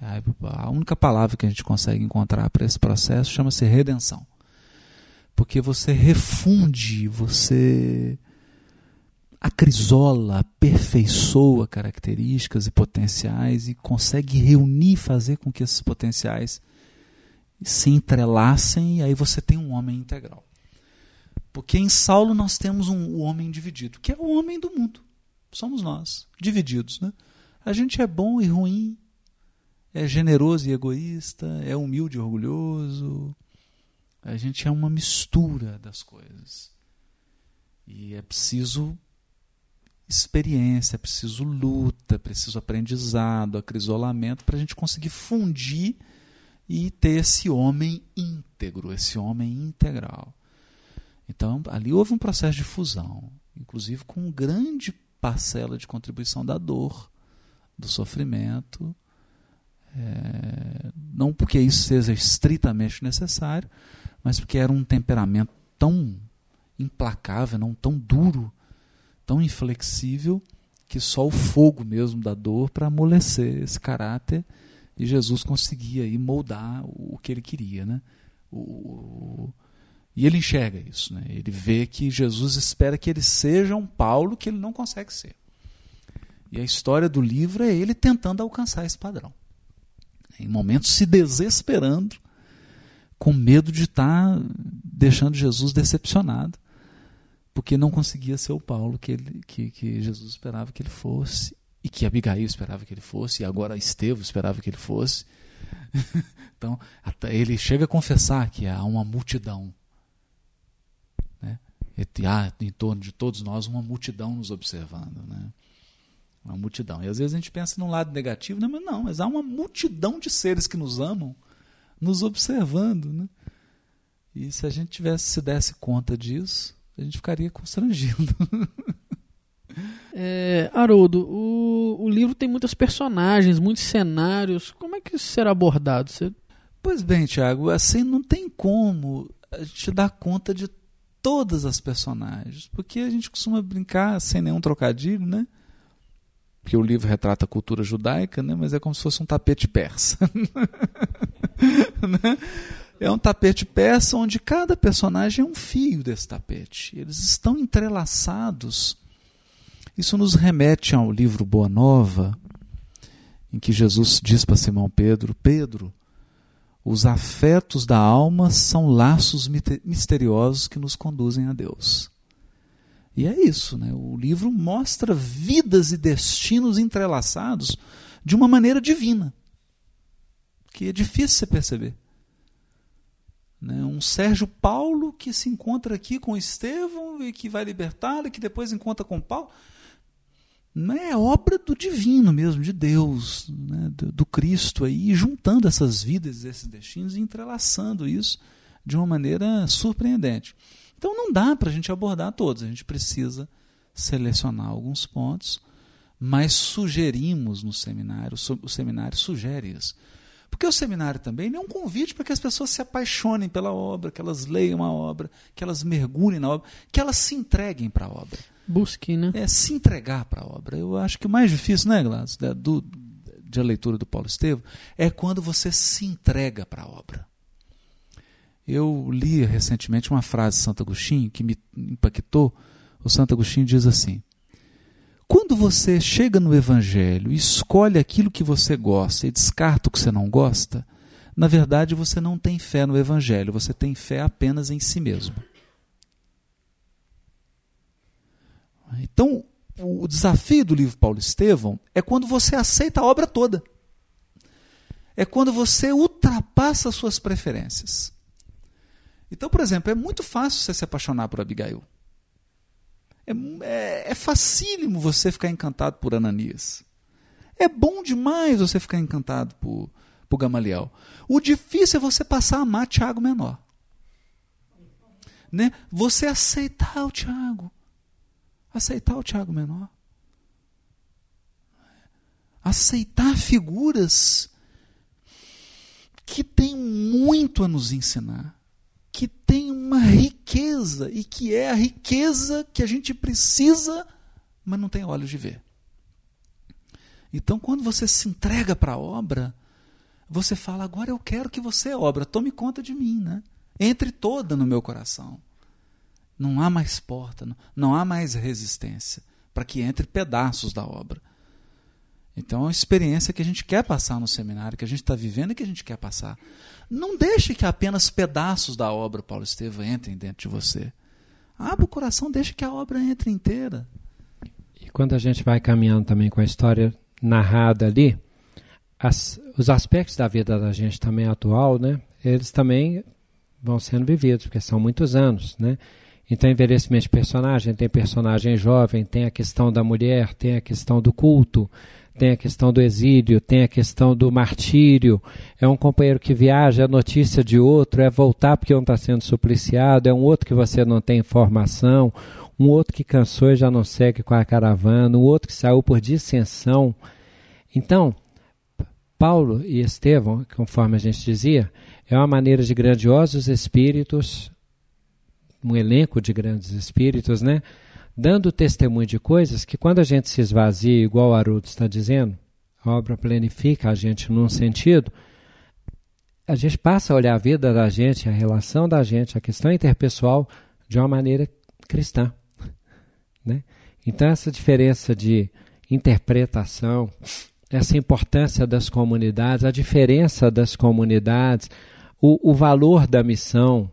A única palavra que a gente consegue encontrar para esse processo chama-se redenção. Porque você refunde, você acrisola, aperfeiçoa características e potenciais e consegue reunir, fazer com que esses potenciais se entrelacem e aí você tem um homem integral. Porque em Saulo nós temos um, um homem dividido, que é o homem do mundo. Somos nós, divididos. Né? A gente é bom e ruim, é generoso e egoísta, é humilde e orgulhoso. A gente é uma mistura das coisas. E é preciso experiência, é preciso luta, é preciso aprendizado, acrisolamento para a gente conseguir fundir e ter esse homem íntegro, esse homem integral. Então, ali houve um processo de fusão, inclusive com grande parcela de contribuição da dor, do sofrimento, é, não porque isso seja estritamente necessário, mas porque era um temperamento tão implacável, não tão duro, tão inflexível, que só o fogo mesmo da dor para amolecer esse caráter e Jesus conseguia aí moldar o que ele queria, né? O, e ele enxerga isso, né? Ele vê que Jesus espera que ele seja um Paulo que ele não consegue ser. E a história do livro é ele tentando alcançar esse padrão. Em momentos se desesperando, com medo de estar deixando Jesus decepcionado, porque não conseguia ser o Paulo que, ele, que, que Jesus esperava que ele fosse, e que Abigail esperava que ele fosse, e agora Estevão esperava que ele fosse. então, ele chega a confessar que há uma multidão. Né? E há em torno de todos nós uma multidão nos observando. Né? Uma multidão. E às vezes a gente pensa num lado negativo, né? mas não, mas há uma multidão de seres que nos amam, nos observando. Né? E se a gente tivesse se desse conta disso, a gente ficaria constrangido. É, Haroldo, o, o livro tem muitas personagens, muitos cenários. Como é que isso será abordado? Você... Pois bem, Tiago, assim não tem como a gente dar conta de todas as personagens, porque a gente costuma brincar sem nenhum trocadilho, né? Porque o livro retrata a cultura judaica, né? Mas é como se fosse um tapete persa. né? É um tapete persa onde cada personagem é um fio desse tapete. Eles estão entrelaçados isso nos remete ao livro Boa Nova, em que Jesus diz para Simão Pedro: Pedro, os afetos da alma são laços misteriosos que nos conduzem a Deus. E é isso, né? o livro mostra vidas e destinos entrelaçados de uma maneira divina, que é difícil você perceber. Né? Um Sérgio Paulo que se encontra aqui com Estevão e que vai libertá-lo, e que depois encontra com Paulo é obra do divino mesmo, de Deus, né, do, do, Cristo aí, juntando essas vidas, esses destinos e entrelaçando isso de uma maneira surpreendente. Então não dá para a gente abordar todos, a gente precisa selecionar alguns pontos, mas sugerimos no seminário, o seminário sugere isso. Porque o seminário também é um convite para que as pessoas se apaixonem pela obra, que elas leiam a obra, que elas mergulhem na obra, que elas se entreguem para a obra. Busque, né? É se entregar para a obra. Eu acho que o mais difícil, né, Gladys, da, do, de a leitura do Paulo Estevam, é quando você se entrega para a obra. Eu li recentemente uma frase de Santo Agostinho que me impactou. O Santo Agostinho diz assim: Quando você chega no Evangelho e escolhe aquilo que você gosta e descarta o que você não gosta, na verdade você não tem fé no Evangelho, você tem fé apenas em si mesmo. Então, o desafio do livro Paulo Estevão é quando você aceita a obra toda. É quando você ultrapassa as suas preferências. Então, por exemplo, é muito fácil você se apaixonar por Abigail. É, é, é facílimo você ficar encantado por Ananias. É bom demais você ficar encantado por, por Gamaliel. O difícil é você passar a amar Tiago menor. Né? Você aceitar o Tiago aceitar o Tiago menor. Aceitar figuras que têm muito a nos ensinar, que têm uma riqueza e que é a riqueza que a gente precisa, mas não tem olhos de ver. Então, quando você se entrega para a obra, você fala: agora eu quero que você, obra, tome conta de mim, né? Entre toda no meu coração. Não há mais porta, não há mais resistência para que entre pedaços da obra. Então é uma experiência que a gente quer passar no seminário, que a gente está vivendo e que a gente quer passar. Não deixe que apenas pedaços da obra, Paulo Estevam, entrem dentro de você. Abra o coração, deixe que a obra entre inteira. E quando a gente vai caminhando também com a história narrada ali, as, os aspectos da vida da gente também atual, né, eles também vão sendo vividos, porque são muitos anos, né? Então, envelhecimento de personagem, tem personagem jovem, tem a questão da mulher, tem a questão do culto, tem a questão do exílio, tem a questão do martírio. É um companheiro que viaja, é notícia de outro, é voltar porque um está sendo supliciado, é um outro que você não tem informação, um outro que cansou e já não segue com a caravana, um outro que saiu por dissensão. Então, Paulo e Estevão, conforme a gente dizia, é uma maneira de grandiosos espíritos um elenco de grandes espíritos, né? Dando testemunho de coisas que quando a gente se esvazia, igual o Haroldo está dizendo, a obra planifica a gente num sentido, a gente passa a olhar a vida da gente, a relação da gente, a questão interpessoal de uma maneira cristã. Né? Então, essa diferença de interpretação, essa importância das comunidades, a diferença das comunidades, o, o valor da missão,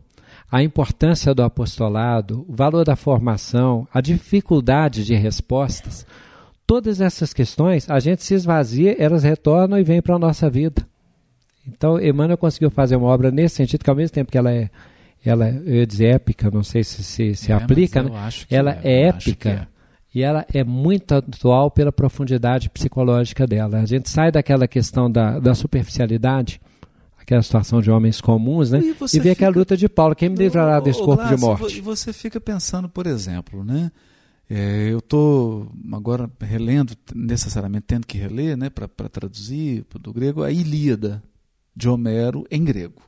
a importância do apostolado, o valor da formação, a dificuldade de respostas, todas essas questões, a gente se esvazia, elas retornam e vêm para a nossa vida. Então, Emmanuel conseguiu fazer uma obra nesse sentido, que ao mesmo tempo que ela é, ela, eu ia dizer épica, não sei se se, se É, aplica, né? ela é, é, épica é. e ela é muito atual pela profundidade psicológica dela. A gente sai daquela questão da, da superficialidade, aquela situação de homens comuns, né? E E, a fica- luta de Paulo, quem me livrará desse corpo de morte? E você fica pensando, por exemplo, né? É, eu estou agora relendo, necessariamente tendo que reler, né, para traduzir do grego, a Ilíada de Homero em grego.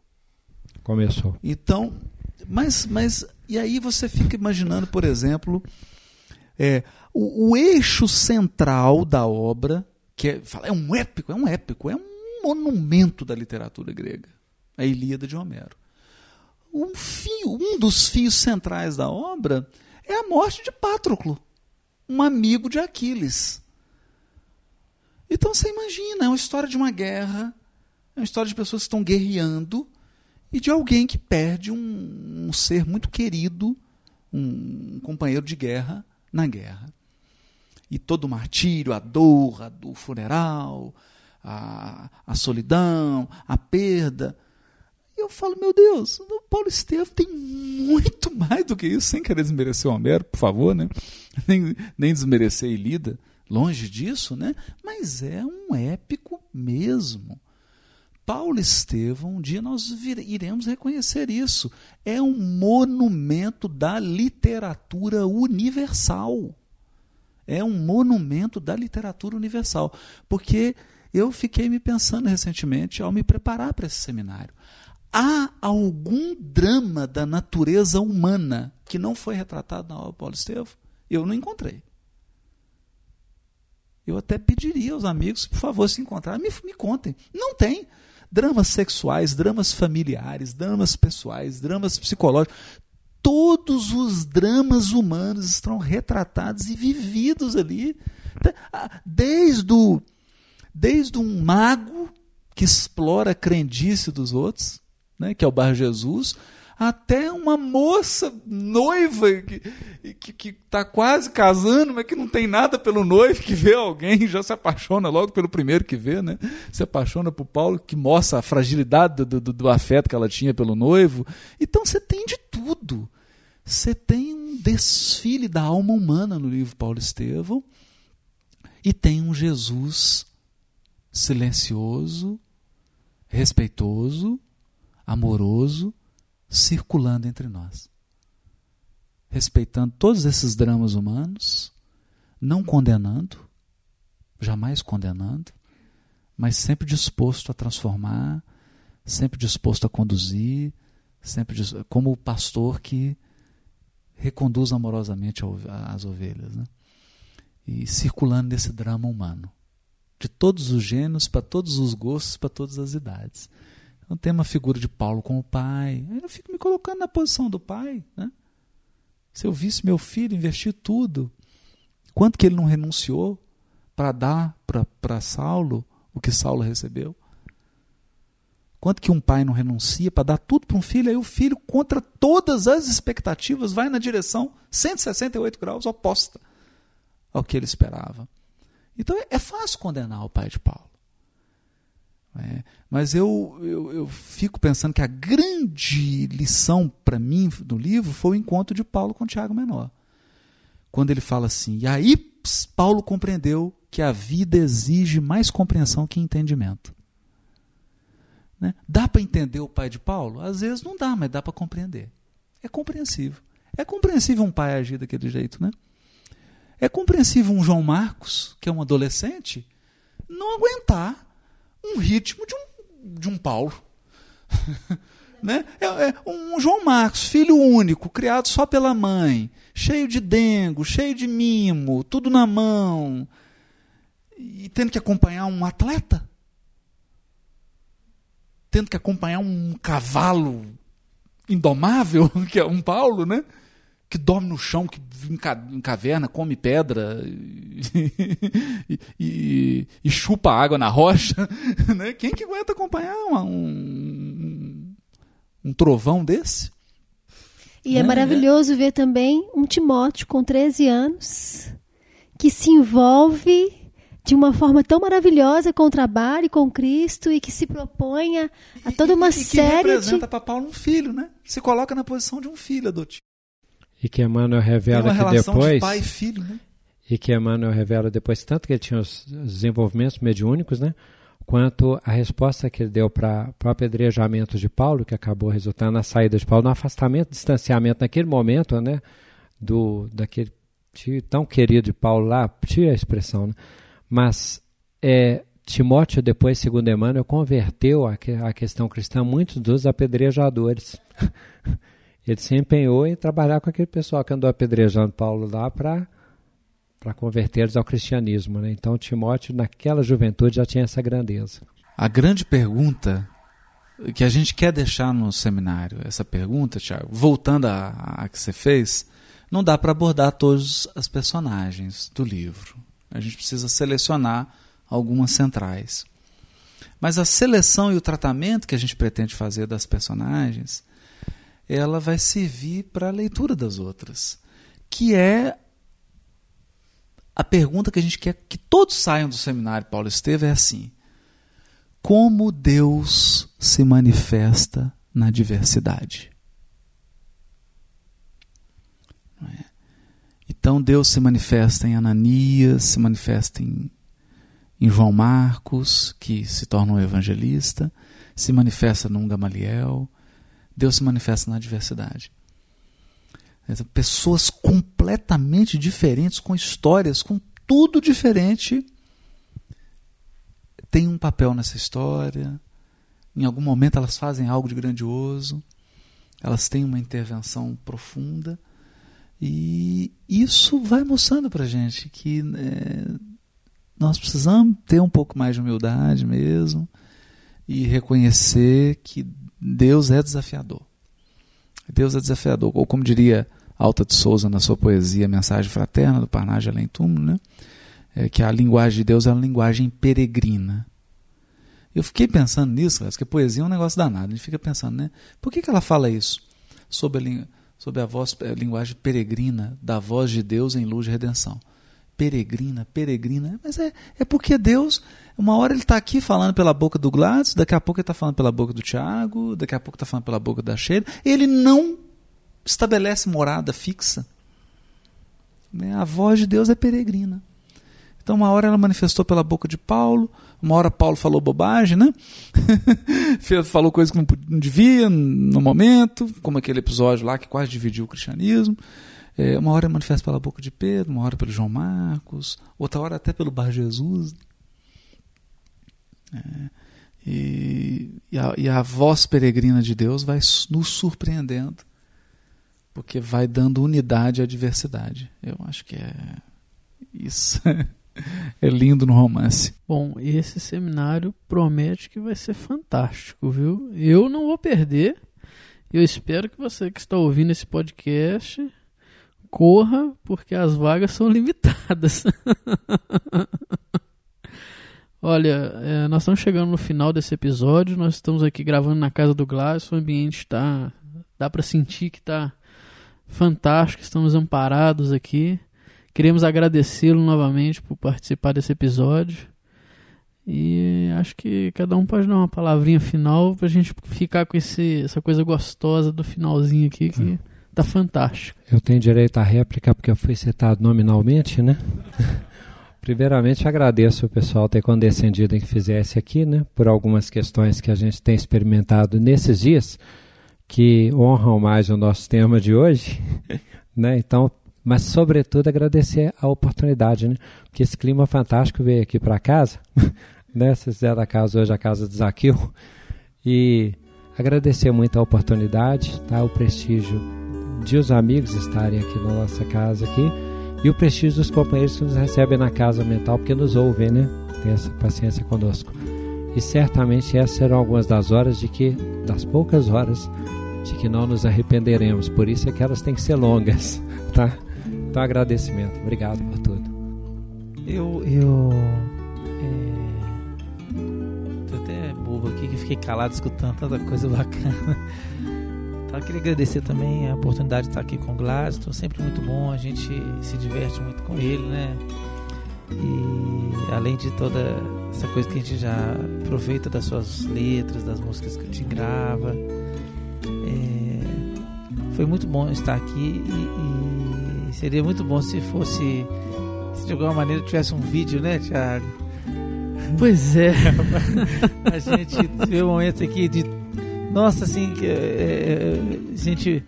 Começou. Então, mas, mas e aí você fica imaginando, por exemplo, é, o, o eixo central da obra, que é, fala, é um épico, é um épico, é um monumento da literatura grega, a Ilíada de Homero. Um fio, um dos fios centrais da obra é a morte de Patroclo, um amigo de Aquiles. Então você imagina, é uma história de uma guerra, é uma história de pessoas que estão guerreando e de alguém que perde um, um ser muito querido, um, um companheiro de guerra na guerra. E todo o martírio, a dor, o funeral, a, a solidão, a perda. E eu falo, meu Deus, o Paulo Estevam tem muito mais do que isso, sem querer desmerecer o Homero, por favor, né? nem, nem desmerecer Ilíada, longe disso, né? mas é um épico mesmo. Paulo Estevão, um dia nós iremos reconhecer isso. É um monumento da literatura universal. É um monumento da literatura universal. Porque eu fiquei me pensando recentemente, ao me preparar para esse seminário. Há algum drama da natureza humana que não foi retratado na obra de Paulo Estevão? Eu não encontrei. Eu até pediria aos amigos, por favor, se encontrar, me, me contem. Não tem. Dramas sexuais, dramas familiares, dramas pessoais, dramas psicológicos. Todos os dramas humanos estão retratados e vividos ali. Desde, o, desde um mago que explora a crendice dos outros, né, que é o Bar Jesus, até uma moça noiva que está tá quase casando, mas que não tem nada pelo noivo, que vê alguém já se apaixona logo pelo primeiro que vê, né? Se apaixona por Paulo, que mostra a fragilidade do, do, do afeto que ela tinha pelo noivo. Então você tem de tudo. Você tem um desfile da alma humana no livro Paulo Estevão e tem um Jesus silencioso, respeitoso, amoroso, circulando entre nós. Respeitando todos esses dramas humanos, não condenando, jamais condenando, mas sempre disposto a transformar, sempre disposto a conduzir, sempre dis- como o pastor que reconduz amorosamente as ovelhas, né? E circulando nesse drama humano, de todos os gêneros, para todos os gostos, para todas as idades. Então tem uma figura de Paulo como pai. Aí eu fico me colocando na posição do pai, né? Se eu visse meu filho investir tudo, quanto que ele não renunciou para dar para Saulo o que Saulo recebeu? Quanto que um pai não renuncia para dar tudo para um filho, aí o filho, contra todas as expectativas, vai na direção 168 graus oposta ao que ele esperava. Então é, é fácil condenar o pai de Paulo. É, mas eu, eu, eu fico pensando que a grande lição para mim do livro foi o encontro de Paulo com Tiago Menor. Quando ele fala assim, e aí Paulo compreendeu que a vida exige mais compreensão que entendimento. Né? Dá para entender o pai de Paulo? Às vezes não dá, mas dá para compreender. É compreensível. É compreensível um pai agir daquele jeito, né? É compreensível um João Marcos, que é um adolescente, não aguentar um ritmo de um, de um Paulo. né? É, é um João Marcos, filho único, criado só pela mãe, cheio de dengo, cheio de mimo, tudo na mão, e tendo que acompanhar um atleta, tendo que acompanhar um cavalo indomável, que é um Paulo, né? Que dorme no chão, que vive em, ca em caverna, come pedra e, e, e, chupa água na rocha. Né? Quem que aguenta acompanhar uma, um, um trovão desse? E é, Né? maravilhoso ver também um Timóteo com 13 anos que se envolve de uma forma tão maravilhosa com o trabalho e com Cristo e que se propõe a, toda uma e que série representa de. para Paulo um filho, né? Se coloca na posição de um filho adotivo. E que Emmanuel Tem revela uma que relação depois. de pai e filho, né? E que Emmanuel revela depois, tanto que ele tinha os os desenvolvimentos mediúnicos, né? Quanto a resposta que ele deu para o apedrejamento de Paulo, que acabou resultando na saída de Paulo, no afastamento, distanciamento naquele momento, né? Do, daquele tio tão querido de Paulo lá, tira a expressão, né? Mas é, Timóteo, depois, segundo Emmanuel, converteu a, a questão cristã muitos dos apedrejadores. ele se empenhou em trabalhar com aquele pessoal que andou apedrejando Paulo lá para para convertê-los ao cristianismo. Né? Então, Timóteo, naquela juventude, já tinha essa grandeza. A grande pergunta que a gente quer deixar no seminário, essa pergunta, Tiago, voltando à, que você fez, não dá para abordar todos os personagens do livro. A gente precisa selecionar algumas centrais. Mas a seleção e o tratamento que a gente pretende fazer das personagens, ela vai servir para a leitura das outras, que é a pergunta que a gente quer que todos saiam do seminário Paulo Estevam é assim: como Deus se manifesta na diversidade? É? Então Deus se manifesta em Ananias, se manifesta em, em João Marcos, que se torna um evangelista, se manifesta num Gamaliel. Deus se manifesta na diversidade. Pessoas completamente diferentes, com histórias, com tudo diferente, têm um papel nessa história. Em algum momento elas fazem algo de grandioso, elas têm uma intervenção profunda. E isso vai mostrando para gente que é, nós precisamos ter um pouco mais de humildade mesmo e reconhecer que Deus é desafiador. Deus é desafiador. Ou como diria Alta de Souza na sua poesia Mensagem Fraterna, do Parnage Além Túmulo, né? é que a linguagem de Deus é uma linguagem peregrina. Eu fiquei pensando nisso, Cláudio, que a poesia é um negócio danado. A gente fica pensando, né? Por que, que ela fala isso? Sobre a, sobre a voz, a linguagem peregrina da voz de Deus em luz de redenção. Peregrina, peregrina. Mas é, é porque Deus, uma hora ele está aqui falando pela boca do Gladys, daqui a pouco ele está falando pela boca do Tiago, daqui a pouco está falando pela boca da Sheila. Ele não estabelece morada fixa. Né? A voz de Deus é peregrina. Então, uma hora ela manifestou pela boca de Paulo, uma hora Paulo falou bobagem, né? Falou coisas que não devia no momento, como aquele episódio lá que quase dividiu o cristianismo. É, uma hora manifesta pela boca de Pedro, uma hora pelo João Marcos, outra hora até pelo Bar Jesus. É, e, e a, e a voz peregrina de Deus vai nos surpreendendo, porque vai dando unidade à diversidade. Eu acho que é isso. é lindo no romance. Bom, esse seminário promete que vai ser fantástico, viu? Eu não vou perder. Eu espero que você que está ouvindo esse podcast corra, porque as vagas são limitadas. Olha, é, nós estamos chegando no final desse episódio. Nós estamos aqui gravando na casa do Glass. O ambiente está. dá para sentir que está fantástico. Estamos amparados aqui. Queremos agradecê-lo novamente por participar desse episódio. E acho que cada um pode dar uma palavrinha final pra gente ficar com esse, essa coisa gostosa do finalzinho aqui que tá fantástico. Eu tenho direito à réplica porque eu fui citado nominalmente, né? Primeiramente, agradeço o pessoal ter condescendido em que fizesse aqui, né? Por algumas questões que a gente tem experimentado nesses dias, que honram mais o nosso tema de hoje, né? Então, mas sobretudo agradecer a oportunidade, né? Porque esse clima fantástico veio aqui para casa, né? Vocês fizeram a casa hoje, a casa do Zaqueu, e agradecer muito a oportunidade, tá? O prestígio de os amigos estarem aqui na nossa casa aqui e o prestígio dos companheiros que nos recebem na casa mental porque nos ouvem, né? Tem essa paciência conosco. E certamente essas serão algumas das horas de que, das poucas horas, de que não nos arrependeremos. Por isso é que elas têm que ser longas, tá? Então agradecimento. Obrigado por tudo. Eu. Eu. É... Tô até bobo aqui que fiquei calado escutando tanta coisa bacana. Então, eu queria agradecer também a oportunidade de estar aqui com o Gladstone, sempre muito bom, a gente se diverte muito com ele, né? E além de toda essa coisa que a gente já aproveita das suas letras, das músicas que o Tim grava, é, foi muito bom estar aqui e, e seria muito bom se fosse, se de alguma maneira tivesse um vídeo, né, Thiago? Pois é. a gente vê momentos aqui de. Nossa, assim, que, é, é, gente.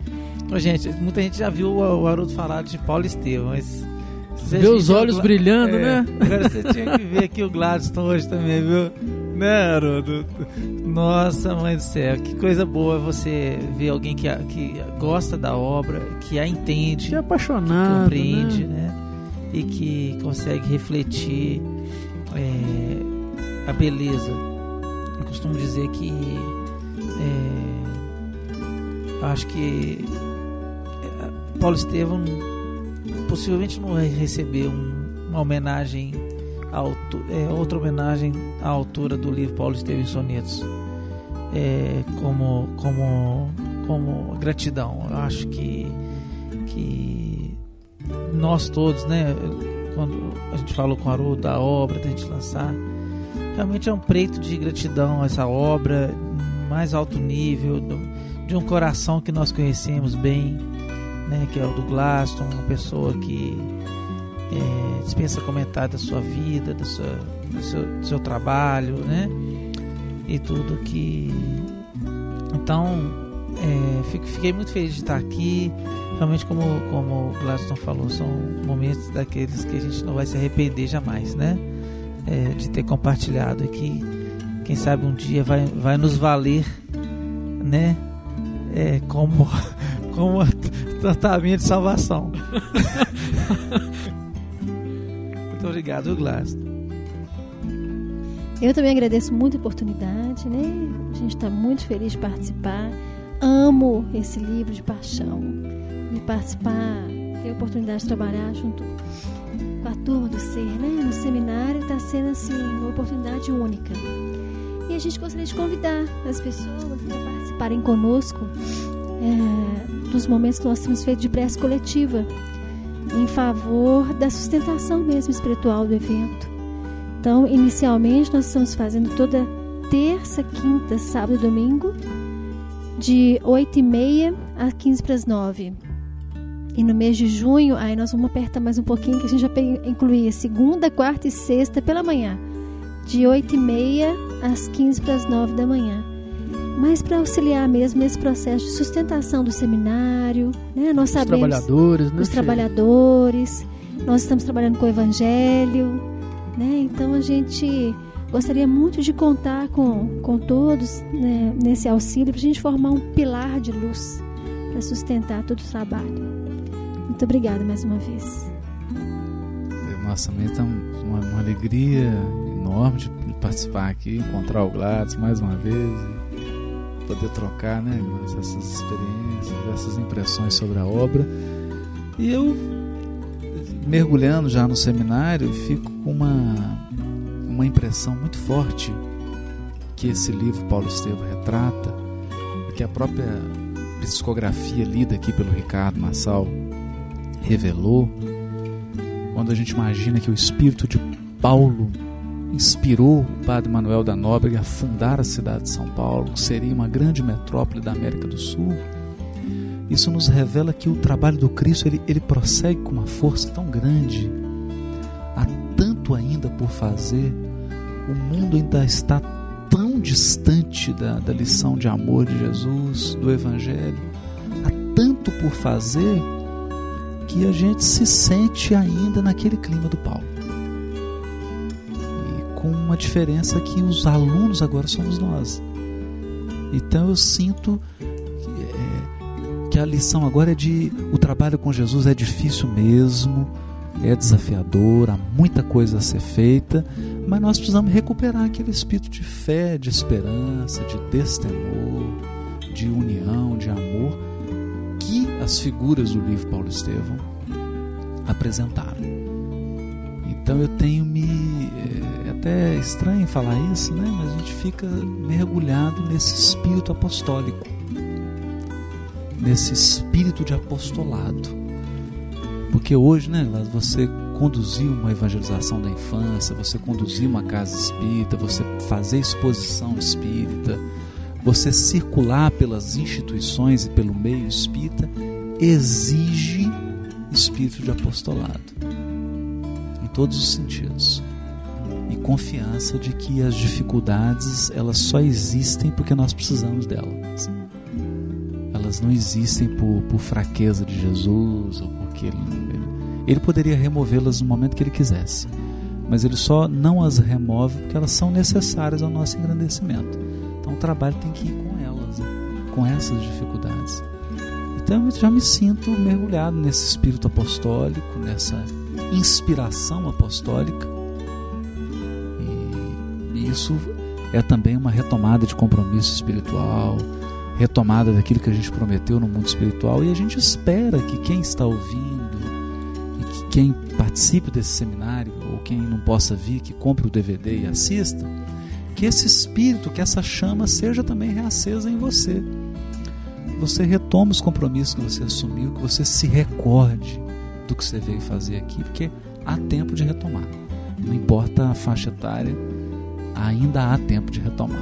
Gente, muita gente já viu o, Haroldo falar de Paulo Estevam, mas. Vê os olhos brilhando, É, né? Agora você tinha que ver aqui o Gladstone hoje também, viu? Né, Haroldo? Nossa, mãe do céu, que coisa boa você ver alguém que, que gosta da obra, que a entende, Que é apaixonado, compreende, né? né? E que consegue refletir é, a beleza. Eu costumo dizer que é, eu acho que é, Paulo Estevam possivelmente não vai receber um- uma homenagem à altu- é, outra homenagem à altura do livro Paulo Estevam em Sonetos. É, como como como gratidão. Eu acho que que nós todos né quando a gente falou com o Haroldo da obra da gente lançar realmente é um preito de gratidão a essa obra mais alto nível do- de um coração que nós conhecemos bem né, que é o do Glaston, uma pessoa que é, dispensa comentário da sua vida, do, seu, do seu trabalho, né? E tudo que. Então, é, fico- fiquei muito feliz de estar aqui. Realmente, como, como o Glaston falou, são momentos daqueles que a gente não vai se arrepender jamais, né? É, de ter compartilhado aqui. Quem sabe um dia vai, vai nos valer, né? É, como, como tratamento de salvação. Muito obrigado, Glaston. Eu também agradeço muito a oportunidade, né? A gente está muito feliz de participar. Amo esse livro de paixão. E participar, ter a oportunidade de trabalhar junto com a turma do SER, né? No seminário está sendo assim uma oportunidade única. A gente gostaria de convidar as pessoas a participarem conosco é, dos momentos que nós temos feito de prece coletiva em favor da sustentação mesmo espiritual do evento. Então, inicialmente, nós estamos fazendo toda terça, quinta, sábado e domingo, de 8 e meia a 15 para as 9. E no mês de junho, aí nós vamos apertar mais um pouquinho, que a gente já incluía segunda, quarta e sexta pela manhã, de 8 e meia às 15 para as 9 da manhã. Mas para auxiliar mesmo nesse processo de sustentação do seminário, né? Nós Os sabemos trabalhadores, né? os trabalhadores. Nós estamos trabalhando com o Evangelho, né? Então a gente gostaria muito de contar com, com todos né, nesse auxílio para a gente formar um pilar de luz para sustentar todo o trabalho. Muito obrigada mais uma vez. Nossa, também está uma, uma alegria enorme de participar aqui, encontrar o Gladys mais uma vez poder trocar né, essas experiências, essas impressões sobre a obra. E eu, mergulhando já no seminário, fico com uma, uma impressão muito forte que esse livro Paulo Estevam retrata que a própria psicografia lida aqui pelo Ricardo Massal revelou quando a gente imagina que o espírito de Paulo inspirou o padre Manuel da Nóbrega a fundar a cidade de São Paulo, que seria uma grande metrópole da América do Sul, isso nos revela que o trabalho do Cristo ele, ele prossegue com uma força tão grande. Há tanto ainda por fazer, o mundo ainda está tão distante da, da lição de amor de Jesus, do Evangelho. Há tanto por fazer que a gente se sente ainda naquele clima do Paulo. Com uma diferença que os alunos agora somos nós. Então eu sinto que, é, que a lição agora é de o trabalho com Jesus é difícil mesmo, é desafiador, há muita coisa a ser feita, mas nós precisamos recuperar aquele espírito de fé, de esperança, de destemor, de união, de amor que as figuras do livro Paulo Estevão apresentaram. Então eu tenho me. Até estranho falar isso, né? Mas a gente fica mergulhado nesse espírito apostólico. nesse espírito de apostolado. Porque hoje, né, você conduzir uma evangelização da infância, você conduzir uma casa espírita, você fazer exposição espírita, você circular pelas instituições e pelo meio espírita, exige espírito de apostolado, em todos os sentidos. E confiança de que as dificuldades elas só existem porque nós precisamos delas. Elas não existem por, por fraqueza de Jesus ou porque ele, ele, ele poderia removê-las no momento que ele quisesse, mas ele só não as remove porque elas são necessárias ao nosso engrandecimento. Então o trabalho tem que ir com elas, com essas dificuldades. Então eu já me sinto mergulhado nesse espírito apostólico, nessa inspiração apostólica. Isso é também uma retomada de compromisso espiritual, retomada daquilo que a gente prometeu no mundo espiritual. E a gente espera que quem está ouvindo e que quem participe desse seminário, ou quem não possa vir, que compre o DVD e assista, que esse espírito, que essa chama seja também reacesa em você você retoma os compromissos que você assumiu, que você se recorde do que você veio fazer aqui, porque há tempo de retomar. Não importa a faixa etária, ainda há tempo de retomar.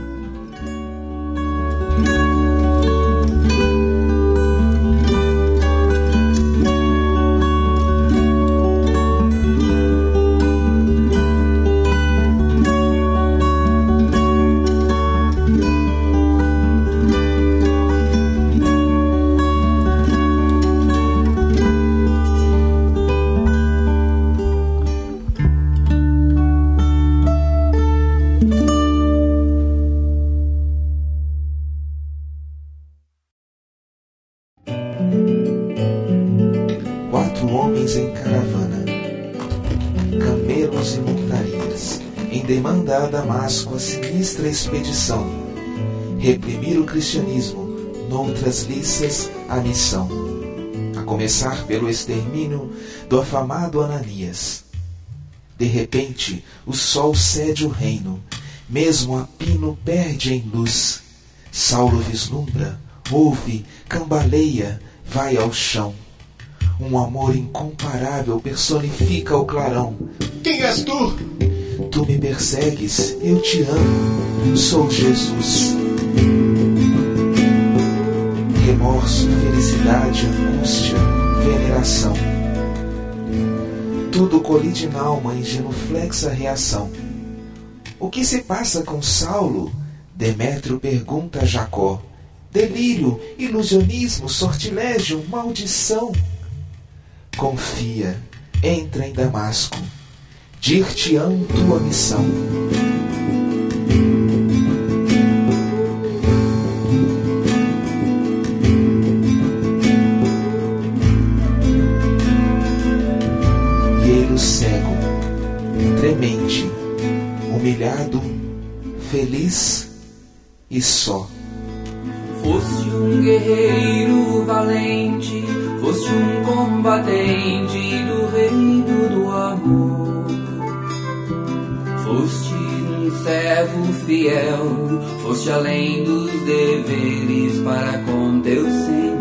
Expedição, reprimir o cristianismo, noutras liças a missão, a começar pelo extermínio do afamado Ananias. De repente, o sol cede o reino, mesmo a pino perde em luz. Saulo vislumbra, ouve, cambaleia, vai ao chão. Um amor incomparável personifica o clarão. Quem és tu? Tu me persegues, eu te amo, sou Jesus. Remorso, felicidade, angústia, veneração. Tudo colide na alma em genuflexa reação. O que se passa com Saulo? Demétrio pergunta a Jacó. Delírio, ilusionismo, sortilégio, maldição. Confia, entra em Damasco, dir-te-ão tua missão. E ele o cego, tremente, humilhado, feliz e só. Foste um guerreiro valente, foste um combatente servo fiel, foste além dos deveres para com teu Senhor.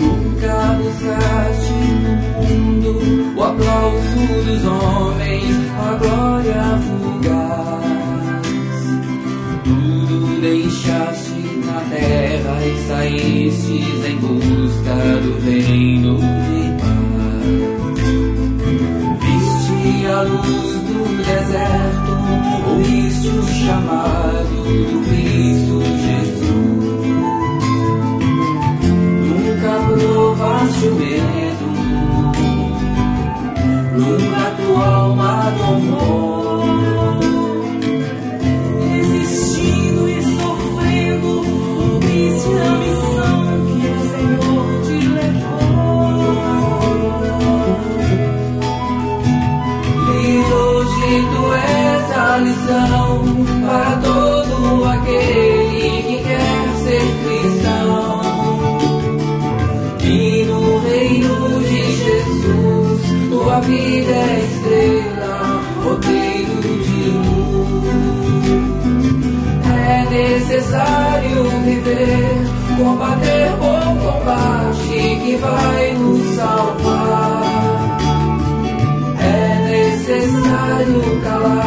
Nunca buscaste no mundo o aplauso dos homens, a glória fugaz. Tudo deixaste na terra e saístes em busca do reino de paz. Viste a luz deserto, o chamado do Cristo Jesus. Nunca provaste o medo, nunca tua alma tomou. para todo aquele que quer ser cristão. E no reino de Jesus, tua vida é estrela, roteiro de luz. É necessário viver, combater bom combate que vai nos salvar. É necessário calar